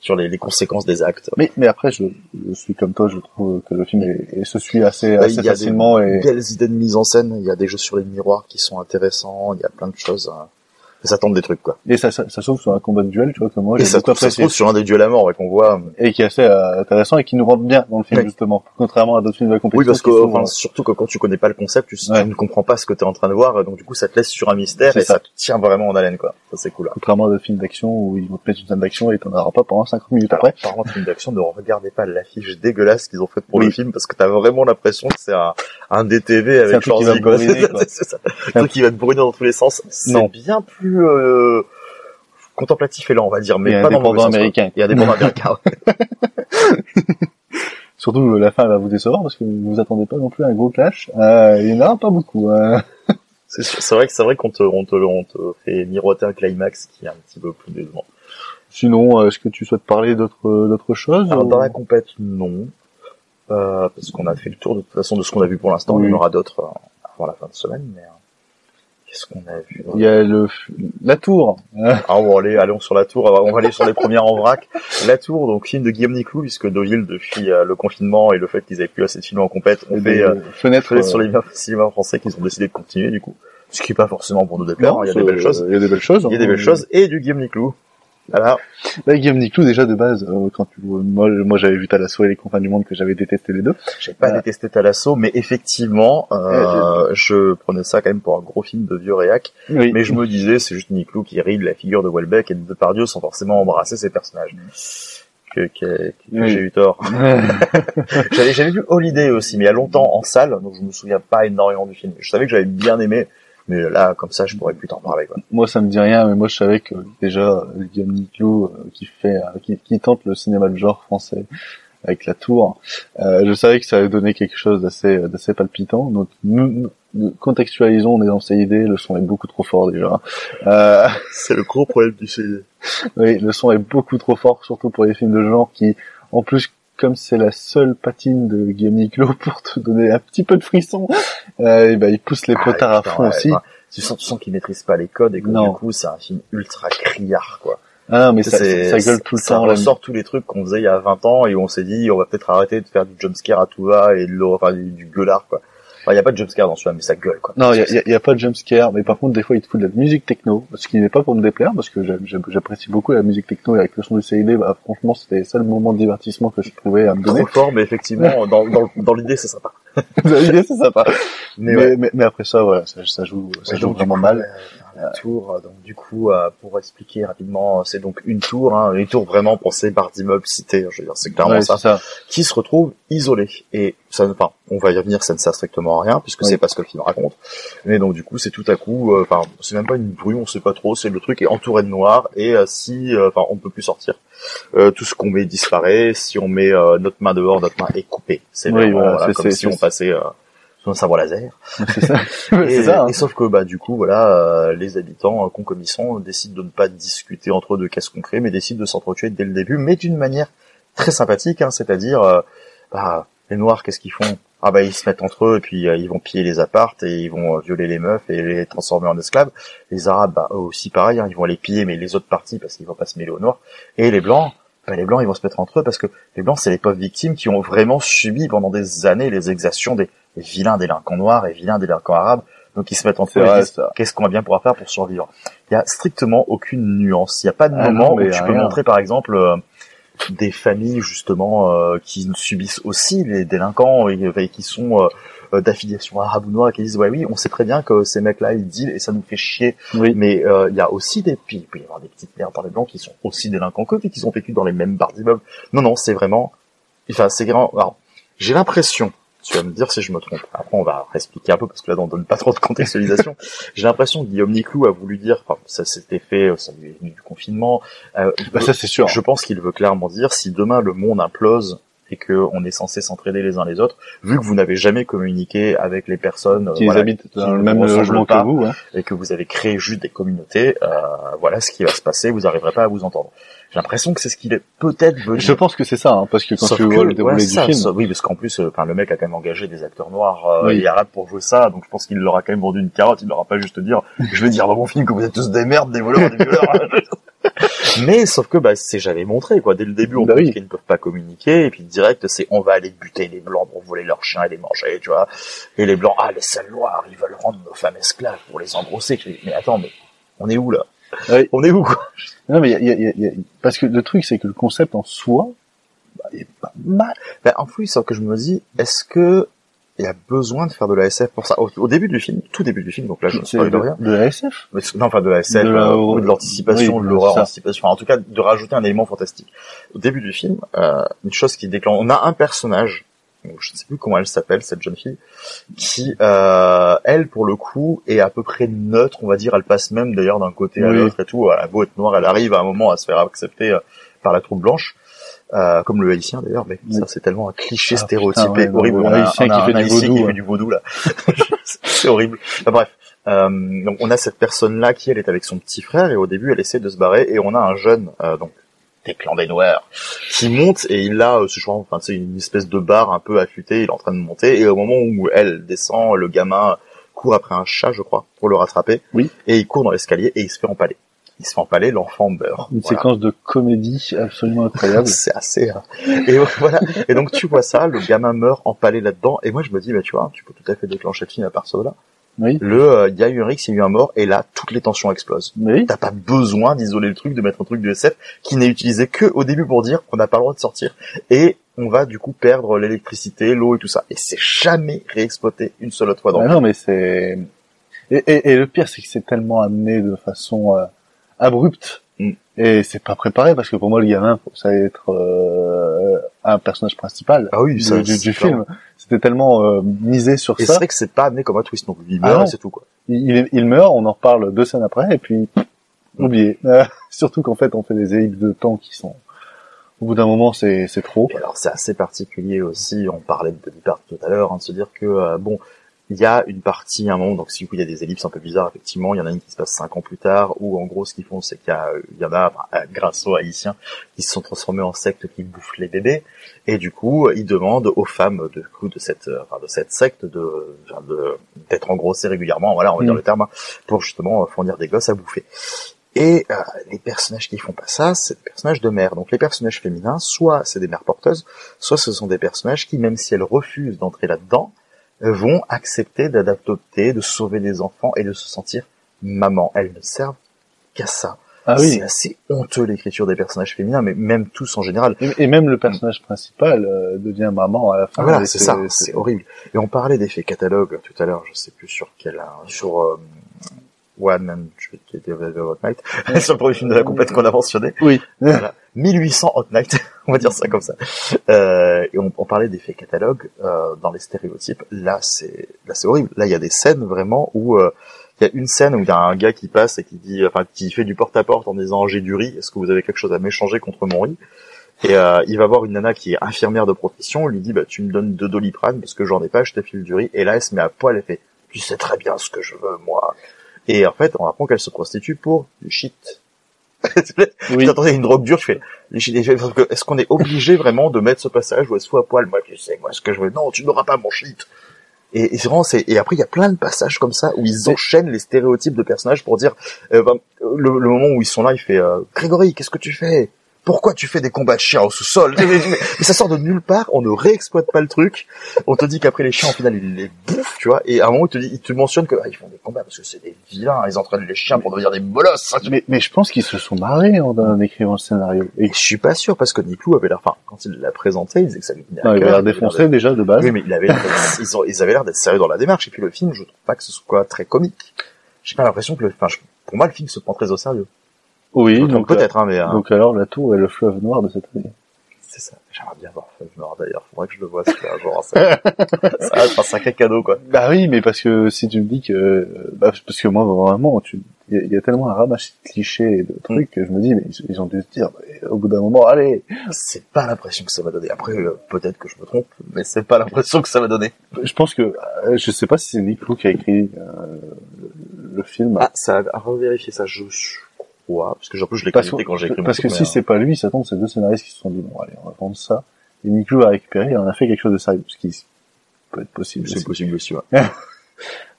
Speaker 18: sur les, les conséquences des actes.
Speaker 16: mais mais après je, je suis comme toi je trouve que le film est, et se suit assez
Speaker 18: Bah,
Speaker 16: assez
Speaker 18: il y a
Speaker 16: facilement
Speaker 18: des
Speaker 16: et
Speaker 18: belles idées de mise en scène, il y a des jeux sur les miroirs qui sont intéressants, il y a plein de choses. Euh. s'attendre des trucs quoi.
Speaker 16: Et ça, ça, ça s'ouvre sur un combat de duel, tu vois, que moi
Speaker 18: Et ça, ça se trouve sur un des duels à mort ouais, qu'on voit.
Speaker 16: Et qui est assez euh, intéressant et qui nous rentre bien dans le film,
Speaker 18: Ouais.
Speaker 16: justement. Contrairement à d'autres films de la compétition.
Speaker 18: Oui, parce que
Speaker 16: sont,
Speaker 18: enfin,
Speaker 16: euh,
Speaker 18: surtout que quand tu connais pas le concept, tu, ne comprends pas ce que tu es en train de voir, donc du coup ça te laisse sur un mystère et ça.
Speaker 16: ça.
Speaker 18: te tient vraiment en haleine quoi. Ça c'est cool. Là.
Speaker 16: Contrairement à d'autres films d'action où ils vont te mettre une scène d'action et t'en auras pas pendant 50 minutes après.
Speaker 18: Par contre, film d'action, ne regardez pas l'affiche dégueulasse qu'ils ont faite pour
Speaker 16: Oui.
Speaker 18: le film parce que t'as vraiment l'impression que c'est un, un DTV avec Schwarzy. C'est ça. Un truc qui va te brûler dans tous les sens. C'est bien plus euh, contemplatif et lent, on va dire, mais pas dans le mauvais
Speaker 16: indépendant
Speaker 18: sens, quoi.
Speaker 16: américain.
Speaker 18: Et indépendant américain. ouais.
Speaker 16: Surtout euh, la fin va vous décevoir parce que vous vous attendez pas non plus à un gros clash. Euh, il n'y en aura pas beaucoup. hein.
Speaker 18: C'est vrai que c'est vrai qu'on te, on te, on te fait miroiter un climax qui est un petit peu plus décevant.
Speaker 16: Sinon, euh, est-ce que tu souhaites parler d'autres d'autres choses
Speaker 18: Alors
Speaker 16: ou-
Speaker 18: dans la compète, non. Euh, parce qu'on a fait le tour de toute façon de ce qu'on a vu pour l'instant.
Speaker 16: Oui.
Speaker 18: Il y en aura d'autres avant la fin de semaine. Mais qu'est-ce qu'on a vu
Speaker 16: Il y a le la tour.
Speaker 18: Ah bon, allez, allons sur la tour. On va aller sur les premières en vrac. La tour, donc film de Guillaume Niclou, puisque Deauville, depuis euh, le confinement et le fait qu'ils avaient plus assez de films en compète, on fait euh, fenêtre sur
Speaker 16: euh,
Speaker 18: les cinémas français qu'ils ont décidé de continuer du coup. Ce qui est pas forcément pour nous déplaire. Il y a des belles choses.
Speaker 16: Il y a des belles choses.
Speaker 18: Il y a des
Speaker 16: hein.
Speaker 18: belles choses et du Guillaume Niclou. Voilà.
Speaker 16: Là, Guillaume Niclou, déjà de base, euh, quand tu, moi, moi j'avais vu Talasso et les confins du monde que j'avais détesté les deux.
Speaker 18: J'ai pas
Speaker 16: Euh,
Speaker 18: détesté Talasso, mais effectivement, euh, je prenais ça quand même pour un gros film de vieux réac.
Speaker 16: Oui.
Speaker 18: Mais je me disais, c'est juste Niclou qui rit de la figure de Welbeck et de Depardieu sans forcément embrasser ses personnages. Que, que, que
Speaker 16: Oui.
Speaker 18: j'ai eu tort. j'avais, j'avais vu Holiday aussi, mais il y a longtemps en salle, donc je me souviens pas énormément du film. Je savais que j'avais bien aimé, mais là, comme ça, je pourrais plus t'en parler, quoi.
Speaker 16: Moi, ça me dit rien, mais moi, je savais que déjà euh, Guillaume Niclou, euh, qui fait, euh, qui, qui tente le cinéma de genre français avec la tour, euh, je savais que ça allait donner quelque chose d'assez, d'assez palpitant. Donc, nous, nous- contextualisons, on est dans idées, le son est beaucoup trop fort déjà. Euh,
Speaker 18: C'est le gros problème du CD.
Speaker 16: oui, le son est beaucoup trop fort, surtout pour les films de genre qui, en plus, comme c'est la seule patine de Guillaume Niclot pour te donner un petit peu de frisson, euh, et ben, il pousse les potards à
Speaker 18: putain,
Speaker 16: fond
Speaker 18: ouais,
Speaker 16: aussi.
Speaker 18: enfin, tu sens, tu sens qu'ils maîtrisent pas les codes et que
Speaker 16: Non.
Speaker 18: du coup, c'est un film ultra criard, quoi.
Speaker 16: Ah, mais ça, gueule tout le
Speaker 18: ça
Speaker 16: temps. là.
Speaker 18: ressort tous les trucs qu'on faisait il y a 20 ans et où on s'est dit on va peut-être arrêter de faire du jumpscare à tout va et de l'horreur- enfin, du, du gueulard quoi. Enfin, il y a pas de jumpscare dans celui-là mais ça gueule quoi.
Speaker 16: Non, il y a, y a- y a pas de jumpscare, mais par contre, des fois, il te fout de la musique techno, ce qui n'est pas pour me déplaire, parce que j'apprécie beaucoup la musique techno, et avec le son du CID, bah, franchement, c'était ça le moment de divertissement que je trouvais à me donner.
Speaker 18: Trop fort mais effectivement dans, dans, dans l'idée c'est sympa.
Speaker 16: L'idée, c'est sympa.
Speaker 18: Mais
Speaker 16: Mais,
Speaker 18: ouais.
Speaker 16: mais, mais après ça, voilà, ça, ça joue, ça
Speaker 18: Ouais,
Speaker 16: joue
Speaker 18: donc, du
Speaker 16: vraiment
Speaker 18: coup,
Speaker 16: mal.
Speaker 18: euh, tour, euh, donc du coup, euh, pour expliquer rapidement, c'est donc une tour, hein, une tour vraiment pensée par d'immeubles cités, je veux dire, c'est clairement
Speaker 16: Ouais,
Speaker 18: ça, qui se retrouve isolée. Et ça, ne- enfin, on va y revenir, ça ne sert strictement à rien, puisque
Speaker 16: Oui.
Speaker 18: c'est pas ce que le film raconte. Mais donc du coup, c'est tout à coup, euh, enfin, c'est même pas une brume, on sait pas trop, c'est le truc est entouré de noir, et euh, si, euh, enfin, on peut plus sortir. Euh, tout ce qu'on met disparaît, si on met euh, notre main dehors, notre main est coupée. C'est
Speaker 16: Oui, voilà,
Speaker 18: comme si on passait un sabre laser.
Speaker 16: C'est ça.
Speaker 18: Et,
Speaker 16: c'est ça, hein.
Speaker 18: et sauf que bah du coup voilà euh, les habitants euh, concomitants décident de ne pas discuter entre eux de qu'est-ce qu'on crée mais décident de s'entretuer dès le début mais d'une manière très sympathique hein, c'est-à-dire euh, bah, les noirs qu'est-ce qu'ils font? Ah bah ils se mettent entre eux et puis euh, ils vont piller les appartes et ils vont euh, violer les meufs et les transformer en esclaves les arabes bah eux aussi pareil hein, ils vont les piller mais les autres parties parce qu'ils vont pas se mêler aux noirs et les blancs bah, les blancs ils vont se mettre entre eux parce que les blancs c'est les pauvres victimes qui ont vraiment subi pendant des années les exactions des vilains délinquants noirs et vilains délinquants arabes. Donc ils se mettent entre eux qu'est-ce qu'on va bien pouvoir faire pour survivre? Il y a strictement aucune nuance. Il y a pas de
Speaker 16: Ah
Speaker 18: moment
Speaker 16: non,
Speaker 18: où tu peux montrer par exemple euh, des familles justement euh, qui subissent aussi les délinquants et, et qui sont euh, d'affiliation arabe ou noire qui disent ouais oui on sait très bien que ces mecs là ils dealent et ça nous fait chier
Speaker 16: Oui.
Speaker 18: mais euh, il y a aussi des puis il peut y avoir des petites merdes par les blancs qui sont aussi délinquants que et qui sont vécus dans les mêmes barres d'immeubles non non c'est vraiment enfin c'est grand alors j'ai l'impression tu vas me dire si je me trompe. Après, on va expliquer un peu parce que là, on donne pas trop de contextualisation. J'ai l'impression que Guillaume Niclou a voulu dire, enfin, ça s'était fait, ça lui est venu du confinement. Euh,
Speaker 16: Bah, ça, c'est sûr.
Speaker 18: Je pense qu'il veut clairement dire, si demain le monde implose et que on est censé s'entraider les uns les autres, vu que vous n'avez jamais communiqué avec les personnes euh,
Speaker 16: Qui
Speaker 18: voilà,
Speaker 16: habitent dans le même logement que vous, hein.
Speaker 18: et que vous avez créé juste des communautés, euh, voilà ce qui va se passer, vous n'arriverez pas à vous entendre. J'ai l'impression que c'est ce qu'il est peut-être venu.
Speaker 16: Je pense que c'est ça, hein, parce que quand
Speaker 18: Sauf
Speaker 16: tu
Speaker 18: que,
Speaker 16: vois le déroulé
Speaker 18: ouais,
Speaker 16: du
Speaker 18: ça,
Speaker 16: film,
Speaker 18: oui, parce qu'en plus, euh, le mec a quand même engagé des acteurs noirs euh,
Speaker 16: Oui.
Speaker 18: et arabes pour jouer ça, donc je pense qu'il leur a quand même vendu une carotte. Il leur a pas juste dire, je vais dire dans mon film que vous êtes tous des merdes, des voleurs, des violeurs. Mais sauf que bah, c'est j'avais montré quoi. Dès le début, on
Speaker 16: Bah oui.
Speaker 18: qu'ils ne peuvent pas communiquer, et puis direct, c'est on va aller buter les blancs pour voler leurs chiens et les manger, tu vois. Et les blancs, ah les sales noirs, ils veulent rendre nos femmes esclaves pour les engrosser. Mais attends, mais on est où là? On est où quoi?
Speaker 16: Non, mais il y a, y a- y a- parce que le truc, c'est que le concept en soi, bah, il est pas mal.
Speaker 18: Ben, en plus, que je me dis, est-ce que il y a besoin de faire de la SF pour ça au, au début du film, tout début du film, donc là je ne spoil
Speaker 16: de,
Speaker 18: rien.
Speaker 16: de la SF.
Speaker 18: Mais non, enfin de la SF,
Speaker 16: De la-
Speaker 18: euh, ou de l'anticipation,
Speaker 16: oui,
Speaker 18: de l'horreur, anticipation, enfin, en tout cas de rajouter un élément fantastique. Au début du film, euh, une chose qui déclenche, on a un personnage, donc, je ne sais plus comment elle s'appelle, cette jeune fille, qui, euh, elle, pour le coup, est à peu près neutre, on va dire, elle passe même d'ailleurs d'un côté à
Speaker 16: Oui.
Speaker 18: l'autre et tout, elle a beau être noire, elle arrive à un moment à se faire accepter par la troupe blanche. Euh, comme le haïtien d'ailleurs, mais ça c'est tellement un cliché
Speaker 16: Ah,
Speaker 18: stéréotypé
Speaker 16: putain, ouais, non,
Speaker 18: horrible.
Speaker 16: le
Speaker 18: On a,
Speaker 16: haïtien
Speaker 18: on a
Speaker 16: qui fait
Speaker 18: un
Speaker 16: du
Speaker 18: haïtien
Speaker 16: vaudou,
Speaker 18: qui
Speaker 16: ouais.
Speaker 18: fait du vaudou là. c'est horrible. Enfin, bref, euh, donc on a cette personne-là qui elle est avec son petit frère et au début elle essaie de se barrer et on a un jeune euh, donc des clans des noirs qui monte et il a euh, ce genre enfin c'est une espèce de barre un peu affûtée il est en train de monter et au moment où elle descend le gamin court après un chat je crois pour le rattraper
Speaker 16: Oui.
Speaker 18: et il court dans l'escalier et il se fait empaler il se fait empaler l'enfant meurt
Speaker 16: Une
Speaker 18: Voilà.
Speaker 16: séquence de comédie absolument incroyable.
Speaker 18: c'est assez euh, et voilà. Et donc tu vois ça le gamin meurt empalé là-dedans. Et moi je me dis bah tu vois tu peux tout à fait déclencher le film à part ça là.
Speaker 16: Oui.
Speaker 18: le euh, il y a eu un Rix, il y a eu un mort. Et là toutes les tensions explosent.
Speaker 16: Oui.
Speaker 18: t'as pas besoin d'isoler le truc de mettre un truc de SF qui n'est utilisé que au début pour dire qu'on n'a pas le droit de sortir. Et on va du coup perdre l'électricité l'eau et tout ça. Et c'est jamais réexploité une seule autre fois dans
Speaker 16: Ah
Speaker 18: le
Speaker 16: non, mais c'est et, et, et le pire, c'est que c'est tellement amené de façon euh, abrupte
Speaker 18: Mm.
Speaker 16: et c'est pas préparé parce que pour moi, le gamin, ça allait être euh, un personnage principal
Speaker 18: Ah oui,
Speaker 16: du,
Speaker 18: ça,
Speaker 16: du,
Speaker 18: c'est
Speaker 16: du film. C'était tellement euh, misé sur
Speaker 18: et c'est
Speaker 16: ça.
Speaker 18: vrai que c'est pas amené comme un twist donc il
Speaker 16: Ah
Speaker 18: meurt
Speaker 16: non.
Speaker 18: c'est tout quoi
Speaker 16: Il, il- meurt, on en reparle deux scènes après et puis oublié. Euh, surtout qu'en fait, on fait des ellipses de temps qui sont au bout d'un moment, c'est c'est trop.
Speaker 18: Et alors c'est assez particulier aussi, on parlait de Body Part tout à l'heure, hein, de se dire que euh, bon, il y a une partie, un moment, donc si du coup il y a des ellipses un peu bizarres, effectivement, il y en a une qui se passe cinq ans plus tard, où en gros ce qu'ils font c'est qu'il y, a, euh, il y en a, enfin, euh, grâce aux haïtiens, qui se sont transformés en secte qui bouffent les bébés, et du coup ils demandent aux femmes de, coup, de cette, euh, enfin, de cette secte de, enfin, de d'être engrossées régulièrement, voilà, on va dire
Speaker 16: Mm.
Speaker 18: le terme, hein, pour justement fournir des gosses à bouffer. Et euh, les personnages qui font pas ça, c'est des personnages de mère. Donc les personnages féminins, soit c'est des mères porteuses, soit ce sont des personnages qui, même si elles refusent d'entrer là-dedans, vont accepter d'adopter, de sauver des enfants et de se sentir maman. Elles ne servent qu'à ça.
Speaker 16: Ah oui.
Speaker 18: C'est assez honteux l'écriture des personnages féminins, mais même tous en général.
Speaker 16: Et, même le personnage principal euh, devient maman à la fin.
Speaker 18: Voilà, c'est ça, c'est horrible. Et on parlait d'effets catalogue tout à l'heure, je sais plus sur quel, hein, sur euh, One and Hot Night, sur le premier film de la compète qu'on a mentionné.
Speaker 16: Oui.
Speaker 18: Voilà. 1800 Hot Night, on va dire ça comme ça. Euh, et on, on parlait d'effets catalogue euh, dans les stéréotypes. Là, c'est là c'est horrible. Là, il y a des scènes vraiment où euh, il y a une scène où il y a un gars qui passe et qui dit, enfin, qui fait du porte-à-porte en disant j'ai du riz. Est-ce que vous avez quelque chose à m'échanger contre mon riz? Et euh, il va voir une nana qui est infirmière de profession. On lui dit bah tu me donnes deux doliprane parce que j'en ai pas. Je te file du riz. Et là, elle se met à poil. Elle fait tu sais très bien ce que je veux moi. Et en fait, on apprend qu'elle se prostitue pour du shit.
Speaker 16: Oui.
Speaker 18: À une drogue dure, je fais, est-ce qu'on est obligé vraiment de mettre ce passage où elle se fout à poil, moi, tu sais, moi, ce que je veux, non, tu n'auras pas mon shit. Et, et c'est vraiment, c'est, et après, il y a plein de passages comme ça où ils enchaînent les stéréotypes de personnages pour dire, euh, ben, le, le moment où ils sont là, il fait, euh, Grégory, qu'est-ce que tu fais? Pourquoi tu fais des combats de chiens au sous-sol mais, ça sort de nulle part, on ne réexploite pas le truc. On te dit qu'après les chiens, au final, ils les bouffent, tu vois. Et à un moment, il te, dit, te mentionne que ah, ils font des combats parce que c'est des vilains, ils entraînent les chiens pour devenir des molosses.
Speaker 16: Mais, mais je pense qu'ils se sont marrés en, en écrivant le scénario. Et
Speaker 18: je suis pas sûr parce que Niklou avait l'air, enfin, quand il l'a présenté, il disait que ça lui tenait à
Speaker 16: Non, il avait l'air défoncé déjà de base.
Speaker 18: Oui, mais il avait ils, ont- ils avaient l'air d'être sérieux dans la démarche. Et puis le film, je trouve pas que ce soit très comique. J'ai pas l'impression que le, enfin, pour moi, le film se prend très au sérieux.
Speaker 16: Oui,
Speaker 18: Je
Speaker 16: donc
Speaker 18: peut-être, hein, mais euh,
Speaker 16: donc alors la tour est le fleuve noir de cette année.
Speaker 18: c'est ça. J'aimerais bien voir Feuille Noire d'ailleurs. Faudrait que je le vois celui-là un jour. Va être un sacré cadeau, quoi.
Speaker 16: Bah oui, mais parce que si tu me dis que, bah, parce que moi vraiment, tu, il y, a- y a tellement un ramassis de clichés et de trucs que je me dis, mais ils, ils ont dû se dire, au bout d'un moment, allez.
Speaker 18: C'est pas l'impression que ça va donner. Après, euh, peut-être que je me trompe, mais c'est pas l'impression que ça va donner.
Speaker 16: Je pense que, euh, je sais pas si c'est Nick Lou qui a écrit euh, le, film.
Speaker 18: Ah, ça à revérifier ça, je parce que en plus je l'ai quand j'ai écrit mon
Speaker 16: parce que si
Speaker 18: mais,
Speaker 16: c'est pas lui, ça tombe, c'est deux scénaristes qui se sont dit, bon, allez, on va prendre ça. Et Nick Lou a récupéré, et on a fait quelque chose de sérieux, ce qui peut être possible.
Speaker 18: C'est possible aussi, ouais.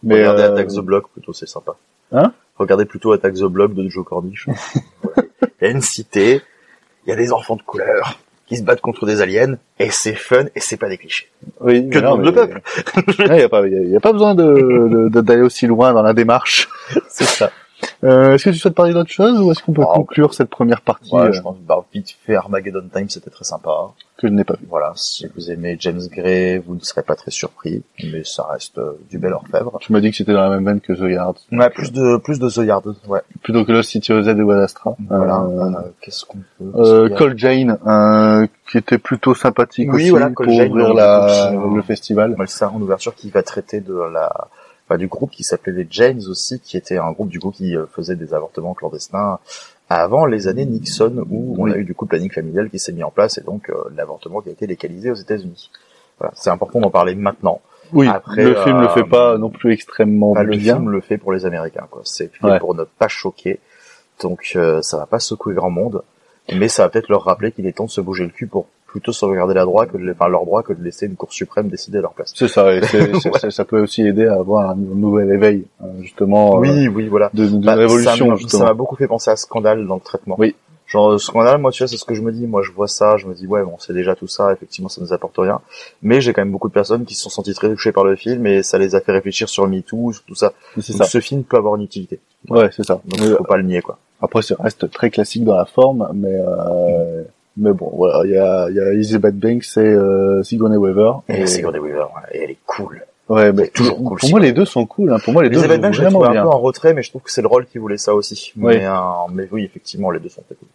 Speaker 16: Mais,
Speaker 18: Regardez
Speaker 16: euh,
Speaker 18: Attack the Block, plutôt, c'est sympa.
Speaker 16: Hein?
Speaker 18: Regardez plutôt Attack the Block de Joe Cornish. Voilà. Il y a une cité, il y a des enfants de couleur qui se battent contre des aliens, et c'est fun, et c'est pas des clichés.
Speaker 16: Oui,
Speaker 18: Que demande le peuple
Speaker 16: Il n'y a, pas- y a- y a pas besoin de- de- de- d'aller aussi loin dans la démarche.
Speaker 18: C'est ça.
Speaker 16: Euh, est-ce que tu souhaites parler d'autre chose ou est-ce qu'on peut
Speaker 18: Oh,
Speaker 16: conclure cette première partie
Speaker 18: Ouais,
Speaker 16: euh,
Speaker 18: je pense, bah, vite fait, Armageddon Time, c'était très sympa.
Speaker 16: que je n'ai pas vu
Speaker 18: Voilà, si vous aimez James Gray, vous ne serez pas très surpris, mais ça reste euh, du bel orfèvre.
Speaker 16: Tu m'as dit que c'était dans la même veine que The Yard.
Speaker 18: Ouais, plus de, plus de The Yard, ouais.
Speaker 16: Plutôt que Lost City OZ et Wad Astra.
Speaker 18: Voilà,
Speaker 16: Euh,
Speaker 18: qu'est-ce qu'on peut...
Speaker 16: euh,
Speaker 18: a
Speaker 16: Cole Jane, euh, qui était plutôt sympathique
Speaker 18: Oui,
Speaker 16: aussi
Speaker 18: voilà,
Speaker 16: pour
Speaker 18: Jane,
Speaker 16: ouvrir la, le festival.
Speaker 18: Ouais, c'est ça, en ouverture, qui va traiter de la, enfin, du groupe qui s'appelait les Janes aussi, qui était un groupe du coup qui euh, faisait des avortements clandestins avant les années Nixon, où on a eu du coup le planning familial qui s'est mis en place et donc euh, l'avortement qui a été légalisé aux États-Unis. Voilà, c'est important d'en parler maintenant.
Speaker 16: Oui,
Speaker 18: Après,
Speaker 16: le film le
Speaker 18: euh,
Speaker 16: fait pas non plus extrêmement
Speaker 18: Bah, le
Speaker 16: bien.
Speaker 18: film le fait pour les Américains, quoi. C'est fait
Speaker 16: Ouais.
Speaker 18: pour ne pas choquer, donc euh, ça va pas secouer grand monde, mais ça va peut-être leur rappeler qu'il est temps de se bouger le cul pour plutôt sauvegarder la droit que de, enfin, leur droit que de laisser une Cour suprême décider à leur place.
Speaker 16: C'est ça, et c'est- ça peut aussi aider à avoir un nouvel éveil, euh, justement, euh,
Speaker 18: Oui, oui, voilà.
Speaker 16: de, de
Speaker 18: Bah,
Speaker 16: révolution,
Speaker 18: ça m'a- beaucoup fait penser à Scandale dans le traitement.
Speaker 16: Oui.
Speaker 18: Genre euh, Scandale, moi tu vois, c'est ce que je me dis. Moi, je vois ça, je me dis ouais, bon, c'est déjà tout ça. Effectivement, ça nous apporte rien. Mais j'ai quand même beaucoup de personnes qui se sont senties très touchées par le film et ça les a fait réfléchir sur MeToo, sur tout ça.
Speaker 16: C'est
Speaker 18: Donc
Speaker 16: ça.
Speaker 18: ce film peut avoir une utilité.
Speaker 16: Ouais, c'est ça.
Speaker 18: Donc
Speaker 16: Mais,
Speaker 18: faut pas le nier, quoi.
Speaker 16: Après, ça reste très classique dans la forme, mais euh, mais bon, voilà, il y a, il y a Elizabeth Banks et euh, Sigourney Weaver.
Speaker 18: Et Sigourney Weaver, ouais, et elle est cool.
Speaker 16: Ouais, mais
Speaker 18: toujours cool,
Speaker 16: pour moi, les deux sont cool. Hein. Pour moi, les deux
Speaker 18: Elisabeth
Speaker 16: jouent
Speaker 18: Banks, je trouvé un peu en retrait, mais je trouve que c'est le rôle qui voulait ça aussi.
Speaker 16: Oui.
Speaker 18: Mais, euh, mais oui, effectivement, les deux sont très cool.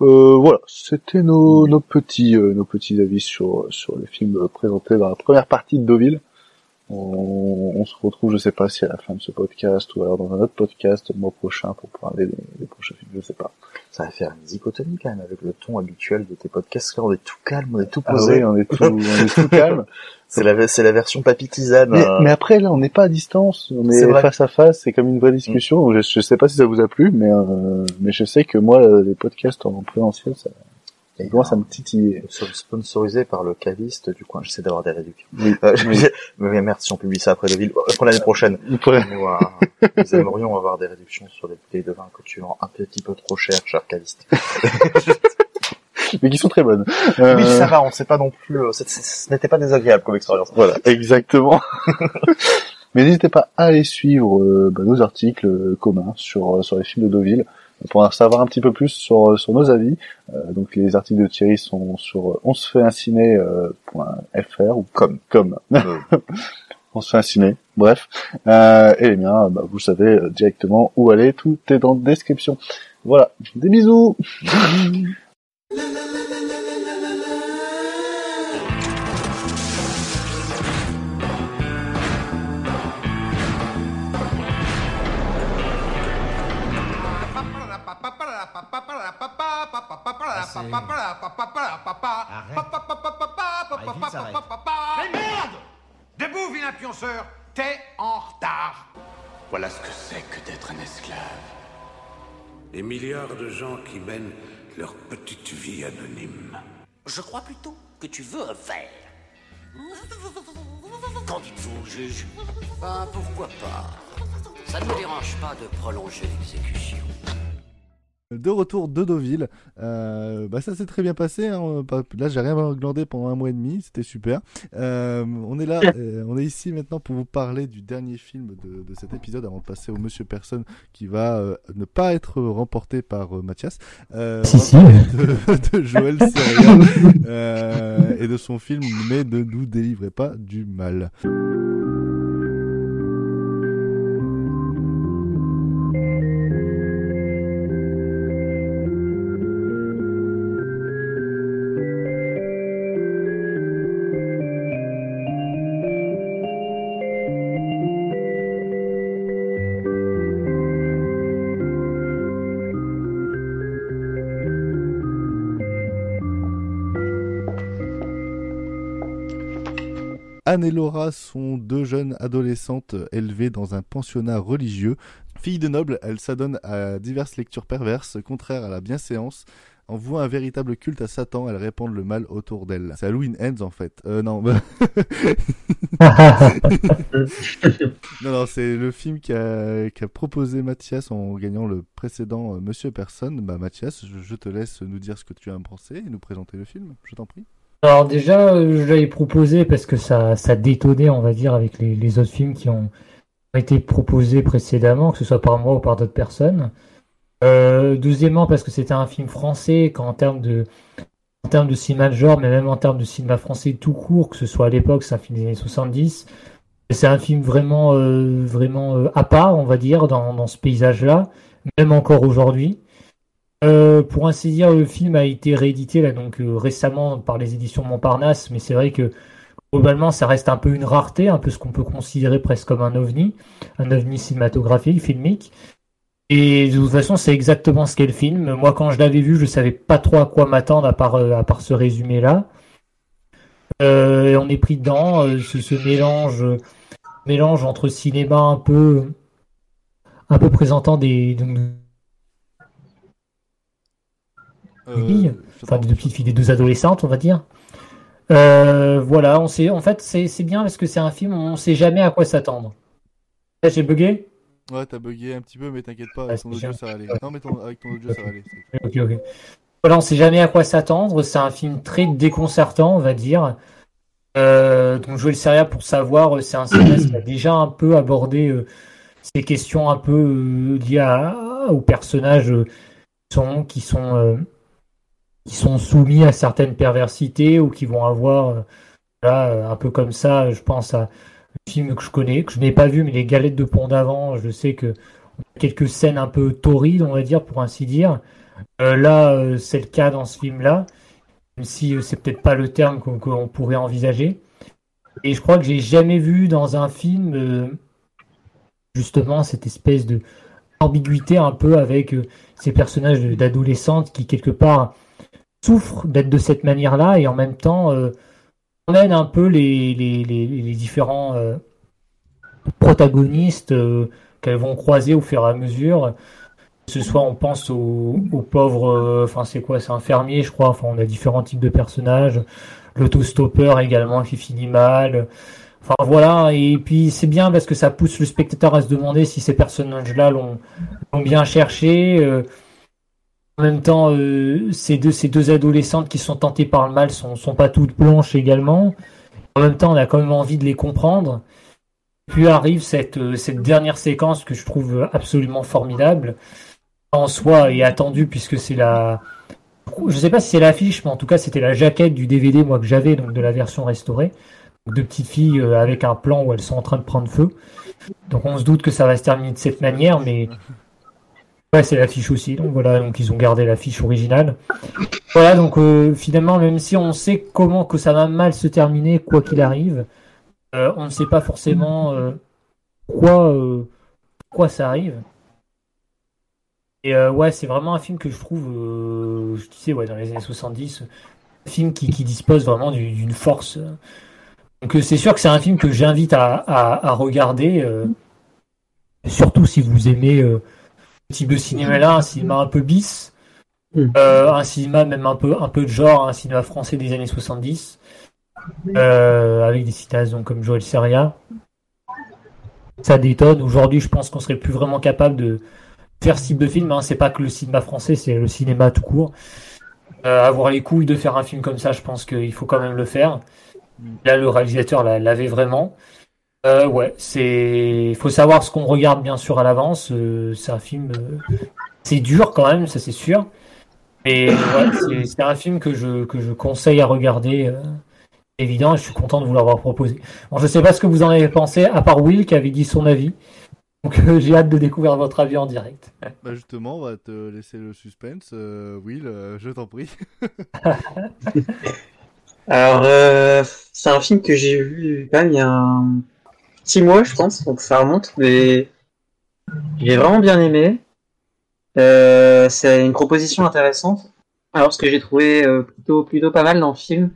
Speaker 16: Euh, voilà, c'était nos, nos petits euh, nos petits avis sur sur les films présentés dans la première partie de Deauville. On, on se retrouve, je sais pas si à la fin de ce podcast ou alors dans un autre podcast le mois prochain pour parler des, des prochains films, je sais pas.
Speaker 18: Ça va faire une dichotomie quand même avec le ton habituel de tes podcasts. Là, on est tout calme, on est tout
Speaker 16: Ah
Speaker 18: posé.
Speaker 16: oui, on est tout, on est tout calme.
Speaker 18: c'est la, c'est la version papy tisane.
Speaker 16: Mais,
Speaker 18: euh.
Speaker 16: mais après là, on n'est pas à distance, on est face à face, c'est comme une vraie discussion. Donc, Je, je sais pas si ça vous a plu, mais euh, mais je sais que moi les podcasts en présentiel, ça, ça commence à me titiller.
Speaker 18: Nous sommes sponsorisés par le caviste du coin. J'essaie d'avoir des réductions.
Speaker 16: Oui.
Speaker 18: Euh,
Speaker 16: Oui.
Speaker 18: mais merde, si on publie ça après le ville, pour l'année prochaine. Nous, euh, nous aimerions avoir des réductions sur les bouteilles de vin que tu vends un petit peu trop cher, cher caviste.
Speaker 16: mais qui sont très bonnes.
Speaker 18: Oui,
Speaker 16: Euh,
Speaker 18: ça va, on sait pas non plus, euh, ce n'était pas désagréable comme expérience.
Speaker 16: Voilà, exactement. Mais n'hésitez pas à aller suivre euh, bah, nos articles euh, communs sur euh, sur les films de Deauville pour en savoir un petit peu plus sur euh, sur nos avis. Euh, donc les articles de Thierry sont sur euh, on se fait un ciné euh, point .fr ou comme comme on se fait un ciné. Bref, euh, et les miens, bah, vous savez directement où aller. Tout est dans la description. Voilà, des bisous.
Speaker 11: Mais merde Debout, vilain pionceur T'es en retard
Speaker 1: Voilà ce que c'est que d'être un esclave. Des milliards de gens qui mènent leur petite vie anonyme.
Speaker 10: Je crois plutôt que tu veux un verre. Qu'en dites-vous, juge? Ben, pourquoi pas? Ça ne me dérange pas de prolonger l'exécution.
Speaker 5: De retour de Deauville, euh, bah ça s'est très bien passé. hein. Là, j'ai rien glandé pendant un mois et demi, c'était super. Euh, on est là, euh, on est ici maintenant pour vous parler du dernier film de, de cet épisode avant de passer au Monsieur Personne qui va euh, ne pas être remporté par euh, Mathias. Euh,
Speaker 6: Si, si.
Speaker 5: de, de Joël Seria euh, et de son film Mais ne nous délivrez pas du mal. Anne et Laura sont deux jeunes adolescentes élevées dans un pensionnat religieux. Filles de nobles, elles s'adonnent à diverses lectures perverses, contraires à la bienséance. En vouant un véritable culte à Satan, elles répandent le mal autour d'elles. C'est Halloween Ends en fait. Euh, non. bah- non, non, c'est le film qu'a qu'a proposé Mathias en gagnant le précédent euh, Monsieur Personne. Bah Mathias, je, je te laisse nous dire ce que tu as pensé et nous présenter le film. Je t'en prie.
Speaker 6: Alors déjà, euh, je l'avais proposé parce que ça, ça détonnait, on va dire, avec les, autres films qui ont, été proposés précédemment, que ce soit par moi ou par d'autres personnes. Euh, deuxièmement, parce que c'était un film français, qu'en termes de, en termes de cinéma de genre, mais même en termes de cinéma français tout court, que ce soit à l'époque, c'est un film des années 70. C'est un film vraiment, euh, vraiment à part, on va dire, dans ce paysage-là, même encore aujourd'hui. Euh, pour ainsi dire, le film a été réédité là donc euh, récemment par les éditions Montparnasse, mais c'est vrai que globalement ça reste un peu une rareté, un peu ce qu'on peut considérer presque comme un ovni, un ovni cinématographique, filmique. Et de toute façon, c'est exactement ce qu'est le film. Moi, quand je l'avais vu, je savais pas trop à quoi m'attendre à part euh, à part ce résumé-là. Euh, et on est pris dedans, ce, ce mélange mélange entre cinéma un peu un peu présentant des des filles, enfin des deux petites filles, des deux adolescentes, on va dire. Euh, voilà, on sait, en fait, c'est bien parce que c'est un film, on sait jamais à quoi s'attendre. Là, J'ai bugué?
Speaker 5: Ouais, t'as bugué un petit peu, mais t'inquiète pas,
Speaker 6: Ah,
Speaker 5: avec ton audio ça va aller. Non, mais ton- avec ton audio ça va aller.
Speaker 6: Ok, ok. Voilà, on sait jamais à quoi s'attendre. C'est un film très déconcertant, on va dire. Euh, donc Joël Seria, pour savoir, euh, c'est un cinéaste qui a déjà un peu abordé euh, ces questions un peu euh, liées à- aux personnages euh, qui sont, qui sont, euh, qui sont soumis à certaines perversités ou qui vont avoir, euh, voilà, euh, un peu comme ça, je pense à un film que je connais, que je n'ai pas vu, mais les Galettes de Pont d'avant, je sais que quelques scènes un peu torrides, on va dire, pour ainsi dire. Euh, là, euh, c'est le cas dans ce film-là, même si euh, c'est peut-être pas le terme qu'on pourrait envisager. Et je crois que j'ai jamais vu dans un film euh, justement cette espèce de ambiguïté un peu avec euh, ces personnages d'adolescentes qui quelque part souffrent d'être de cette manière-là et en même temps euh, emmènent un peu les, les, les, différents euh, protagonistes euh, qu'elles vont croiser au fur et à mesure. Que ce soit, on pense aux, aux pauvres, euh, enfin c'est quoi, c'est un fermier, je crois. Enfin, on a différents types de personnages. L'autostoppeur également qui finit mal. Enfin voilà, et puis c'est bien parce que ça pousse le spectateur à se demander si ces personnages-là l'ont bien cherché. En même temps, euh, ces, deux, adolescentes qui sont tentées par le mal sont, sont pas toutes blanches également. En même temps, on a quand même envie de les comprendre. Puis arrive cette, euh, cette dernière séquence que je trouve absolument formidable en soi et attendue puisque c'est la. Je sais pas si c'est l'affiche, mais en tout cas c'était la jaquette du DVD moi que j'avais donc de la version restaurée. Deux petites filles euh, avec un plan où elles sont en train de prendre feu. Donc on se doute que ça va se terminer de cette manière, mais ouais c'est l'affiche aussi. Donc voilà, donc ils ont gardé l'affiche originale. Voilà donc euh, finalement même si on sait comment que ça va mal se terminer quoi qu'il arrive, euh, on ne sait pas forcément euh, pourquoi, euh, ça arrive. Et ouais, c'est vraiment un film que je trouve, je disais, ouais, dans les années 70, un film qui, dispose vraiment du- d'une force. Donc c'est sûr que c'est un film que j'invite à, regarder, surtout si vous aimez type de cinéma-là, un cinéma un peu bis, euh, un cinéma même un peu, un peu de genre, un cinéma français des années 70, euh, avec des donc, comme Joël Seria. Ça détonne. Aujourd'hui, je pense qu'on serait plus vraiment capable de faire ce type de film. Hein. C'est pas que le cinéma français, c'est le cinéma tout court. Euh, avoir les couilles de faire un film comme ça, je pense qu'il faut quand même le faire. Là, le réalisateur l'a- l'avait vraiment. Euh, ouais, c'est. Il faut savoir ce qu'on regarde bien sûr à l'avance. Euh, c'est un film. euh, C'est dur quand même, ça c'est sûr. Mais ouais, c'est- un film que je que je conseille à regarder. euh, évident, et je suis content de vous l'avoir proposé. Bon, je sais pas ce que vous en avez pensé, à part Will qui avait dit son avis. Donc euh, j'ai hâte de découvrir votre avis en direct.
Speaker 5: Bah justement, on va te laisser le suspense. Euh, Will, euh, je t'en prie.
Speaker 7: Alors, euh, c'est un film que j'ai vu quand même il y a un petit mois, je pense, donc ça remonte, mais j'ai vraiment bien aimé. Euh, c'est une proposition intéressante. Alors, ce que j'ai trouvé euh, plutôt plutôt pas mal dans le film,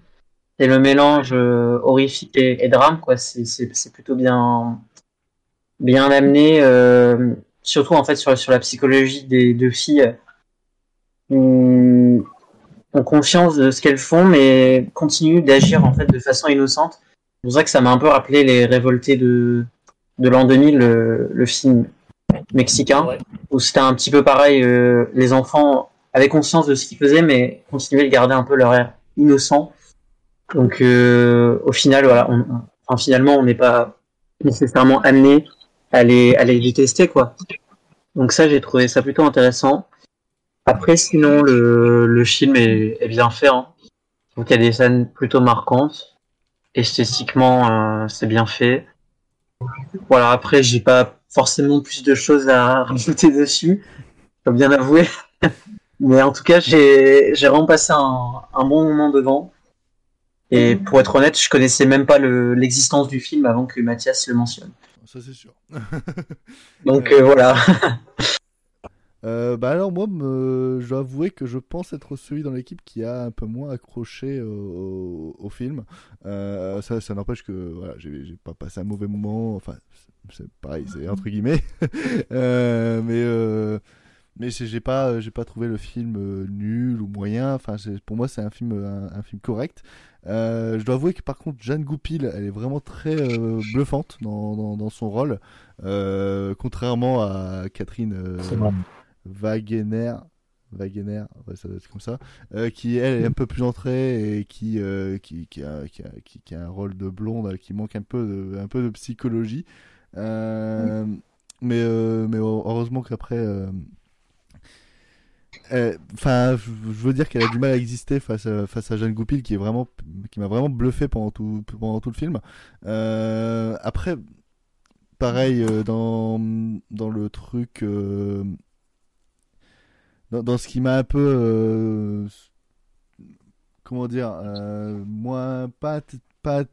Speaker 7: c'est le mélange euh, horrifique et, drame, quoi. C'est plutôt bien bien amené, surtout en fait sur sur la psychologie des deux filles. Hum, ont conscience de ce qu'elles font, mais continuent d'agir en fait de façon innocente. C'est pour ça que ça m'a un peu rappelé les révoltés de, de l'an 2000, le, le film mexicain, où c'était un petit peu pareil. euh, les enfants avaient conscience de ce qu'ils faisaient, mais continuaient de garder un peu leur air innocent. Donc, euh, au final, voilà, on, enfin, finalement, on n'est pas nécessairement amené elle est, elle est détestée, quoi. Donc ça, j'ai trouvé ça plutôt intéressant. Après, sinon, le, le film est, est bien fait. Hein. Donc il y a des scènes plutôt marquantes. Esthétiquement, euh, c'est bien fait. Voilà, après, j'ai pas forcément plus de choses à rajouter dessus. Je dois bien avouer. Mais en tout cas, j'ai j'ai vraiment passé un, un bon moment devant. Et pour être honnête, je connaissais même pas le- l'existence du film avant que Mathias le mentionne.
Speaker 5: Ça, c'est sûr.
Speaker 7: Donc euh, voilà.
Speaker 5: Euh, bah alors moi, je dois avouer que je pense être celui dans l'équipe qui a un peu moins accroché au, film. Euh, ça, n'empêche que voilà, j'ai pas passé un mauvais moment. Enfin, c'est pareil, c'est entre guillemets. Euh, mais mais j'ai pas j'ai pas trouvé le film nul ou moyen. Enfin, pour moi, c'est un film un, film correct. Je dois avouer que par contre, Jeanne Goupil, elle est vraiment très bluffante dans, dans, son rôle, contrairement à Catherine. Wagener, Wagener, ça doit être comme ça, euh, qui elle est un peu plus entrée et qui, euh, qui, qui, a, qui, a, un rôle de blonde euh, qui manque un peu de, un peu de psychologie. Mais, mais heureusement qu'après. Enfin, je veux dire qu'elle a du mal à exister face à, face à Jeanne Goupil, qui est vraiment, qui m'a vraiment bluffé pendant tout, pendant tout le film. Après, pareil dans, dans le truc, dans, dans ce qui m'a un peu, euh, comment dire, euh, moins pas, pas,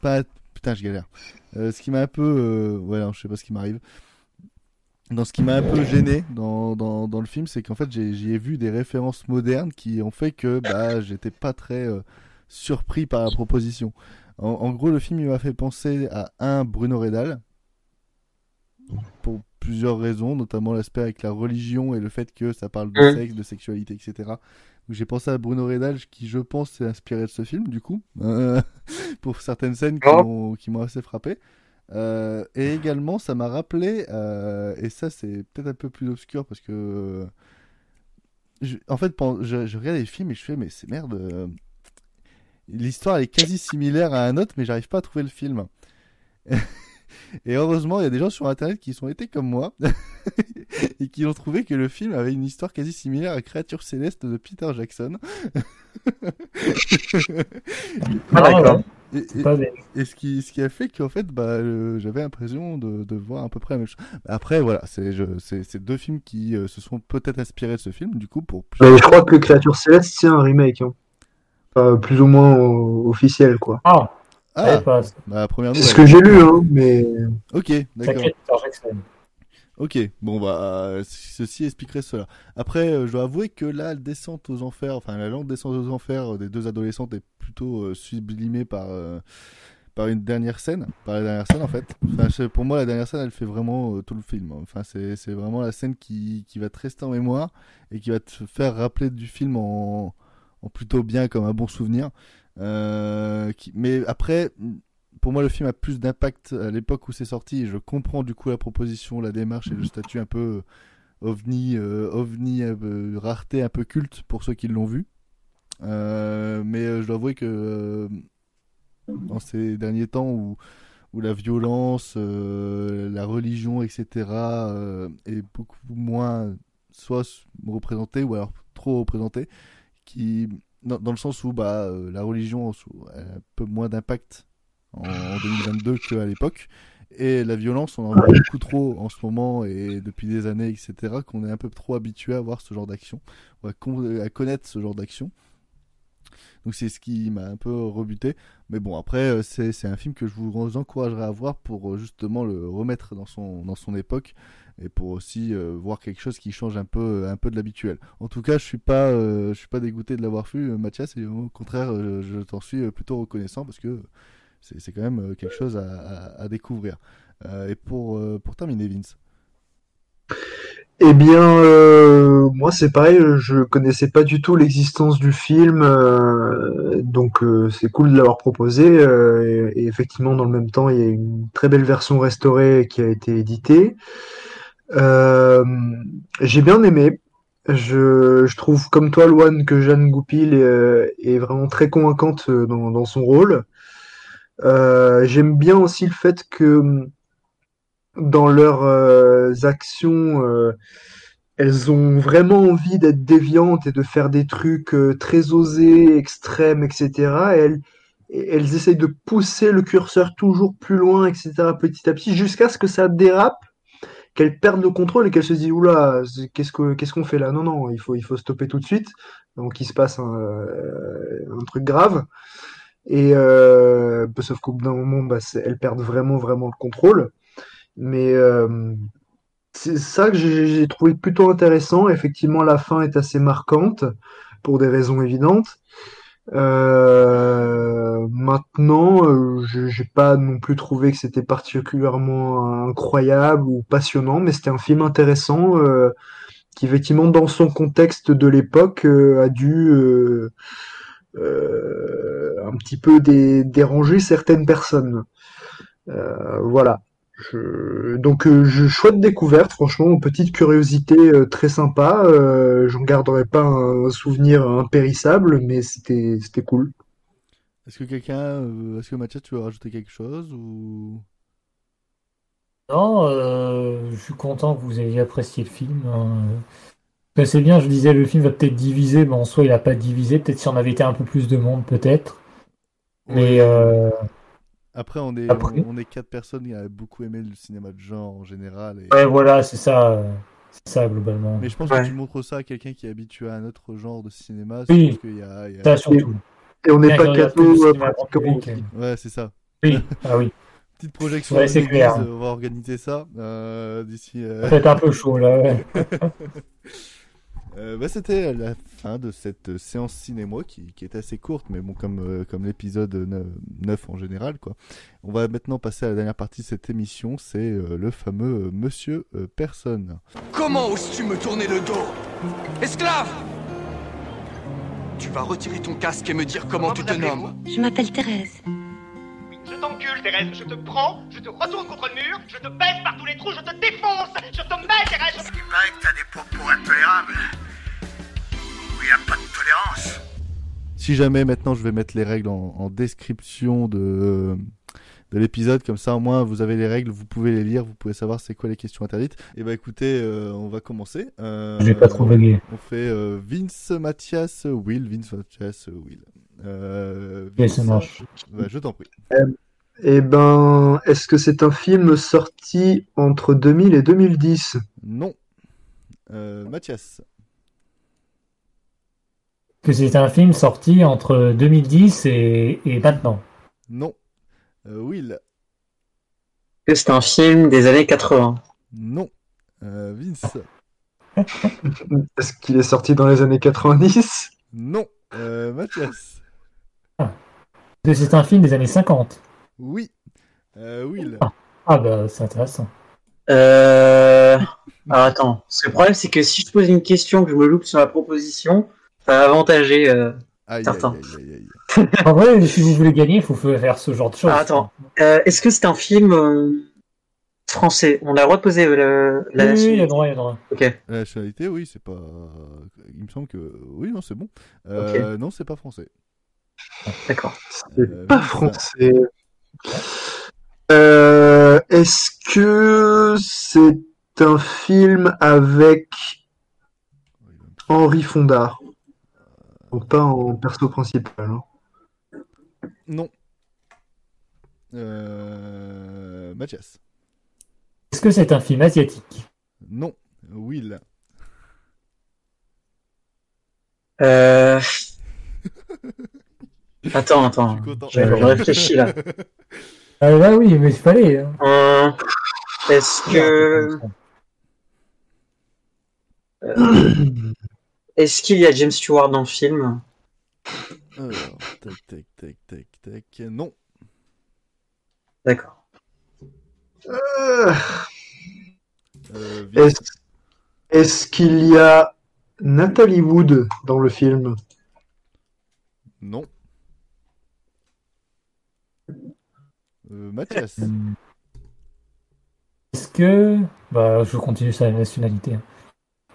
Speaker 5: pas, putain, je galère. Euh, ce qui m'a un peu, euh, ouais, non, je sais pas ce qui m'arrive. Dans ce qui m'a un peu gêné dans, dans, dans le film, c'est qu'en fait j'y ai vu des références modernes qui ont fait que bah, j'étais pas très surpris par la proposition. En, en gros, le film il m'a fait penser à un Bruno Redal pour plusieurs raisons, notamment l'aspect avec la religion et le fait que ça parle de
Speaker 7: Mm.
Speaker 5: sexe, de sexualité, etc. Donc j'ai pensé à Bruno Redal qui, je pense, s'est inspiré de ce film, du coup, euh, pour certaines scènes qui
Speaker 7: Oh.
Speaker 5: m'ont qui m'ont assez frappé. Euh, et également, ça m'a rappelé, euh, et ça c'est peut-être un peu plus obscur parce que, je- en fait, je, je regarde les films et je fais, mais c'est merde, l'histoire elle est quasi similaire à un autre, mais j'arrive pas à trouver le film. Et heureusement, il y a des gens sur internet qui sont été comme moi et qui ont trouvé que le film avait une histoire quasi similaire à Créature céleste de Peter Jackson.
Speaker 7: Ah, d'accord.
Speaker 5: Et, ce qui, ce qui a fait qu'en fait, bah, euh, j'avais l'impression de, de voir à peu près la même chose. Après, voilà, c'est deux films qui euh, se sont peut-être inspirés de ce film, du coup, pour
Speaker 8: Bah, je crois que Créature Céleste, c'est un remake. Hein. Enfin, plus ou moins euh, officiel, quoi.
Speaker 6: Ah,
Speaker 5: Ah,
Speaker 6: pas-
Speaker 5: bah, la première
Speaker 8: C'est ce que j'ai lu, hein, mais.
Speaker 5: Ok, d'accord. Ok, bon bah euh, ceci expliquerait cela. Après, euh, je dois avouer que la descente aux enfers, enfin la lente descente aux enfers des deux adolescentes est plutôt euh, sublimée par euh, par une dernière scène, par la dernière scène en fait. Enfin, pour moi, la dernière scène, elle fait vraiment euh, tout le film. Enfin, c'est c'est vraiment la scène qui qui va te rester en mémoire et qui va te faire rappeler du film en en plutôt bien comme un bon souvenir. Euh, mais après, pour moi, le film a plus d'impact à l'époque où c'est sorti. Je comprends du coup la proposition, la démarche et le statut un peu euh, ovni, euh, ovni, rareté un peu culte pour ceux qui l'ont vu. Mais je dois avouer que dans ces derniers temps où, où la violence, la religion, etc., est beaucoup moins soit représentée ou alors trop représentée, qui, dans, le sens où bah, euh, la religion a un peu moins d'impact en, en 2022 qu'à l'époque. Et la violence, on en voit beaucoup trop en ce moment et depuis des années, etc., qu'on est un peu trop habitué à voir ce genre d'action, à, con- à connaître ce genre d'action. Donc c'est ce qui m'a un peu rebuté. Mais bon, après, euh, c'est c'est un film que je vous encouragerais à voir pour euh, justement le remettre dans son, dans son époque et pour aussi euh, voir quelque chose qui change un peu, un peu de l'habituel. En tout cas, je suis pas, euh, je suis pas dégoûté de l'avoir vu, euh, Mathias, au contraire, je t'en suis plutôt reconnaissant parce que c'est quand même quelque chose à, découvrir. Et pour, pour terminer, Vince.
Speaker 8: Eh bien, moi c'est pareil, je connaissais pas du tout l'existence du film, donc c'est cool de l'avoir proposé. et effectivement, dans le même temps, il y a une très belle version restaurée qui a été éditée. Euh, j'ai bien aimé. Je, je trouve comme toi, Loane, que Jeanne Goupil est, vraiment très convaincante dans, dans son rôle. Euh, j'aime bien aussi le fait que dans leurs euh, actions, euh, elles ont vraiment envie d'être déviantes et de faire des trucs euh, très osés, extrêmes, etc. Et elles, elles essayent de pousser le curseur toujours plus loin, etc. petit à petit, jusqu'à ce que ça dérape, qu'elles perdent le contrôle et qu'elles se disent oula, qu'est-ce que qu'est-ce qu'on fait là? Non, non, il faut il faut stopper tout de suite. Donc il se passe un, euh, un truc grave. Et euh, sauf qu'au bout d'un moment, bah, elles perdent vraiment vraiment le contrôle. Mais euh, c'est ça que j'ai trouvé plutôt intéressant. Effectivement, la fin est assez marquante pour des raisons évidentes. Euh, maintenant, euh, j'ai pas non plus trouvé que c'était particulièrement incroyable ou passionnant, mais c'était un film intéressant euh, qui, effectivement, dans son contexte de l'époque, euh, a dû un petit peu dé- déranger certaines personnes. Voilà. Je- Donc, euh, je, chouette découverte, franchement, petite curiosité euh, très sympa. Euh, j'en garderai pas un souvenir impérissable, mais c'était c'était cool.
Speaker 5: Est-ce que quelqu'un, euh, est-ce que Mathias, tu veux rajouter quelque chose ou?
Speaker 6: Non, euh, je suis content que vous ayez apprécié le film. hein. C'est bien, je disais, le film va peut-être diviser, mais en soi, il n'a pas divisé. Peut-être si on avait été un peu plus de monde, peut-être. Mais euh,
Speaker 5: Après, on est,
Speaker 6: Après-
Speaker 5: on, on est quatre personnes qui avaient beaucoup aimé le cinéma de genre en général. Et...
Speaker 6: ouais, voilà, c'est ça, c'est ça globalement.
Speaker 5: Mais je pense
Speaker 6: Ouais.
Speaker 5: que tu montres ça à quelqu'un qui est habitué à un autre genre de cinéma.
Speaker 6: Oui.
Speaker 5: y a, il y a-
Speaker 6: Ça, surtout.
Speaker 8: Et on n'est pas
Speaker 6: le
Speaker 8: euh, pratiquement.
Speaker 5: Ouais, c'est ça.
Speaker 6: Oui, ah oui.
Speaker 5: Petite projection
Speaker 6: Ouais, c'est clair.
Speaker 5: euh, on va organiser ça euh, d'ici. euh,
Speaker 6: Ça va être un peu chaud, là, ouais.
Speaker 5: Euh, bah, c'était la fin de cette séance cinéma qui, qui est assez courte, mais bon, comme, euh, comme l'épisode 9 en général, quoi. On va maintenant passer à la dernière partie de cette émission, c'est euh, le fameux euh, Monsieur euh, Personne.
Speaker 19: Comment oses-tu me tourner le dos? Esclave Tu vas retirer ton casque et me dire comment, tu te nommes?
Speaker 13: Je m'appelle Thérèse.
Speaker 20: Je t'encule, Thérèse, je te prends, je te retourne contre le mur, je te baisse par tous les trous, je te défonce, je te mets, Thérèse.
Speaker 11: Il paraît que t'as des propos intolérables. Où il n'y a pas de tolérance.
Speaker 5: Si jamais maintenant je vais mettre les règles en, en description de, de l'épisode, comme ça au moins vous avez les règles, vous pouvez les lire, vous pouvez savoir c'est quoi les questions interdites. Et bah écoutez, euh, on va commencer. Euh,
Speaker 6: Je vais pas trop vaguer.
Speaker 5: On fait euh, Vince, Mathias, Will, Vince, Mathias, Will. Euh,
Speaker 6: ça marche.
Speaker 5: bah, je t'en prie.
Speaker 8: Euh, eh ben, est-ce que c'est un film sorti entre 2000 et 2010?
Speaker 5: Non. Euh, Mathias.
Speaker 6: Que c'est un film sorti entre 2010 et, et maintenant?
Speaker 5: Non. Euh, Will.
Speaker 7: Que c'est un film des années 80.
Speaker 5: Non. Euh, Vince.
Speaker 8: Est-ce qu'il est sorti dans les années 90?
Speaker 5: Non. Euh, Mathias.
Speaker 6: C'est un film des années 50.
Speaker 5: Oui. Euh, Will.
Speaker 6: Ah bah, c'est intéressant.
Speaker 7: Euh... Alors attends, le problème c'est que si je pose une question que je me loupe sur la proposition, ça va avantager euh,
Speaker 5: Aïe,
Speaker 7: certains.
Speaker 5: aïe, aïe, aïe, aïe.
Speaker 6: En vrai, si vous voulez gagner, il faut faire ce genre de choses.
Speaker 7: Ah, attends, Euh, est-ce que c'est un film euh, français? On a le droit de poser le- la
Speaker 6: Oui, oui, il y a droit, il y a le droit.
Speaker 7: Ok.
Speaker 5: La nationalité, oui, c'est pas. Il me semble que. Oui, non, c'est bon. Euh, Non, c'est pas français.
Speaker 7: D'accord.
Speaker 5: Euh,
Speaker 8: Pas français. Euh, est-ce que c'est un film avec Henri Fonda? Donc pas en perso principal. hein?
Speaker 5: Non. Euh... Mathias.
Speaker 6: Est-ce que c'est un film asiatique?
Speaker 5: Non. Will.
Speaker 7: Euh... Attends, attends.
Speaker 5: Je.
Speaker 7: Je, réfléchis là.
Speaker 6: Ah bah oui, mais il fallait. hein.
Speaker 7: Euh, Est-ce que... Euh, Est-ce qu'il y a James Stewart dans le film?
Speaker 5: Alors, tac, tac, tac, tac, tac. Non.
Speaker 7: D'accord.
Speaker 8: Euh,
Speaker 5: Euh,
Speaker 8: est-ce, est-ce qu'il y a Nathalie Wood dans le film?
Speaker 5: Non. Mathias.
Speaker 6: Est-ce que... Bah, je continue sur la nationalité.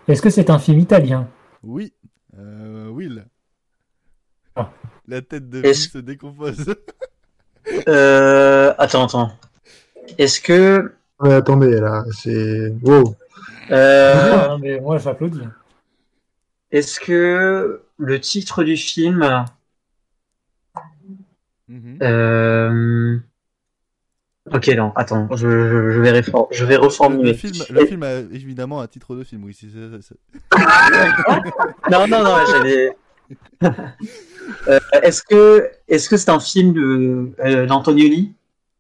Speaker 6: Est-ce que c'est un film italien?
Speaker 5: Oui. Euh, Will.
Speaker 6: Ah.
Speaker 5: La tête de Will se décompose.
Speaker 7: Euh... Attends, attends. Est-ce que
Speaker 8: Ouais, attendez, là, c'est. Wow.
Speaker 7: Euh,
Speaker 6: Non, mais moi j'applaudis.
Speaker 7: Est-ce que le titre du film.
Speaker 5: Mhm.
Speaker 7: Euh... Ok, non, attends, je, je, je vais, réfor- je vais
Speaker 5: Le,
Speaker 7: reformuler.
Speaker 5: le film, le film a évidemment un titre de film, oui. si c'est- c'est-
Speaker 7: Non, non, non, j'avais. Euh, est-ce que est-ce que c'est un film de euh, d'Antonioni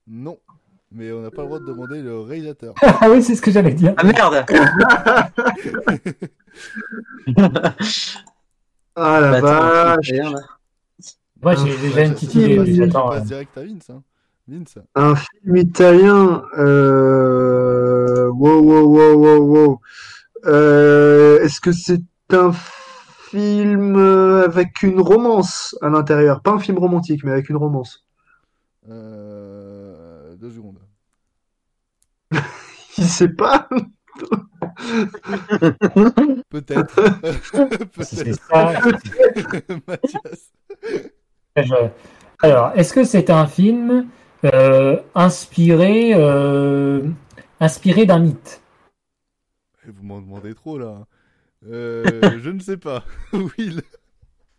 Speaker 5: Non. Mais on n'a pas le droit de demander le réalisateur.
Speaker 6: ah oui, c'est ce que j'allais dire.
Speaker 7: Ah merde
Speaker 8: Ah la
Speaker 7: Bah,
Speaker 8: vache.
Speaker 7: c'est rien, là.
Speaker 6: Moi j'ai déjà une petite idée. J'attends,
Speaker 5: passe
Speaker 6: euh.
Speaker 5: direct à Vince. Hein. Vince.
Speaker 8: Un film italien. Euh... Wow, wow, wow, wow, wow. Euh... Est-ce que c'est un film euh, avec une romance à l'intérieur? Pas un film romantique, mais avec une romance.
Speaker 5: Euh... Deux secondes.
Speaker 8: Il sait pas.
Speaker 5: Peut-être.
Speaker 6: C'est ça.
Speaker 5: Peut-être. Mathias.
Speaker 6: Je- Alors, est-ce que c'est un film euh, inspiré, euh, inspiré d'un mythe
Speaker 5: Vous m'en demandez trop là. Euh, je ne sais pas. Will.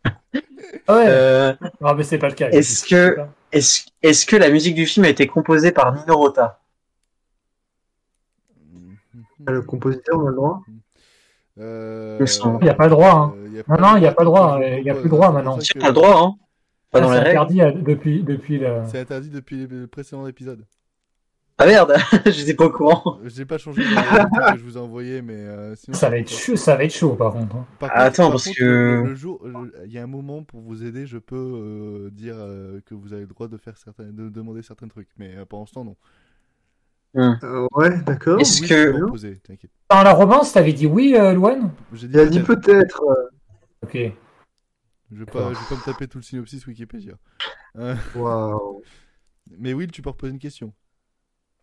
Speaker 6: Ah Ouais.
Speaker 7: Euh,
Speaker 6: Non, mais c'est pas le cas.
Speaker 7: Est-ce que est-ce est-ce que la musique du film a été composée par Nino Rota?
Speaker 8: Le compositeur, on a le droit?
Speaker 5: Euh,
Speaker 7: Il.
Speaker 6: Il n'y a pas le droit. Hein.
Speaker 5: euh, a
Speaker 6: Non, non, il n'y a pas le droit. Il n'y a plus le droit maintenant.
Speaker 5: ça
Speaker 7: C'est
Speaker 5: que-
Speaker 7: pas le droit, hein Pas dans
Speaker 6: c'est
Speaker 7: les règles.
Speaker 6: interdit euh, depuis, depuis le.
Speaker 5: C'est interdit depuis le précédent épisode.
Speaker 7: Ah merde, j'étais pas au courant.
Speaker 5: J'ai pas changé que je vous ai envoyé, mais euh, sinon.
Speaker 6: Ça va être chaud, ça va être chaud par contre. hein.
Speaker 5: Par
Speaker 7: Ah, attends,
Speaker 5: par
Speaker 7: parce
Speaker 5: contre,
Speaker 7: que-
Speaker 5: le, jour, il y a un moment pour vous aider, je peux euh, dire euh, que vous avez le droit de faire certains, de demander certains trucs, mais euh, pour l'instant non.
Speaker 8: Euh, ouais, d'accord.
Speaker 7: Est-ce
Speaker 5: Oui,
Speaker 7: que-
Speaker 5: je.
Speaker 6: Dans la romance, t'avais dit oui, euh, Luan
Speaker 5: J'ai dit
Speaker 8: Il a dit
Speaker 5: peut-être.
Speaker 6: Ok.
Speaker 5: Je vais pas, je vais pas me taper tout le synopsis Wikipédia. Euh,
Speaker 8: Waouh.
Speaker 5: mais Will, tu peux reposer une question.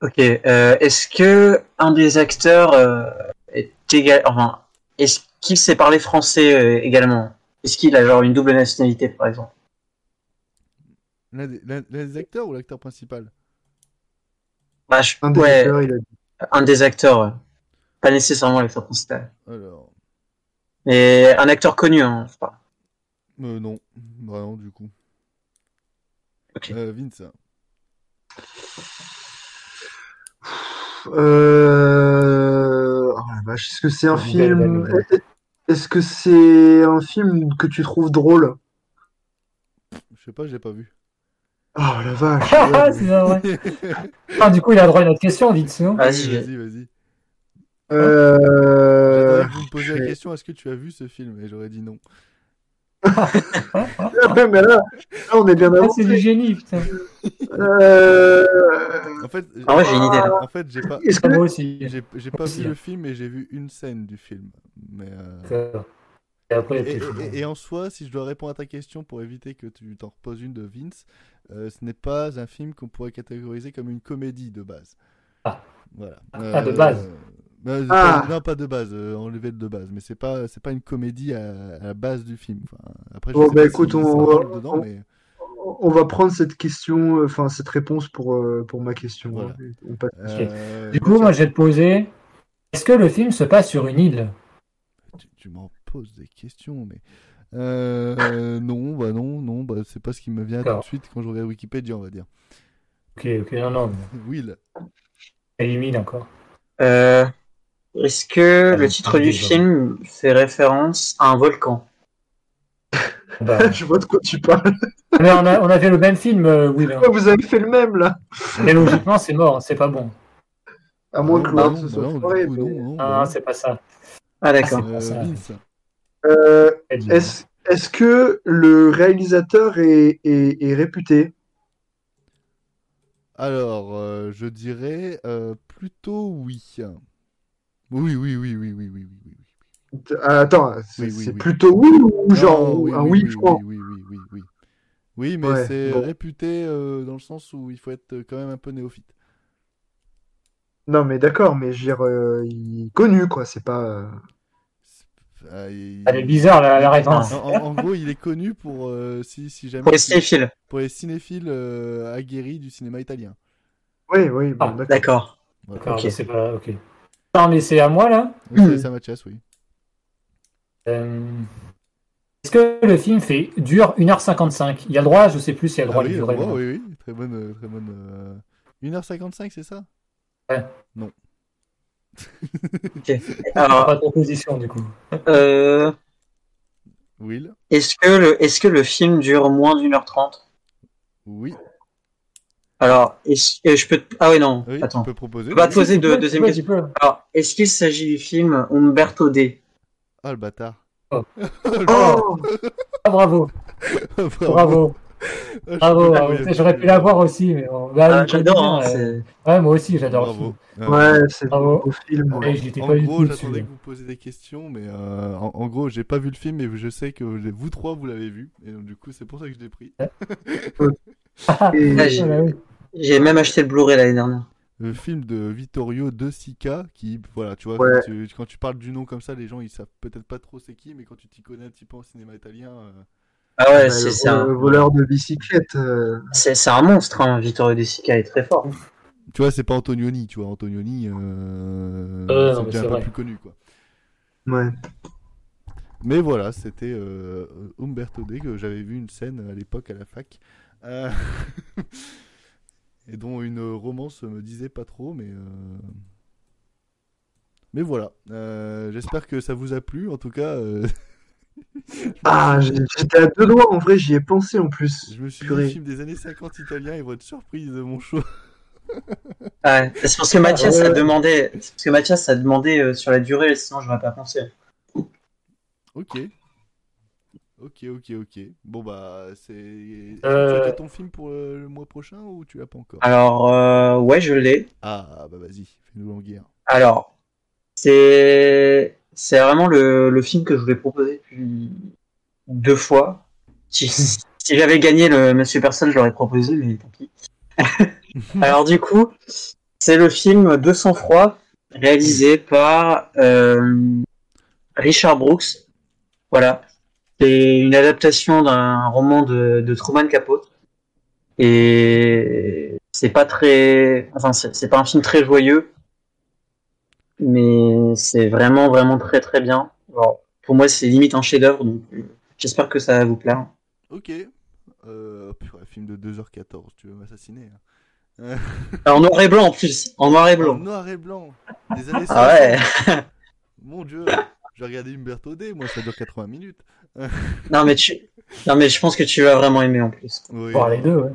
Speaker 7: Ok, euh, est-ce que un des acteurs euh, est égal, enfin, est-ce qu'il sait parler français euh, également? Est-ce qu'il a genre une double nationalité par exemple?
Speaker 5: L'un des, acteurs ou l'acteur principal?
Speaker 7: Bah, je-
Speaker 8: Un des
Speaker 7: ouais,
Speaker 8: acteurs, il a dit.
Speaker 7: un des acteurs, pas nécessairement l'acteur principal,
Speaker 5: Alors,
Speaker 7: mais un acteur connu, hein, je parle.
Speaker 5: Euh, non, bah non du coup.
Speaker 7: Ok.
Speaker 5: Euh, Vince.
Speaker 8: Euh... Oh la vache, est-ce que c'est un film... Est-ce que c'est un film que tu trouves drôle?
Speaker 5: Je sais pas, j'ai pas vu.
Speaker 8: Oh la vache.
Speaker 6: Ah, c'est pas vrai. Ah, du coup, il a droit à une autre question, dites non
Speaker 7: Vas-y,
Speaker 5: Vas-y, vas-y.
Speaker 8: Euh...
Speaker 5: Vous me posiez la question est-ce que tu as vu ce film? Et j'aurais dit non.
Speaker 8: Ouais, mais là, là, on est bien
Speaker 6: Ah,
Speaker 8: avancé.
Speaker 6: c'est du génie, putain.
Speaker 8: Euh...
Speaker 5: En fait,
Speaker 7: Ah ouais, j'ai une idée, là.
Speaker 5: En fait, j'ai pas,
Speaker 8: Est-ce que...
Speaker 6: Moi aussi.
Speaker 5: j'ai, j'ai pas
Speaker 6: Aussi,
Speaker 5: vu le film, mais j'ai vu une scène du film. Mais euh.
Speaker 6: Et après,
Speaker 5: et,
Speaker 6: peut-être-
Speaker 5: et- et en soi, si je dois répondre à ta question pour éviter que tu t'en reposes une de Vince, euh, ce n'est pas un film qu'on pourrait catégoriser comme une comédie de base.
Speaker 6: Ah.
Speaker 5: Voilà.
Speaker 6: Ah, de base.
Speaker 5: Bah,
Speaker 8: Ah.
Speaker 5: non, pas de base, euh, enlevé de base, mais c'est pas, c'est pas une comédie à, à la base du film. Enfin, après, je
Speaker 8: Bon,
Speaker 5: sais
Speaker 8: bah,
Speaker 5: pas
Speaker 8: écoute,
Speaker 5: si
Speaker 8: on va-
Speaker 5: rentre dedans,
Speaker 8: on-
Speaker 5: mais
Speaker 8: On va prendre cette question, enfin cette réponse pour, euh, pour ma question.
Speaker 5: Voilà.
Speaker 8: hein. On passe-
Speaker 5: euh,
Speaker 6: Du coup, moi, je vais te poser est-ce que le film se passe sur une île?
Speaker 5: Tu, tu m'en poses des questions, mais euh, non, bah non, non, bah c'est pas ce qui me vient tout de suite quand je regarde Wikipédia, on va dire.
Speaker 6: Ok, ok, non, non.
Speaker 5: Will.
Speaker 6: Élimine encore.
Speaker 7: Euh, est-ce que le titre du film fait référence à un volcan
Speaker 6: Bah,
Speaker 8: Je vois de quoi tu parles.
Speaker 6: mais on a, on a fait le même film, euh, Will. hein.
Speaker 8: Vous avez fait le même là.
Speaker 6: Mais logiquement, c'est mort, c'est pas bon.
Speaker 8: À moins que l'autre se soit foiré,
Speaker 6: Ah,
Speaker 5: non.
Speaker 6: c'est pas ça.
Speaker 7: Ah d'accord.
Speaker 5: Euh.
Speaker 8: Euh. Est-ce est-ce que le réalisateur est, est, est réputé?
Speaker 5: Alors, euh, je dirais euh, plutôt oui. Oui, oui, oui, oui, oui, oui, oui, oui. oui.
Speaker 8: Ah, Attends, c'est
Speaker 5: Oui, oui,
Speaker 8: c'est
Speaker 5: oui.
Speaker 8: plutôt oui ou genre
Speaker 5: Non,
Speaker 8: un oui, franc
Speaker 5: oui, oui, oui, oui. Oui, mais
Speaker 8: Ouais,
Speaker 5: c'est
Speaker 8: bon.
Speaker 5: réputé euh, dans le sens où il faut être euh, quand même un peu néophyte.
Speaker 8: Non mais d'accord, mais je veux dire, euh, il est connu quoi, c'est pas... euh,
Speaker 5: Ah, il-
Speaker 6: Elle est bizarre, la, la réponse.
Speaker 5: En, en- en gros, il est connu pour euh, si, si jamais
Speaker 7: Pour les cinéphiles.
Speaker 5: pour les cinéphiles euh, aguerris du cinéma italien.
Speaker 8: Oui, oui, bon,
Speaker 6: Ah,
Speaker 8: d'accord.
Speaker 7: D'accord.
Speaker 6: Bah, c'est pas. Ok. Non, mais c'est à moi là
Speaker 5: Oui, c'est ça, Mathias, oui.
Speaker 6: Euh, Est-ce que le film fait dure 1h55 Il y a le droit, je sais plus s'il y a le
Speaker 5: Ah
Speaker 6: droit
Speaker 5: oui,
Speaker 6: de
Speaker 5: le
Speaker 6: durer.
Speaker 5: droit, oui, oui. Très bonne. euh, Très bonne euh, 1h55, c'est ça?
Speaker 6: Ouais.
Speaker 5: Non.
Speaker 7: Ok. Alors,
Speaker 6: Pas de proposition du coup.
Speaker 7: euh,
Speaker 5: Will
Speaker 7: est-ce que le, est-ce que le film dure moins d'une heure trente?
Speaker 5: Oui.
Speaker 7: Alors, je peux, te- ah oui non,
Speaker 5: Oui,
Speaker 7: attends.
Speaker 5: tu peux proposer. Oui.
Speaker 7: poser
Speaker 6: Tu
Speaker 7: de
Speaker 6: peux,
Speaker 7: deuxième question. Alors, est-ce qu'il s'agit du film Umberto D?
Speaker 5: Ah, le bâtard.
Speaker 6: Oh.
Speaker 7: Oh
Speaker 6: Ah, bravo. Bravo.
Speaker 5: Ah,
Speaker 6: Bravo, bravo.
Speaker 5: dégoûté.
Speaker 6: J'aurais pu l'avoir aussi, mais bon. Bah,
Speaker 7: Ah, j'adore, hein,
Speaker 6: euh. Ouais, moi aussi, j'adore le
Speaker 5: Bravo.
Speaker 6: film.
Speaker 5: Ah,
Speaker 8: Ouais, c'est un
Speaker 6: Bravo.
Speaker 8: beau film. ouais.
Speaker 5: En
Speaker 6: pas
Speaker 5: gros, j'attendais que vous posiez des questions, mais euh, en, en gros, j'ai pas vu le film, mais je sais que vous trois, vous l'avez vu. Et donc, du coup, c'est pour ça que je l'ai pris.
Speaker 8: Et-
Speaker 7: Ah,
Speaker 6: bah oui.
Speaker 7: J'ai même acheté le Blu-ray l'année dernière.
Speaker 5: Le film de Vittorio De Sica, qui, voilà, tu vois,
Speaker 8: Ouais.
Speaker 5: quand, tu, quand tu parles du nom comme ça, les gens, ils savent peut-être pas trop c'est qui, mais quand tu t'y connais un petit peu en cinéma italien, euh,
Speaker 7: Ah ouais, c'est un,
Speaker 8: voleur de bicyclette. euh,
Speaker 7: c'est un monstre, hein. Vittorio De Sica est très fort.
Speaker 5: tu vois, c'est pas Antonioni, tu vois, Antonioni, euh,
Speaker 6: Euh,
Speaker 5: c'est déjà un peu plus connu, quoi.
Speaker 8: Ouais.
Speaker 5: Mais voilà, c'était euh, Umberto D, que j'avais vu une scène à l'époque à la fac. Euh, et dont une romance me disait pas trop, mais. euh, Mais voilà. Euh, J'espère que ça vous a plu. En tout cas, euh,
Speaker 8: Ah, j'étais à deux doigts, en vrai, j'y ai pensé en plus.
Speaker 5: je me suis dit,
Speaker 8: Purée.
Speaker 5: film des années 50 italien, ils vont être surpris de mon choix.
Speaker 7: Ouais, c'est parce que Mathias
Speaker 8: ouais,
Speaker 7: a demandé, parce que Mathias a demandé euh, sur la durée, sinon j'aurais pas pensé.
Speaker 5: Ok. Ok, ok, ok. Bon, bah, c'est.
Speaker 6: Euh.
Speaker 5: Tu as déjà ton film pour euh, le mois prochain ou tu l'as pas encore?
Speaker 7: Alors, euh, ouais, je l'ai.
Speaker 5: Ah, bah vas-y, fais-nous languir.
Speaker 7: Alors, c'est c'est vraiment le, le film que je voulais proposer depuis deux fois. Si, si j'avais gagné le Monsieur Personne, je l'aurais proposé, mais tant pis. Alors du coup, c'est le film De sang-froid, réalisé par euh, Richard Brooks. Voilà. C'est une adaptation d'un roman de, de Truman Capote. Et c'est pas très, enfin, c'est pas un film très joyeux, mais c'est vraiment, vraiment très, très bien. Alors, pour moi, c'est limite un chef-d'œuvre, donc euh, j'espère que ça va vous plaire.
Speaker 5: Ok. Euh, purée, film de 2h14, tu veux m'assassiner hein.
Speaker 7: En noir et blanc en plus, en noir et
Speaker 5: En
Speaker 7: blanc.
Speaker 5: noir et blanc. Des années 50.
Speaker 7: Ah ouais.
Speaker 5: Mon dieu. J'ai regardé Umberto D, moi ça dure 80 minutes.
Speaker 7: Non mais tu, non mais je pense que tu vas vraiment aimer en plus.
Speaker 5: Oui,
Speaker 6: Voir les deux, ouais.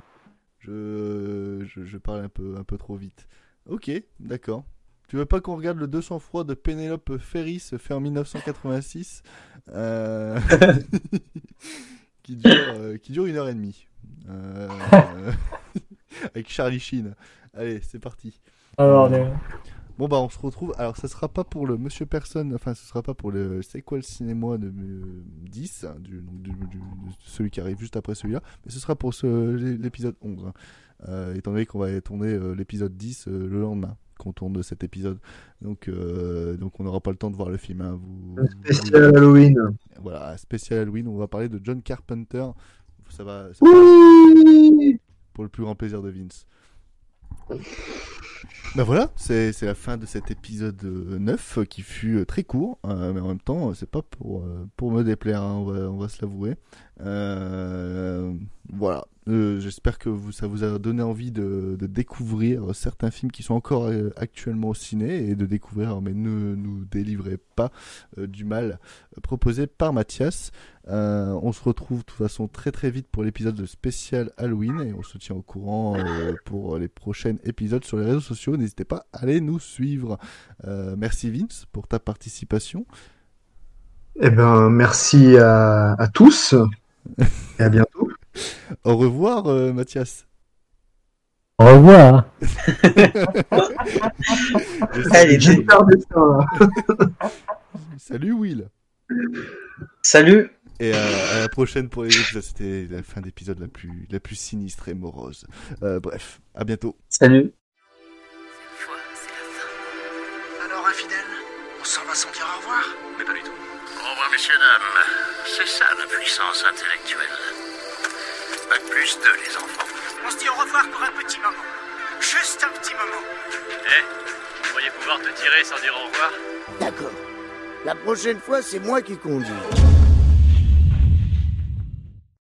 Speaker 5: je, je, je parle un peu, un peu trop vite. Ok, d'accord. Tu veux pas qu'on regarde le 200 froid de Penelope Ferris fait en 1986 euh, qui, dure, euh, qui dure une heure et demie. Euh, avec Charlie Sheen. Allez, c'est parti.
Speaker 6: Alors, on est-
Speaker 5: Bon bah on se retrouve. Alors ça sera pas pour le Monsieur Personne, enfin ce sera pas pour le C'est quoi le cinéma de euh, 10, hein, du, donc, du- du- de celui qui arrive juste après celui-là, mais ce sera pour ce, l'épisode 11. hein. Euh, étant donné qu'on va tourner euh, l'épisode 10 euh, le lendemain qu'on tourne de cet épisode. Donc, donc on n'aura pas le temps de voir le film. hein. Vous,
Speaker 8: Un spécial Halloween.
Speaker 5: Voilà, un spécial Halloween. On va parler de John Carpenter. Ça va, ça va-
Speaker 8: Oui
Speaker 5: pour le plus grand plaisir de Vince. Ben voilà, c'est la fin de cet épisode euh, 9 euh, qui fut euh, très court, euh, mais en même temps, euh, c'est pas pour, euh, pour me déplaire, hein, on, va, on va se l'avouer. Euh, voilà, Euh, j'espère que vous, ça vous a donné envie de, de découvrir certains films qui sont encore euh, actuellement au ciné et de découvrir, mais ne nous délivrez pas euh, du mal euh, proposé par Mathias. Euh, on se retrouve de toute façon très très vite pour l'épisode de spécial Halloween et on se tient au courant euh, pour les prochains épisodes sur les réseaux sociaux. N'hésitez pas à aller nous suivre. Euh, merci Vince pour ta participation.
Speaker 8: Eh ben, merci à, à tous et à bientôt.
Speaker 5: Au revoir euh, Mathias.
Speaker 6: Au revoir.
Speaker 7: Allez.
Speaker 5: Salut Will.
Speaker 7: Salut.
Speaker 5: Et euh, à la prochaine pour les épisodes. C'était la fin d'épisode la plus, la plus sinistre et morose. Euh, bref, à bientôt.
Speaker 7: Salut.
Speaker 11: Alors, infidèle, on s'en va sans dire au revoir
Speaker 10: Mais pas du tout. Au revoir, messieurs, dames. C'est ça la puissance intellectuelle. Bac plus 2, les enfants.
Speaker 11: On se dit au revoir pour un petit moment. Juste un petit moment.
Speaker 21: Eh, vous pourriez pouvoir te tirer sans dire au revoir?
Speaker 11: D'accord. La prochaine fois, c'est moi qui conduis.